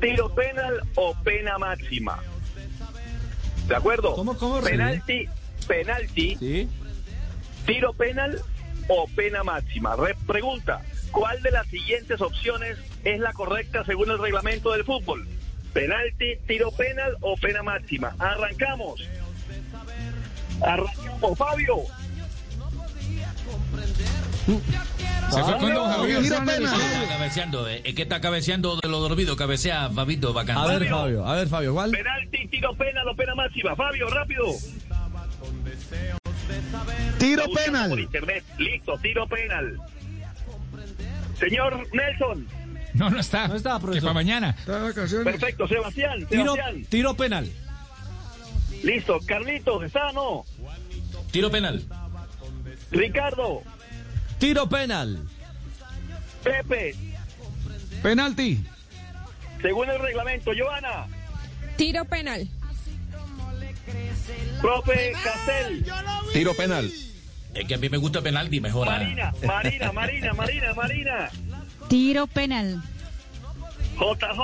tiro penal o pena máxima. ¿De acuerdo? ¿Cómo, cómo, Penalti, penalti, tiro penal o pena máxima. Re- pregunta, ¿cuál de las siguientes opciones es la correcta según el reglamento del fútbol? Penalti, tiro penal o pena máxima. Arrancamos. Arrancamos, Fabio. Se fue con don Javier. Tiro penal. Está cabeceando, eh. Es que está cabeceando de lo dormido. Cabecea, Fabito, bacán. A ver, Fabio. A ver, Fabio. ¿Cuál? Penalti, tiro penal o pena máxima. Fabio, rápido. Tiro penal. Por internet. Listo, tiro penal. Señor Nelson. No, no está. No está, Que para mañana. Perfecto, Sebastián. Tiro, Sebastián. tiro penal. Listo, Carlitos, ¿está o no? Tiro penal. Ricardo, Tiro penal. Pepe, Penalti. según el reglamento, Joana, Tiro penal. Profe Castel, Tiro penal. Es que a mí me gusta penalti, mejor. ah. Marina, Marina, Marina, Marina, Marina, Tiro penal. JJ,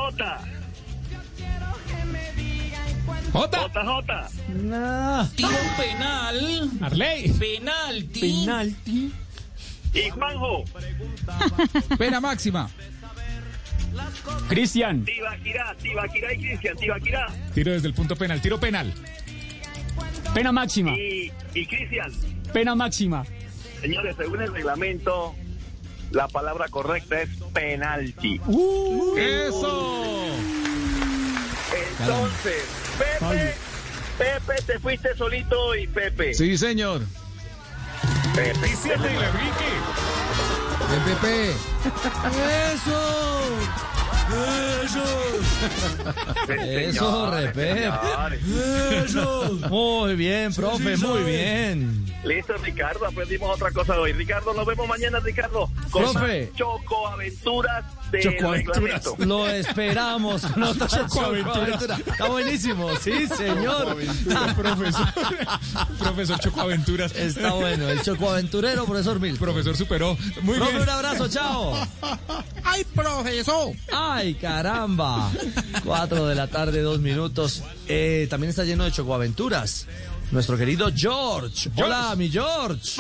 Jota. JJ, Tiro penal. Arley. Penalti. Penalti. y Juanjo, Pena máxima. Cristian. Tibaquirá, Tibaquirá y Cristian, Tibaquirá Tiro desde el punto penal. Tiro penal. Pena máxima. y, y Cristian. Pena máxima. Señores, según el reglamento, la palabra correcta es penalti. Eso. Entonces, Pepe, Pepe, te fuiste solito y Pepe. Sí, señor. Pepe. Y. El Pepe. Eso, repep. Eso. Muy bien, profe, muy bien. Listo, Ricardo, aprendimos otra cosa hoy. Ricardo, nos vemos mañana, Ricardo. Con Profe. Choco Aventuras Chocoaventuras. Lo esperamos con otra Chocoaventura. Está buenísimo, sí, señor. profesor. profesor Chocoaventuras. Está bueno, el Chocoaventurero, profesor Mil. Profesor superó. Muy Profe, bien. un abrazo, chao. ¡Ay, profesor! ¡Ay, caramba! Cuatro de la tarde, dos minutos. Eh, también está lleno de chocoaventuras. Nuestro querido George. Hola, mi George.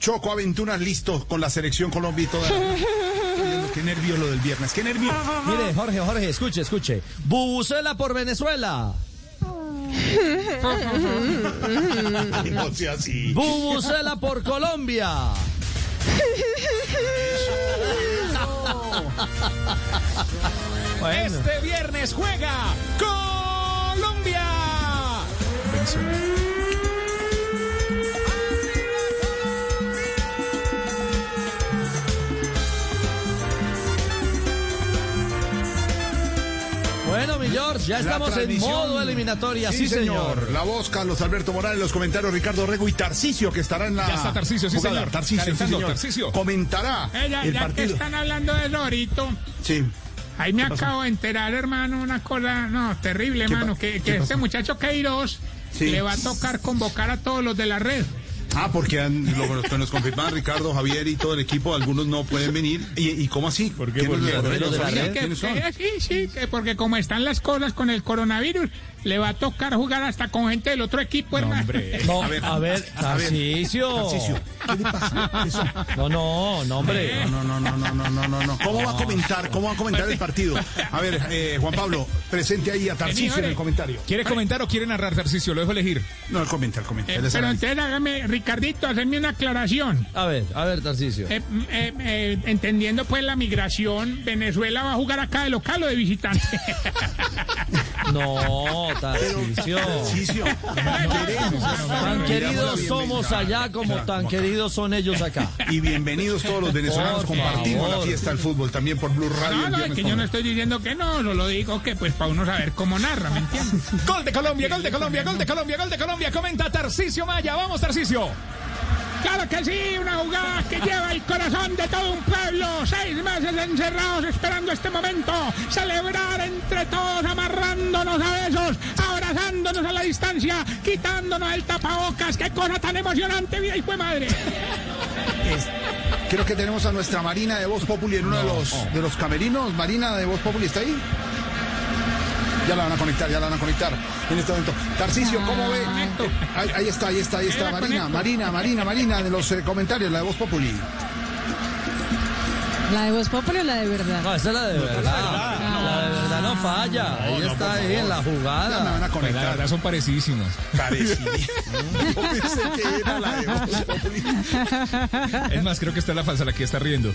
Choco Aventuras listo con la selección Colombia y toda. Qué nervios lo del viernes, qué nervios. Mire, Jorge, Jorge, escuche, escuche. Bubucela por Venezuela. No sea así. Bubucela por Colombia. Bueno. Este viernes juega Colombia. Bueno, mi George, ya estamos en modo eliminatoria, sí, señor. La voz, Carlos Alberto Morales, los comentarios, Ricardo Rego y Tarcicio, que estará en la. Ya está Tarcisio, sí, jugada. señor. Tarcicio, sí, señor. Tarcisio. Comentará Eh, ya, el ya que están hablando de Lorito, Sí. ahí me acabo de enterar, hermano, una cosa, no, terrible, ¿Qué hermano, que, que este muchacho Queiroz Sí. le va a tocar convocar a todos los de la red. Ah, porque han, lo, que nos confirman Ricardo, Javier y todo el equipo, algunos no pueden venir. ¿Y, y cómo así? ¿Por qué? ¿Por qué? ¿Por qué los de la red? Que- ¿Quiénes son? que- sí, sí, que porque como están las cosas con el coronavirus, le va a tocar jugar hasta con gente del otro equipo, hermano. No, a ver, a ver, Tarcicio. Tarcicio, ¿qué le pasa? Eso. No, no, no, hombre. No, no, no, no, no, no, no, no. ¿Cómo va a comentar? ¿Cómo va a comentar el partido? A ver, eh, Juan Pablo, presente ahí a Tarcicio en el comentario. ¿Quiere comentar o quiere narrar, Tarcisio? Lo dejo elegir. No, el comenta, el comenta. Eh, pero analista. entonces hágame, Ricardito, hacerme una aclaración. A ver, a ver, Tarcicio. Eh, eh, eh, entendiendo pues la migración, Venezuela va a jugar acá de local o de visitante. No, Tarcicio. Tarcicio, Tan queridos somos allá como tan queridos son ellos acá. Y bienvenidos todos los venezolanos. Por Compartimos la favor. fiesta del fútbol también por Blue Radio. No, no, es que yo no estoy diciendo que no, solo digo que pues para uno saber cómo narra, ¿me entiendes? Gol de Colombia, gol de Colombia, gol de Colombia, gol de Colombia. Comenta Tarcisio Maya. Vamos, Tarcisio. Claro que sí, una jugada que lleva el corazón de todo un pueblo. Seis meses encerrados esperando este momento. Celebrar entre todos, amarrándonos a besos, abrazándonos a la distancia, quitándonos el tapabocas. ¡Qué cosa tan emocionante, vida y fue madre! Creo que tenemos a nuestra Marina de Voz Populi en uno de los de los camerinos. Marina de Voz Populi está ahí. Ya la van a conectar, ya la van a conectar en este momento. Tarcicio, ¿cómo ve? Conecto. Ahí, ahí está, ahí está, ahí está. Marina. Marina, Marina, Marina, de los eh, comentarios, la de Voz Populi. ¿La de Voz Populi o la de verdad? No, esa es la de verdad. La de verdad no falla. Ahí está ahí en la Ya me jugada. van a Pues la verdad son parecidísimas. Parecía. Yo pensé que era la de Voz Populi. Es más, creo que esta es la falsa la que está riendo.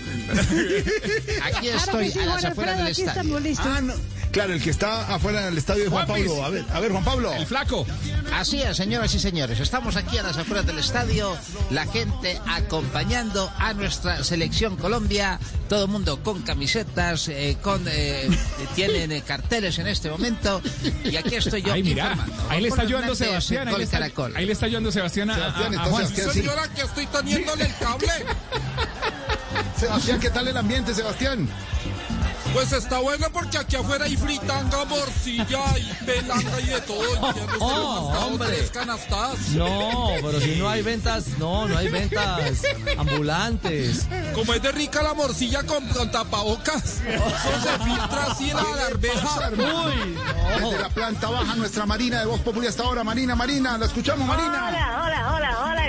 Aquí Claro estoy a las afueras del aquí estadio. estamos listos. Ah, no. Claro, el que está afuera del estadio de Juan. Pablo. A ver, a ver, Juan Pablo. El flaco. Así es, señoras y señores. Estamos aquí a las afueras del estadio, la gente acompañando a nuestra selección Colombia. Todo el mundo con camisetas, eh, con eh, tienen en eh, carteles en este momento y aquí estoy yo Ay, mira, ahí le está ayudando Sebastián. Ahí le está, ahí le está ayudando Sebastián a, a- Sebastián, a entonces, Juan. Sebastián, sí. Señora, que estoy teniéndole el cable. Sebastián, ¿qué tal el ambiente, Sebastián? Pues está bueno porque aquí afuera hay fritanga, morcilla y pelanga y de todo. Y ya no Oh, hombre. tres canastas. No, pero si no hay ventas, no, no hay ventas ambulantes. Como es de rica la morcilla con, con tapabocas. Eso se filtra así la, la arveja. Desde la planta baja, nuestra Marina de Voz Popular hasta ahora. Marina, Marina, la escuchamos, Marina. Hola, hola, hola, hola,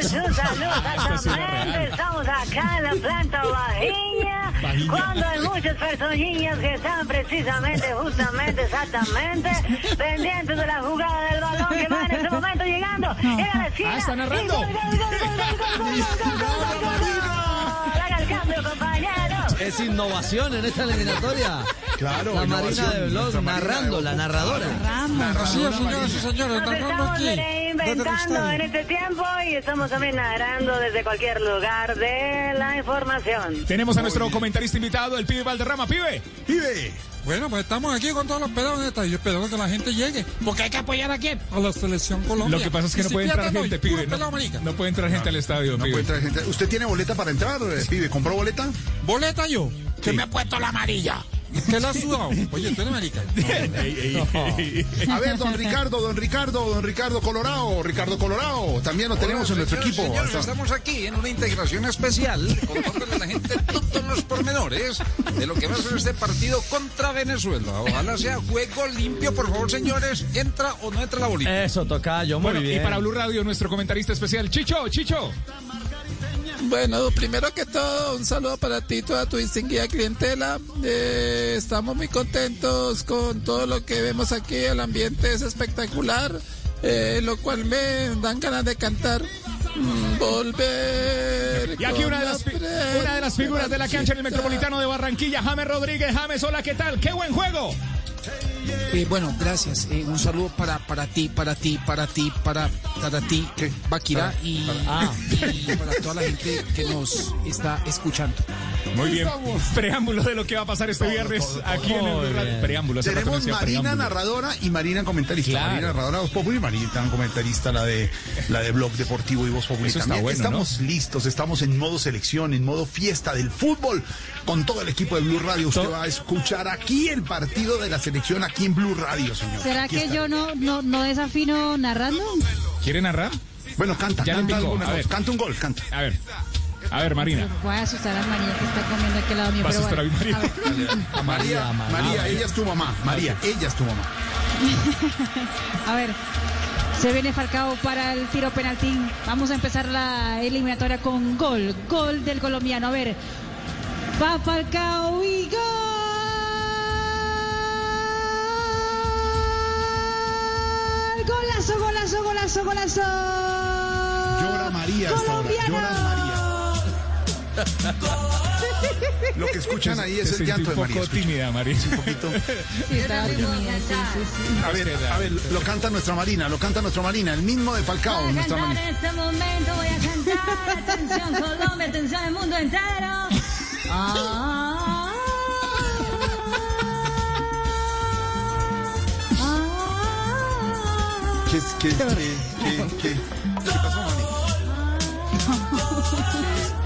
George. Un saludo. Estamos acá en la planta bajilla. Cuando hay muchas personillas que están precisamente, justamente, exactamente, pendientes de la jugada del balón que va en este momento llegando. Llega la esquina. Ah, está narrando. Y gol, gol, gol, gol, gol, gol, gol, gol, gol, gol, gol. Haga el cambio, compañero. Es innovación en esta eliminatoria. Claro, La Marina de Marina narrando, la narradora. Es, señoras y señores, Nos estamos aquí. reinventando en este tiempo y estamos también narrando desde cualquier lugar de la información. Tenemos a nuestro comentarista invitado, el pibe Valderrama. Pibe. Pibe. Bueno, pues estamos aquí con todos los pelados neta, y yo espero que la gente llegue. Porque hay que apoyar a quién? A la selección Colombia. Lo que pasa es que no si puede entrar gente, pibe. No, no puede entrar gente al estadio, No pibe. puede entrar gente. ¿Usted tiene boleta para entrar, eh, pibe? ¿Compró boleta? ¿Boleta yo? Que me ha puesto la amarilla. ¿Qué la has sudado? Oye, tú eres marica. A ver, don Ricardo, don Ricardo, don Ricardo Colorado, Ricardo Colorado, también lo tenemos en nuestro equipo. estamos aquí en una integración especial, contándole a la gente todos los pormenores de lo que va a ser este partido contra Venezuela. Ojalá sea juego limpio, por favor, señores. ¿Entra o no entra la bolita? Eso, tocayo, muy Bueno, bien. y para Blue Radio, nuestro comentarista especial, Chicho, Chicho. Bueno, primero que todo, un saludo para ti, toda tu distinguida clientela. Eh, estamos muy contentos con todo lo que vemos aquí. El ambiente es espectacular, eh, lo cual me dan ganas de cantar. Mm, Volver. Y aquí una de, la las, una de las figuras de la cancha en el Metropolitano de Barranquilla, James Rodríguez. James, hola, ¿qué tal? ¡Qué buen juego! Eh, bueno, gracias. Eh, un saludo para, para ti, para ti, para ti, para, para ti, Bakira, y, Ah. y para toda la gente que nos está escuchando. Muy bien. Preámbulo de lo que va a pasar este viernes aquí en el Blue Radio. Preámbulo, Tenemos Marina preámbulo. narradora y Marina comentarista. Claro. Marina narradora Voz Populi y Marina comentarista, la de la de Blog Deportivo y Voz Populi. Eso está también. bueno, estamos listos, estamos en modo selección, en modo fiesta del fútbol. Con todo el equipo de Blue Radio, usted va a escuchar aquí el partido de la selección aquí en Blue Radio, señor. ¿Será Aquí que está. yo no, no, no desafino narrando? ¿Quiere narrar? Bueno, canta, Ya canta, alguna a cosa. ver. canta un gol, canta. A ver. A ver, Marina. Voy a asustar a María que está comiendo aquí al lado mío. Vas a María. A María, María, ella es tu mamá. María, ella es tu mamá. A ver, se viene Falcao para el tiro penalti. Vamos a empezar la eliminatoria con gol. Gol del colombiano. A ver, va Falcao y gol. Golazo, golazo, golazo, golazo. Llora María. Llora María. Lo que escuchan ahí es el llanto un de María. poco escucha. tímida, María. Un poquito. Sí, estaba tímida, sí, sí, sí. A ver, a ver, lo canta nuestra Marina, lo canta nuestra Marina, el mismo de Falcao, Voy a nuestra cantar Marina. en este momento, voy a cantar. Atención Colombia, atención el mundo entero. ¿Qué, qué, qué, qué, qué, qué pasó, Mari?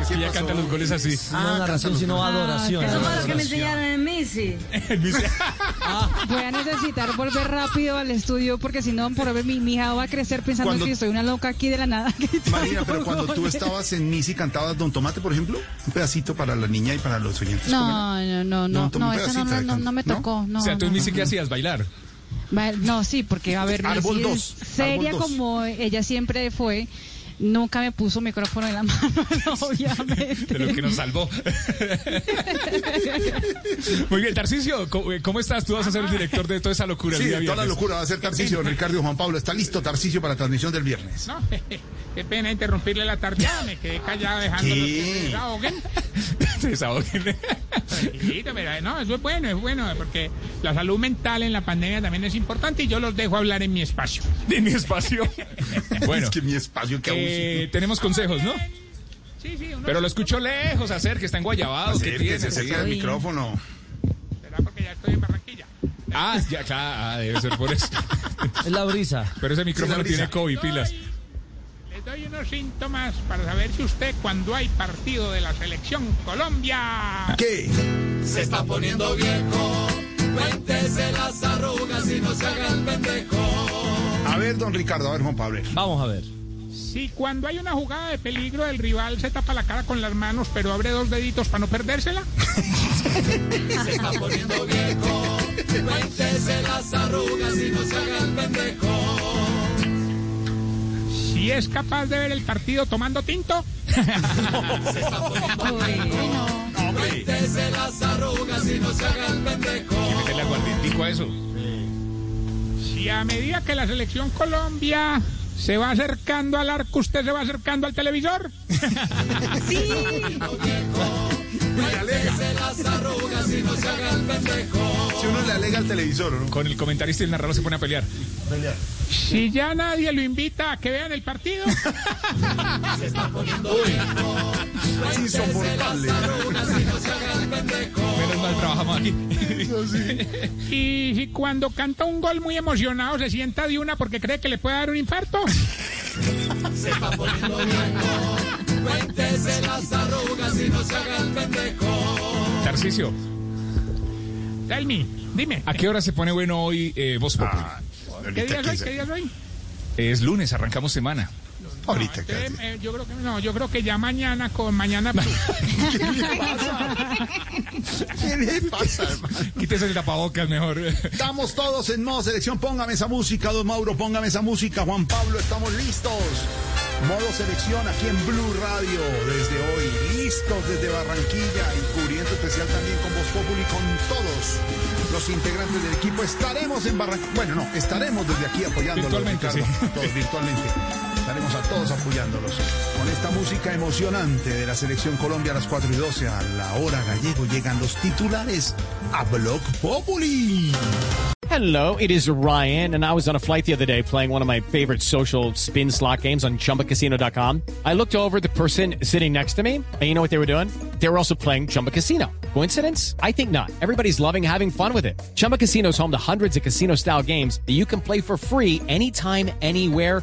Es que ella canta los goles así. No narración, sino adoración. Eso fue lo que me enseñaron en Missy. Voy a necesitar volver rápido al estudio porque si no, por ver mi, mi hija va a crecer pensando Cuando- que soy una loca aquí de la nada. Marina, pero cuando tú estabas en Missy cantabas Don Tomate, por ejemplo, un pedacito para la niña y para los oyentes. ¿cómo era? No, no, no, no, No, toma no, un esa no, pedacito no, de no, no me canto, ¿no? tocó. No, o sea, tú no, en Missy, no. ¿qué hacías? ¿Bailar? No, sí, porque a ver, Árbol es dos, seria árbol dos. como ella siempre fue. Nunca me puso micrófono en la mano, obviamente. De lo que nos salvó. Muy bien, Tarcisio, ¿cómo, eh, cómo estás? Tú vas a ser el director de toda esa locura. el Sí, día toda la locura va a ser Tarcicio, Ricardo y Juan Pablo. Está listo Tarcicio para la transmisión del viernes. No, qué pena interrumpirle la tardeada, me quedé callado dejándolos que se desahoguen. Se desahoguen. No, eso es bueno, es bueno, porque la salud mental en la pandemia también es importante y yo los dejo hablar en mi espacio. En mi espacio. Bueno, Es que mi espacio, qué eh, tenemos consejos, ¿no? Sí, sí, uno Pero lo escucho lejos, hacer que está en Guayabado. ¿Qué Acérquese, tiene? acerca del micrófono. será porque ya estoy en Barranquilla. Ah, ya, claro, ah, debe ser por eso. Es la brisa. Pero ese micrófono tiene COVID, pilas. Les doy unos síntomas para saber si usted cuando hay partido de la selección Colombia... ¿Qué? Se está poniendo viejo. Cuéntese las arrugas y no se haga el pendejo. A ver, don Ricardo, a ver, Juan Pablo. Vamos a ver. Si cuando hay una jugada de peligro el rival se tapa la cara con las manos pero abre dos deditos para no perdérsela. Se está poniendo viejo. Cuéntese las arrugas y no se haga el pendejo. Si es capaz de ver el partido tomando tinto. Se está poniendo viejo. Cuéntese las arrugas y no se haga el pendejo. A eso. Si a medida que la selección Colombia se va acercando al arco, usted se va acercando al televisor. Cuéntese las arrugas y no se haga el pendejo. Si uno le alega al televisor, ¿no? Con el comentarista y el narrador se pone a pelear. Si ya nadie lo invita a que vean el partido. Se está poniendo viejo. Es insoportable. Menos mal trabajamos aquí. Y si cuando canta un gol muy emocionado se sienta de una porque cree que le puede dar un infarto. Se está poniendo viejo. Cuéntese las arrugas y no se haga el pendejo. Tarcicio, Tell me, dime. ¿a qué hora se pone bueno hoy eh, Voz Populi? ¿Qué día es hoy? ¿Qué día es hoy? Es lunes, arrancamos semana. Ahorita, Eh, eh, yo creo que no, yo creo que ya mañana con mañana. ¿Qué le pasa, hermano? Quítese el tapabocas mejor. Estamos todos en modo selección. Póngame esa música, don Mauro. Póngame esa música. Juan Pablo, estamos listos. Modo selección aquí en Blue Radio desde hoy. Listos desde Barranquilla y cubriendo especial también con Voz Populi con todos los integrantes del equipo. Estaremos en Barranquilla. Bueno, no, estaremos desde aquí Ricardo. sí. Todos virtualmente. Estaremos a todos apoyándolos con esta música emocionante de la selección Colombia a las 4 y 12. A la hora gallego llegan los titulares a Blog Populi. Hello, it is Ryan, and I was on a flight the other day playing one of my favorite social spin slot games on chumbacasino.com. I looked over the person sitting next to me, and you know what they were doing? They were also playing Chumba Casino. Coincidence? I think not. Everybody's loving having fun with it. Chumba Casino is home to hundreds of casino style games that you can play for free anytime, anywhere